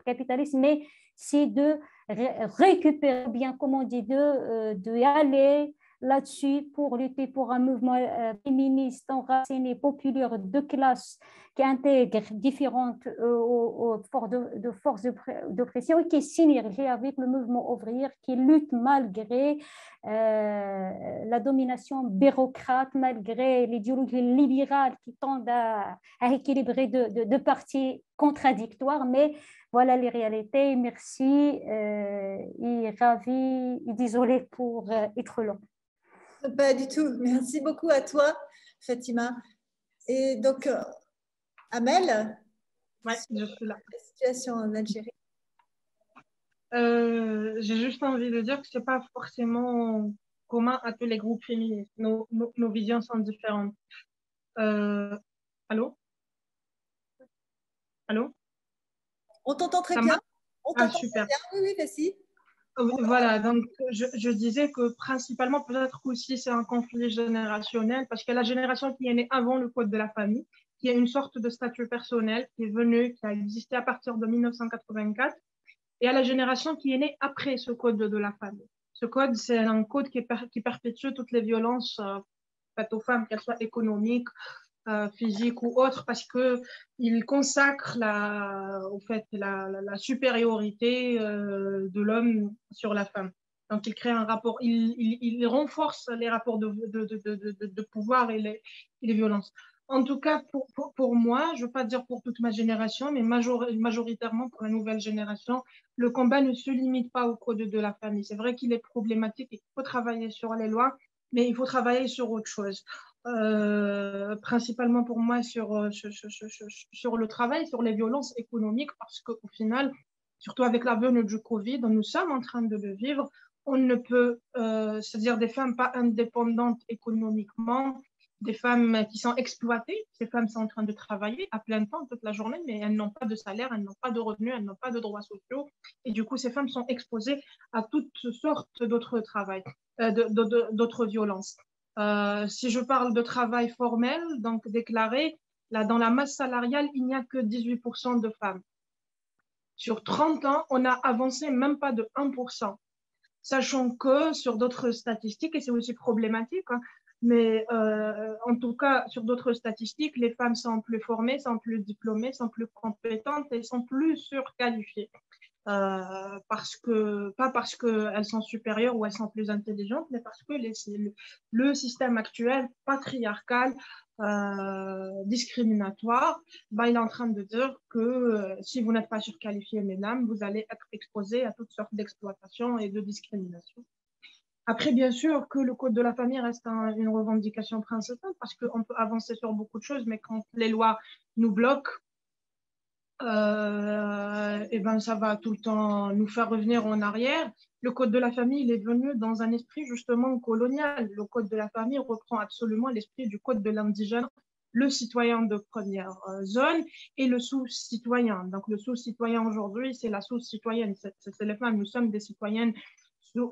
capitaliste, mais c'est de récupérer, bien comme on dit, de, euh, de aller là-dessus pour lutter pour un mouvement euh, féministe enraciné, populaire de classe qui intègre différentes euh, de, forces d'oppression et qui est synergie avec le mouvement ouvrier qui lutte malgré euh, la domination bureaucrate, malgré l'idéologie libérale qui tend à, équilibrer deux parties contradictoires, mais voilà les réalités. Merci et ravi et désolé pour être long. Pas du tout. Merci beaucoup à toi, Fatima. Et donc, euh, Amel Oui, je suis là. La situation en Algérie euh, J'ai juste envie de dire que ce n'est pas forcément commun à tous les groupes féministes. Nos, nos, visions sont différentes. Euh, allô? Allô? On t'entend très bien. On ah, super. Bien. Oui, oui, vas-y. Voilà, donc je, disais que principalement, peut-être aussi c'est un conflit générationnel, parce que la génération qui est née avant le code de la famille, qui a une sorte de statut personnel qui est venu, qui a existé à partir de 1984, et à la génération qui est née après ce code de, la famille. Ce code, c'est un code qui, qui, perpétue toutes les violences euh, faites aux femmes, qu'elles soient économiques, euh, physique ou autre parce que il consacre la, au fait, la, la, supériorité euh, de l'homme sur la femme. Donc, il crée un rapport, il, il, il renforce les rapports de, de, de, de pouvoir et les, les, violences. En tout cas, pour, pour, pour moi, je ne veux pas dire pour toute ma génération, mais majoritairement pour la nouvelle génération, le combat ne se limite pas au code de la famille. C'est vrai qu'il est problématique qu'il faut travailler sur les lois, mais il faut travailler sur autre chose. Euh, principalement pour moi sur, euh, sur, le travail, sur les violences économiques, parce qu'au final, surtout avec la venue du Covid, nous sommes en train de le vivre. On ne peut, euh, c'est-à-dire des femmes pas indépendantes économiquement, des femmes qui sont exploitées. Ces femmes sont en train de travailler à plein temps toute la journée, mais elles n'ont pas de salaire, elles n'ont pas de revenus, elles n'ont pas de droits sociaux. Et du coup, ces femmes sont exposées à toutes sortes d'autres travail, euh, d'autres violences. Euh, si je parle de travail formel, donc déclaré, là, dans la masse salariale, il n'y a que 18% de femmes. Sur 30 ans, on a avancé même pas de 1%. Sachant que sur d'autres statistiques, et c'est aussi problématique, hein, mais euh, en tout cas, sur d'autres statistiques, les femmes sont plus formées, sont plus diplômées, sont plus compétentes et sont plus surqualifiées. Euh, parce que, pas parce qu'elles sont supérieures ou elles sont plus intelligentes, mais parce que le, système actuel patriarcal, euh, discriminatoire, bah, il est en train de dire que euh, si vous n'êtes pas surqualifié, mesdames, vous allez être exposé à toutes sortes d'exploitation et de discrimination. Après, bien sûr que le code de la famille reste une revendication principale parce qu'on peut avancer sur beaucoup de choses, mais quand les lois nous bloquent, euh, et ben ça va tout le temps nous faire revenir en arrière. Le code de la famille, il est venu dans un esprit justement colonial. Le code de la famille reprend absolument l'esprit du code de l'indigène, le citoyen de première euh, zone et le sous-citoyen. Donc le sous-citoyen aujourd'hui, c'est la sous-citoyenne, c'est les femmes. Nous sommes des citoyennes sous,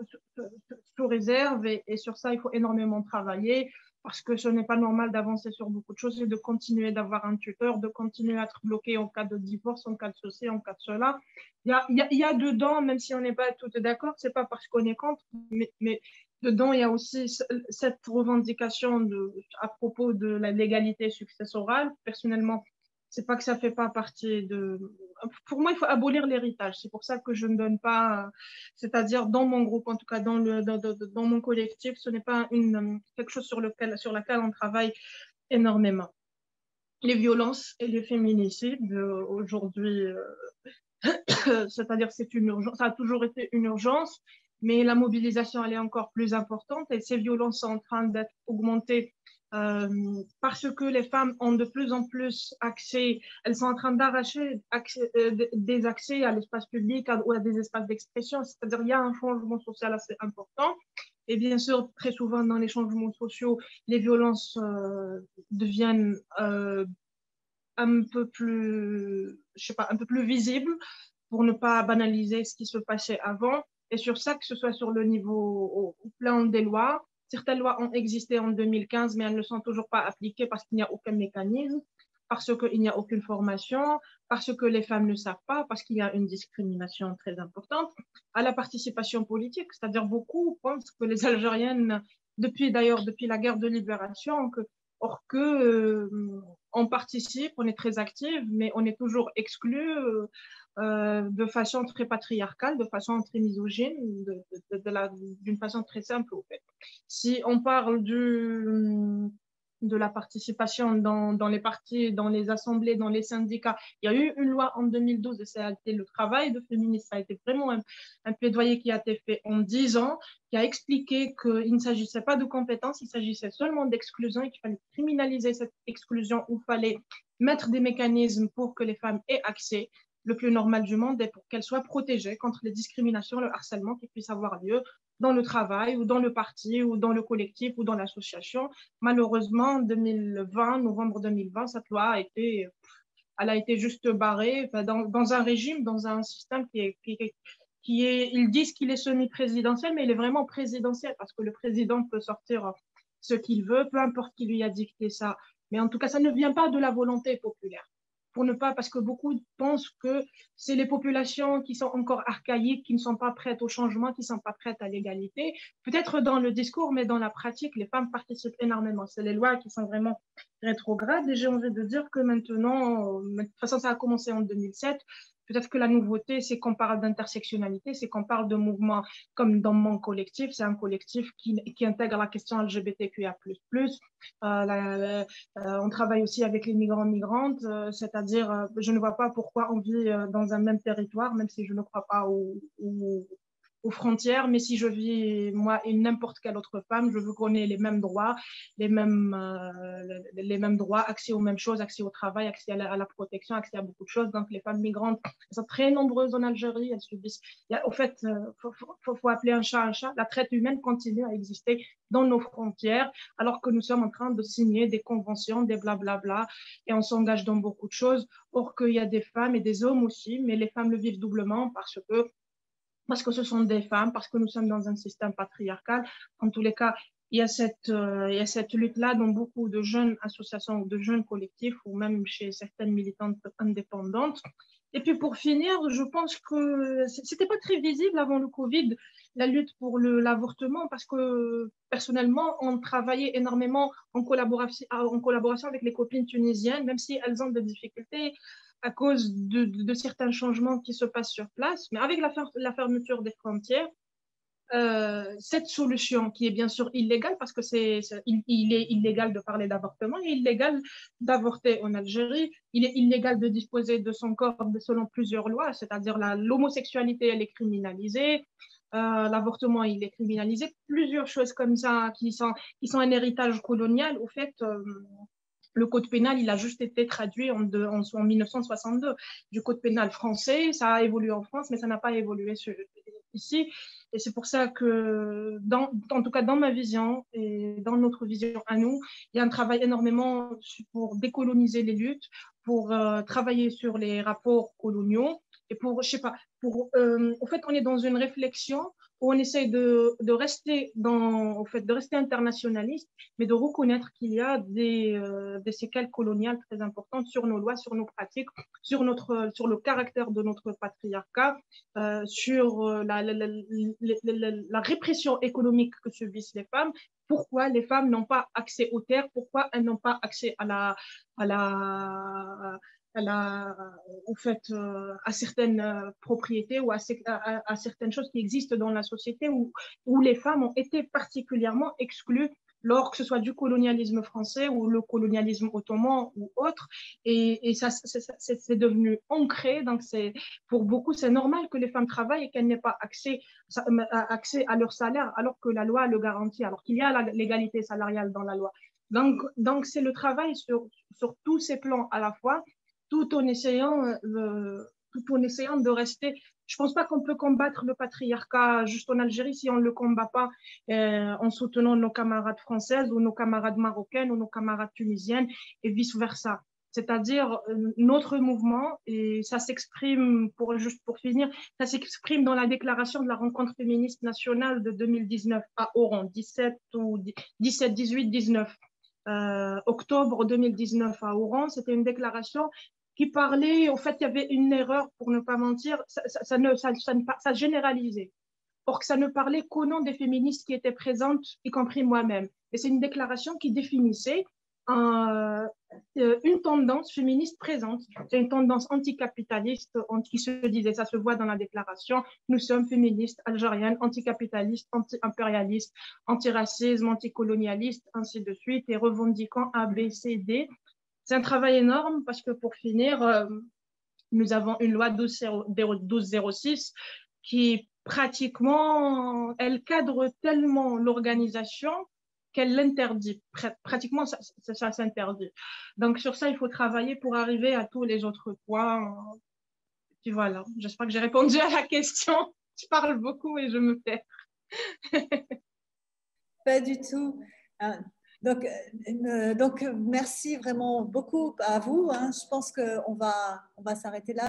réserve et, et, sur ça, il faut énormément travailler parce que ce n'est pas normal d'avancer sur beaucoup de choses et de continuer d'avoir un tuteur, de continuer à être bloqué en cas de divorce, en cas de ceci, en cas de cela. Il y a, il y a, dedans, même si on n'est pas tout d'accord, c'est pas parce qu'on est contre, mais, mais, dedans, il y a aussi cette revendication à propos de la légalité successorale. Personnellement, c'est pas que ça fait pas partie de. Pour moi, il faut abolir l'héritage. C'est pour ça que je ne donne pas, c'est-à-dire dans mon groupe, en tout cas dans mon collectif, ce n'est pas une quelque chose sur lequel sur laquelle on travaille énormément. Les violences et les féminicides euh, aujourd'hui, euh, c'est-à-dire c'est une urgence. Ça a toujours été une urgence, mais la mobilisation elle est encore plus importante et ces violences sont en train d'être augmentées euh, parce que les femmes ont de plus en plus accès, elles sont en train d'arracher euh, des accès à l'espace public ou à des espaces d'expression, c'est-à-dire il y a un changement social assez important. Et bien sûr, très souvent dans les changements sociaux, les violences deviennent un peu plus, je sais pas, un peu plus visibles pour ne pas banaliser ce qui se passait avant. Et sur ça, que ce soit sur le niveau au plan des lois, certaines lois ont existé en 2015, mais elles ne sont toujours pas appliquées parce qu'il n'y a aucun mécanisme parce qu'il n'y a aucune formation, parce que les femmes ne savent pas, parce qu'il y a une discrimination très importante, à la participation politique. C'est-à-dire beaucoup pensent que les Algériennes, depuis d'ailleurs depuis la guerre de libération, que, or que euh, on participe, on est très active, mais on est toujours exclu euh, euh, de façon très patriarcale, de façon très misogyne, d'une façon très simple au fait. Si on parle du de la participation dans, dans, les partis, dans les assemblées, dans les syndicats. Il y a eu une loi en 2012 et ça a été le travail de féministe. Ça a été vraiment un, plaidoyer qui a été fait en 10 ans, qui a expliqué qu'il ne s'agissait pas de compétences, il s'agissait seulement d'exclusion et qu'il fallait criminaliser cette exclusion, il fallait mettre des mécanismes pour que les femmes aient accès le plus normal du monde et pour qu'elles soient protégées contre les discriminations, le harcèlement qui puisse avoir lieu dans le travail ou dans le parti ou dans le collectif ou dans l'association. Malheureusement, en 2020, novembre 2020, cette loi a été, elle a été juste barrée dans, dans un régime, dans un système qui est, qui est ils disent qu'il est semi-présidentiel, mais il est vraiment présidentiel parce que le président peut sortir ce qu'il veut, peu importe qui lui a dicté ça. Mais en tout cas, ça ne vient pas de la volonté populaire pour ne pas, parce que beaucoup pensent que c'est les populations qui sont encore archaïques, qui ne sont pas prêtes au changement, qui ne sont pas prêtes à l'égalité. Peut-être dans le discours, mais dans la pratique, les femmes participent énormément. C'est les lois qui sont vraiment rétrogrades. Et j'ai envie de dire que maintenant, de toute façon, ça a commencé en 2007. Peut-être que la nouveauté, c'est qu'on parle d'intersectionnalité, c'est qu'on parle de mouvements comme dans mon collectif. C'est un collectif qui, qui, intègre la question LGBTQIA+. Euh, euh, on travaille aussi avec les migrants migrantes, euh, c'est-à-dire, euh, je ne vois pas pourquoi on vit euh, dans un même territoire, même si je ne crois pas au, au, aux frontières, mais si je vis, moi et n'importe quelle autre femme, je veux qu'on ait les mêmes droits, les mêmes, euh, les mêmes droits, accès aux mêmes choses, accès au travail, accès à la, protection, accès à beaucoup de choses. Donc, les femmes migrantes elles sont très nombreuses en Algérie, elles subissent. Au fait, il euh, faut, faut, appeler un chat un chat. La traite humaine continue à exister dans nos frontières, alors que nous sommes en train de signer des conventions, des blablabla, et on s'engage dans beaucoup de choses. Or qu'il y a des femmes et des hommes aussi, mais les femmes le vivent doublement parce que parce que ce sont des femmes, parce que nous sommes dans un système patriarcal. En tous les cas, il y a cette, euh, lutte-là dans beaucoup de jeunes associations ou de jeunes collectifs ou même chez certaines militantes indépendantes. Et puis pour finir, je pense que c'était pas très visible avant le Covid, la lutte pour l'avortement, parce que personnellement, on travaillait énormément en collaboration avec les copines tunisiennes, même si elles ont des difficultés à cause de, certains changements qui se passent sur place. Mais avec la, la fermeture des frontières, euh, cette solution qui est bien sûr illégale parce que c'est il, est illégal de parler d'avortement, il est illégal d'avorter en Algérie, il est illégal de disposer de son corps selon plusieurs lois, c'est-à-dire l'homosexualité elle est criminalisée, euh, l'avortement il est criminalisé, plusieurs choses comme ça qui sont qui sont un héritage colonial au fait. Euh, le code pénal, il a juste été traduit en, en, 1962 du code pénal français. Ça a évolué en France, mais ça n'a pas évolué ici. Et c'est pour ça que, en tout cas dans ma vision et dans notre vision à nous, il y a un travail énormément pour décoloniser les luttes, pour euh, travailler sur les rapports coloniaux et pour, je sais pas, pour, euh, en fait, on est dans une réflexion où on essaye de, rester dans, fait, de rester internationaliste, mais de reconnaître qu'il y a des, euh, des, séquelles coloniales très importantes sur nos lois, sur nos pratiques, sur, notre, sur le caractère de notre patriarcat, euh, sur euh, la, la, répression économique que subissent les femmes, pourquoi les femmes n'ont pas accès aux terres, pourquoi elles n'ont pas accès à la, à la, à, au fait, euh, à certaines euh, propriétés ou à, certaines choses qui existent dans la société où, où les femmes ont été particulièrement exclues lors que ce soit du colonialisme français ou le colonialisme ottoman ou autre. Et, ça, c'est devenu ancré. Donc, pour beaucoup, c'est normal que les femmes travaillent et qu'elles n'aient pas accès, accès à leur salaire alors que la loi le garantit, alors qu'il y a l'égalité salariale dans la loi. Donc, donc c'est le travail sur, sur tous ces plans à la fois tout en essayant euh, tout en essayant de rester. Je pense pas qu'on peut combattre le patriarcat juste en Algérie si on ne le combat pas euh, en soutenant nos camarades françaises ou nos camarades marocaines ou nos camarades tunisiennes et vice-versa. C'est-à-dire euh, notre mouvement, et ça s'exprime, pour, juste pour finir, ça s'exprime dans la déclaration de la rencontre féministe nationale de 2019 à Oran, 17 ou 17, 18, 19. octobre 2019 à Oran, c'était une déclaration qui parlait, au fait, il y avait une erreur, pour ne pas mentir, ça, ça, ne, ça, ça généralisait. Or ça ne parlait qu'au nom des féministes qui étaient présentes, y compris moi-même. Et c'est une déclaration qui définissait euh, une tendance féministe présente. C'est une tendance anticapitaliste qui se disait, ça se voit dans la déclaration, nous sommes féministes algériennes, anticapitalistes, anti-impérialistes, antiracisme, anticolonialistes, ainsi de suite, et revendiquant A, B, C, D. C'est un travail énorme parce que pour finir, euh, nous avons une loi 1206 qui pratiquement, elle cadre tellement l'organisation qu'elle l'interdit. Pratiquement, ça, s'interdit. Donc, sur ça, il faut travailler pour arriver à tous les autres points. Puis voilà, j'espère que j'ai répondu à la question. Je parle beaucoup et je me perds. Pas du tout. Ah, donc, euh, donc, merci vraiment beaucoup à vous. Hein. Je pense qu'on va, on va s'arrêter là.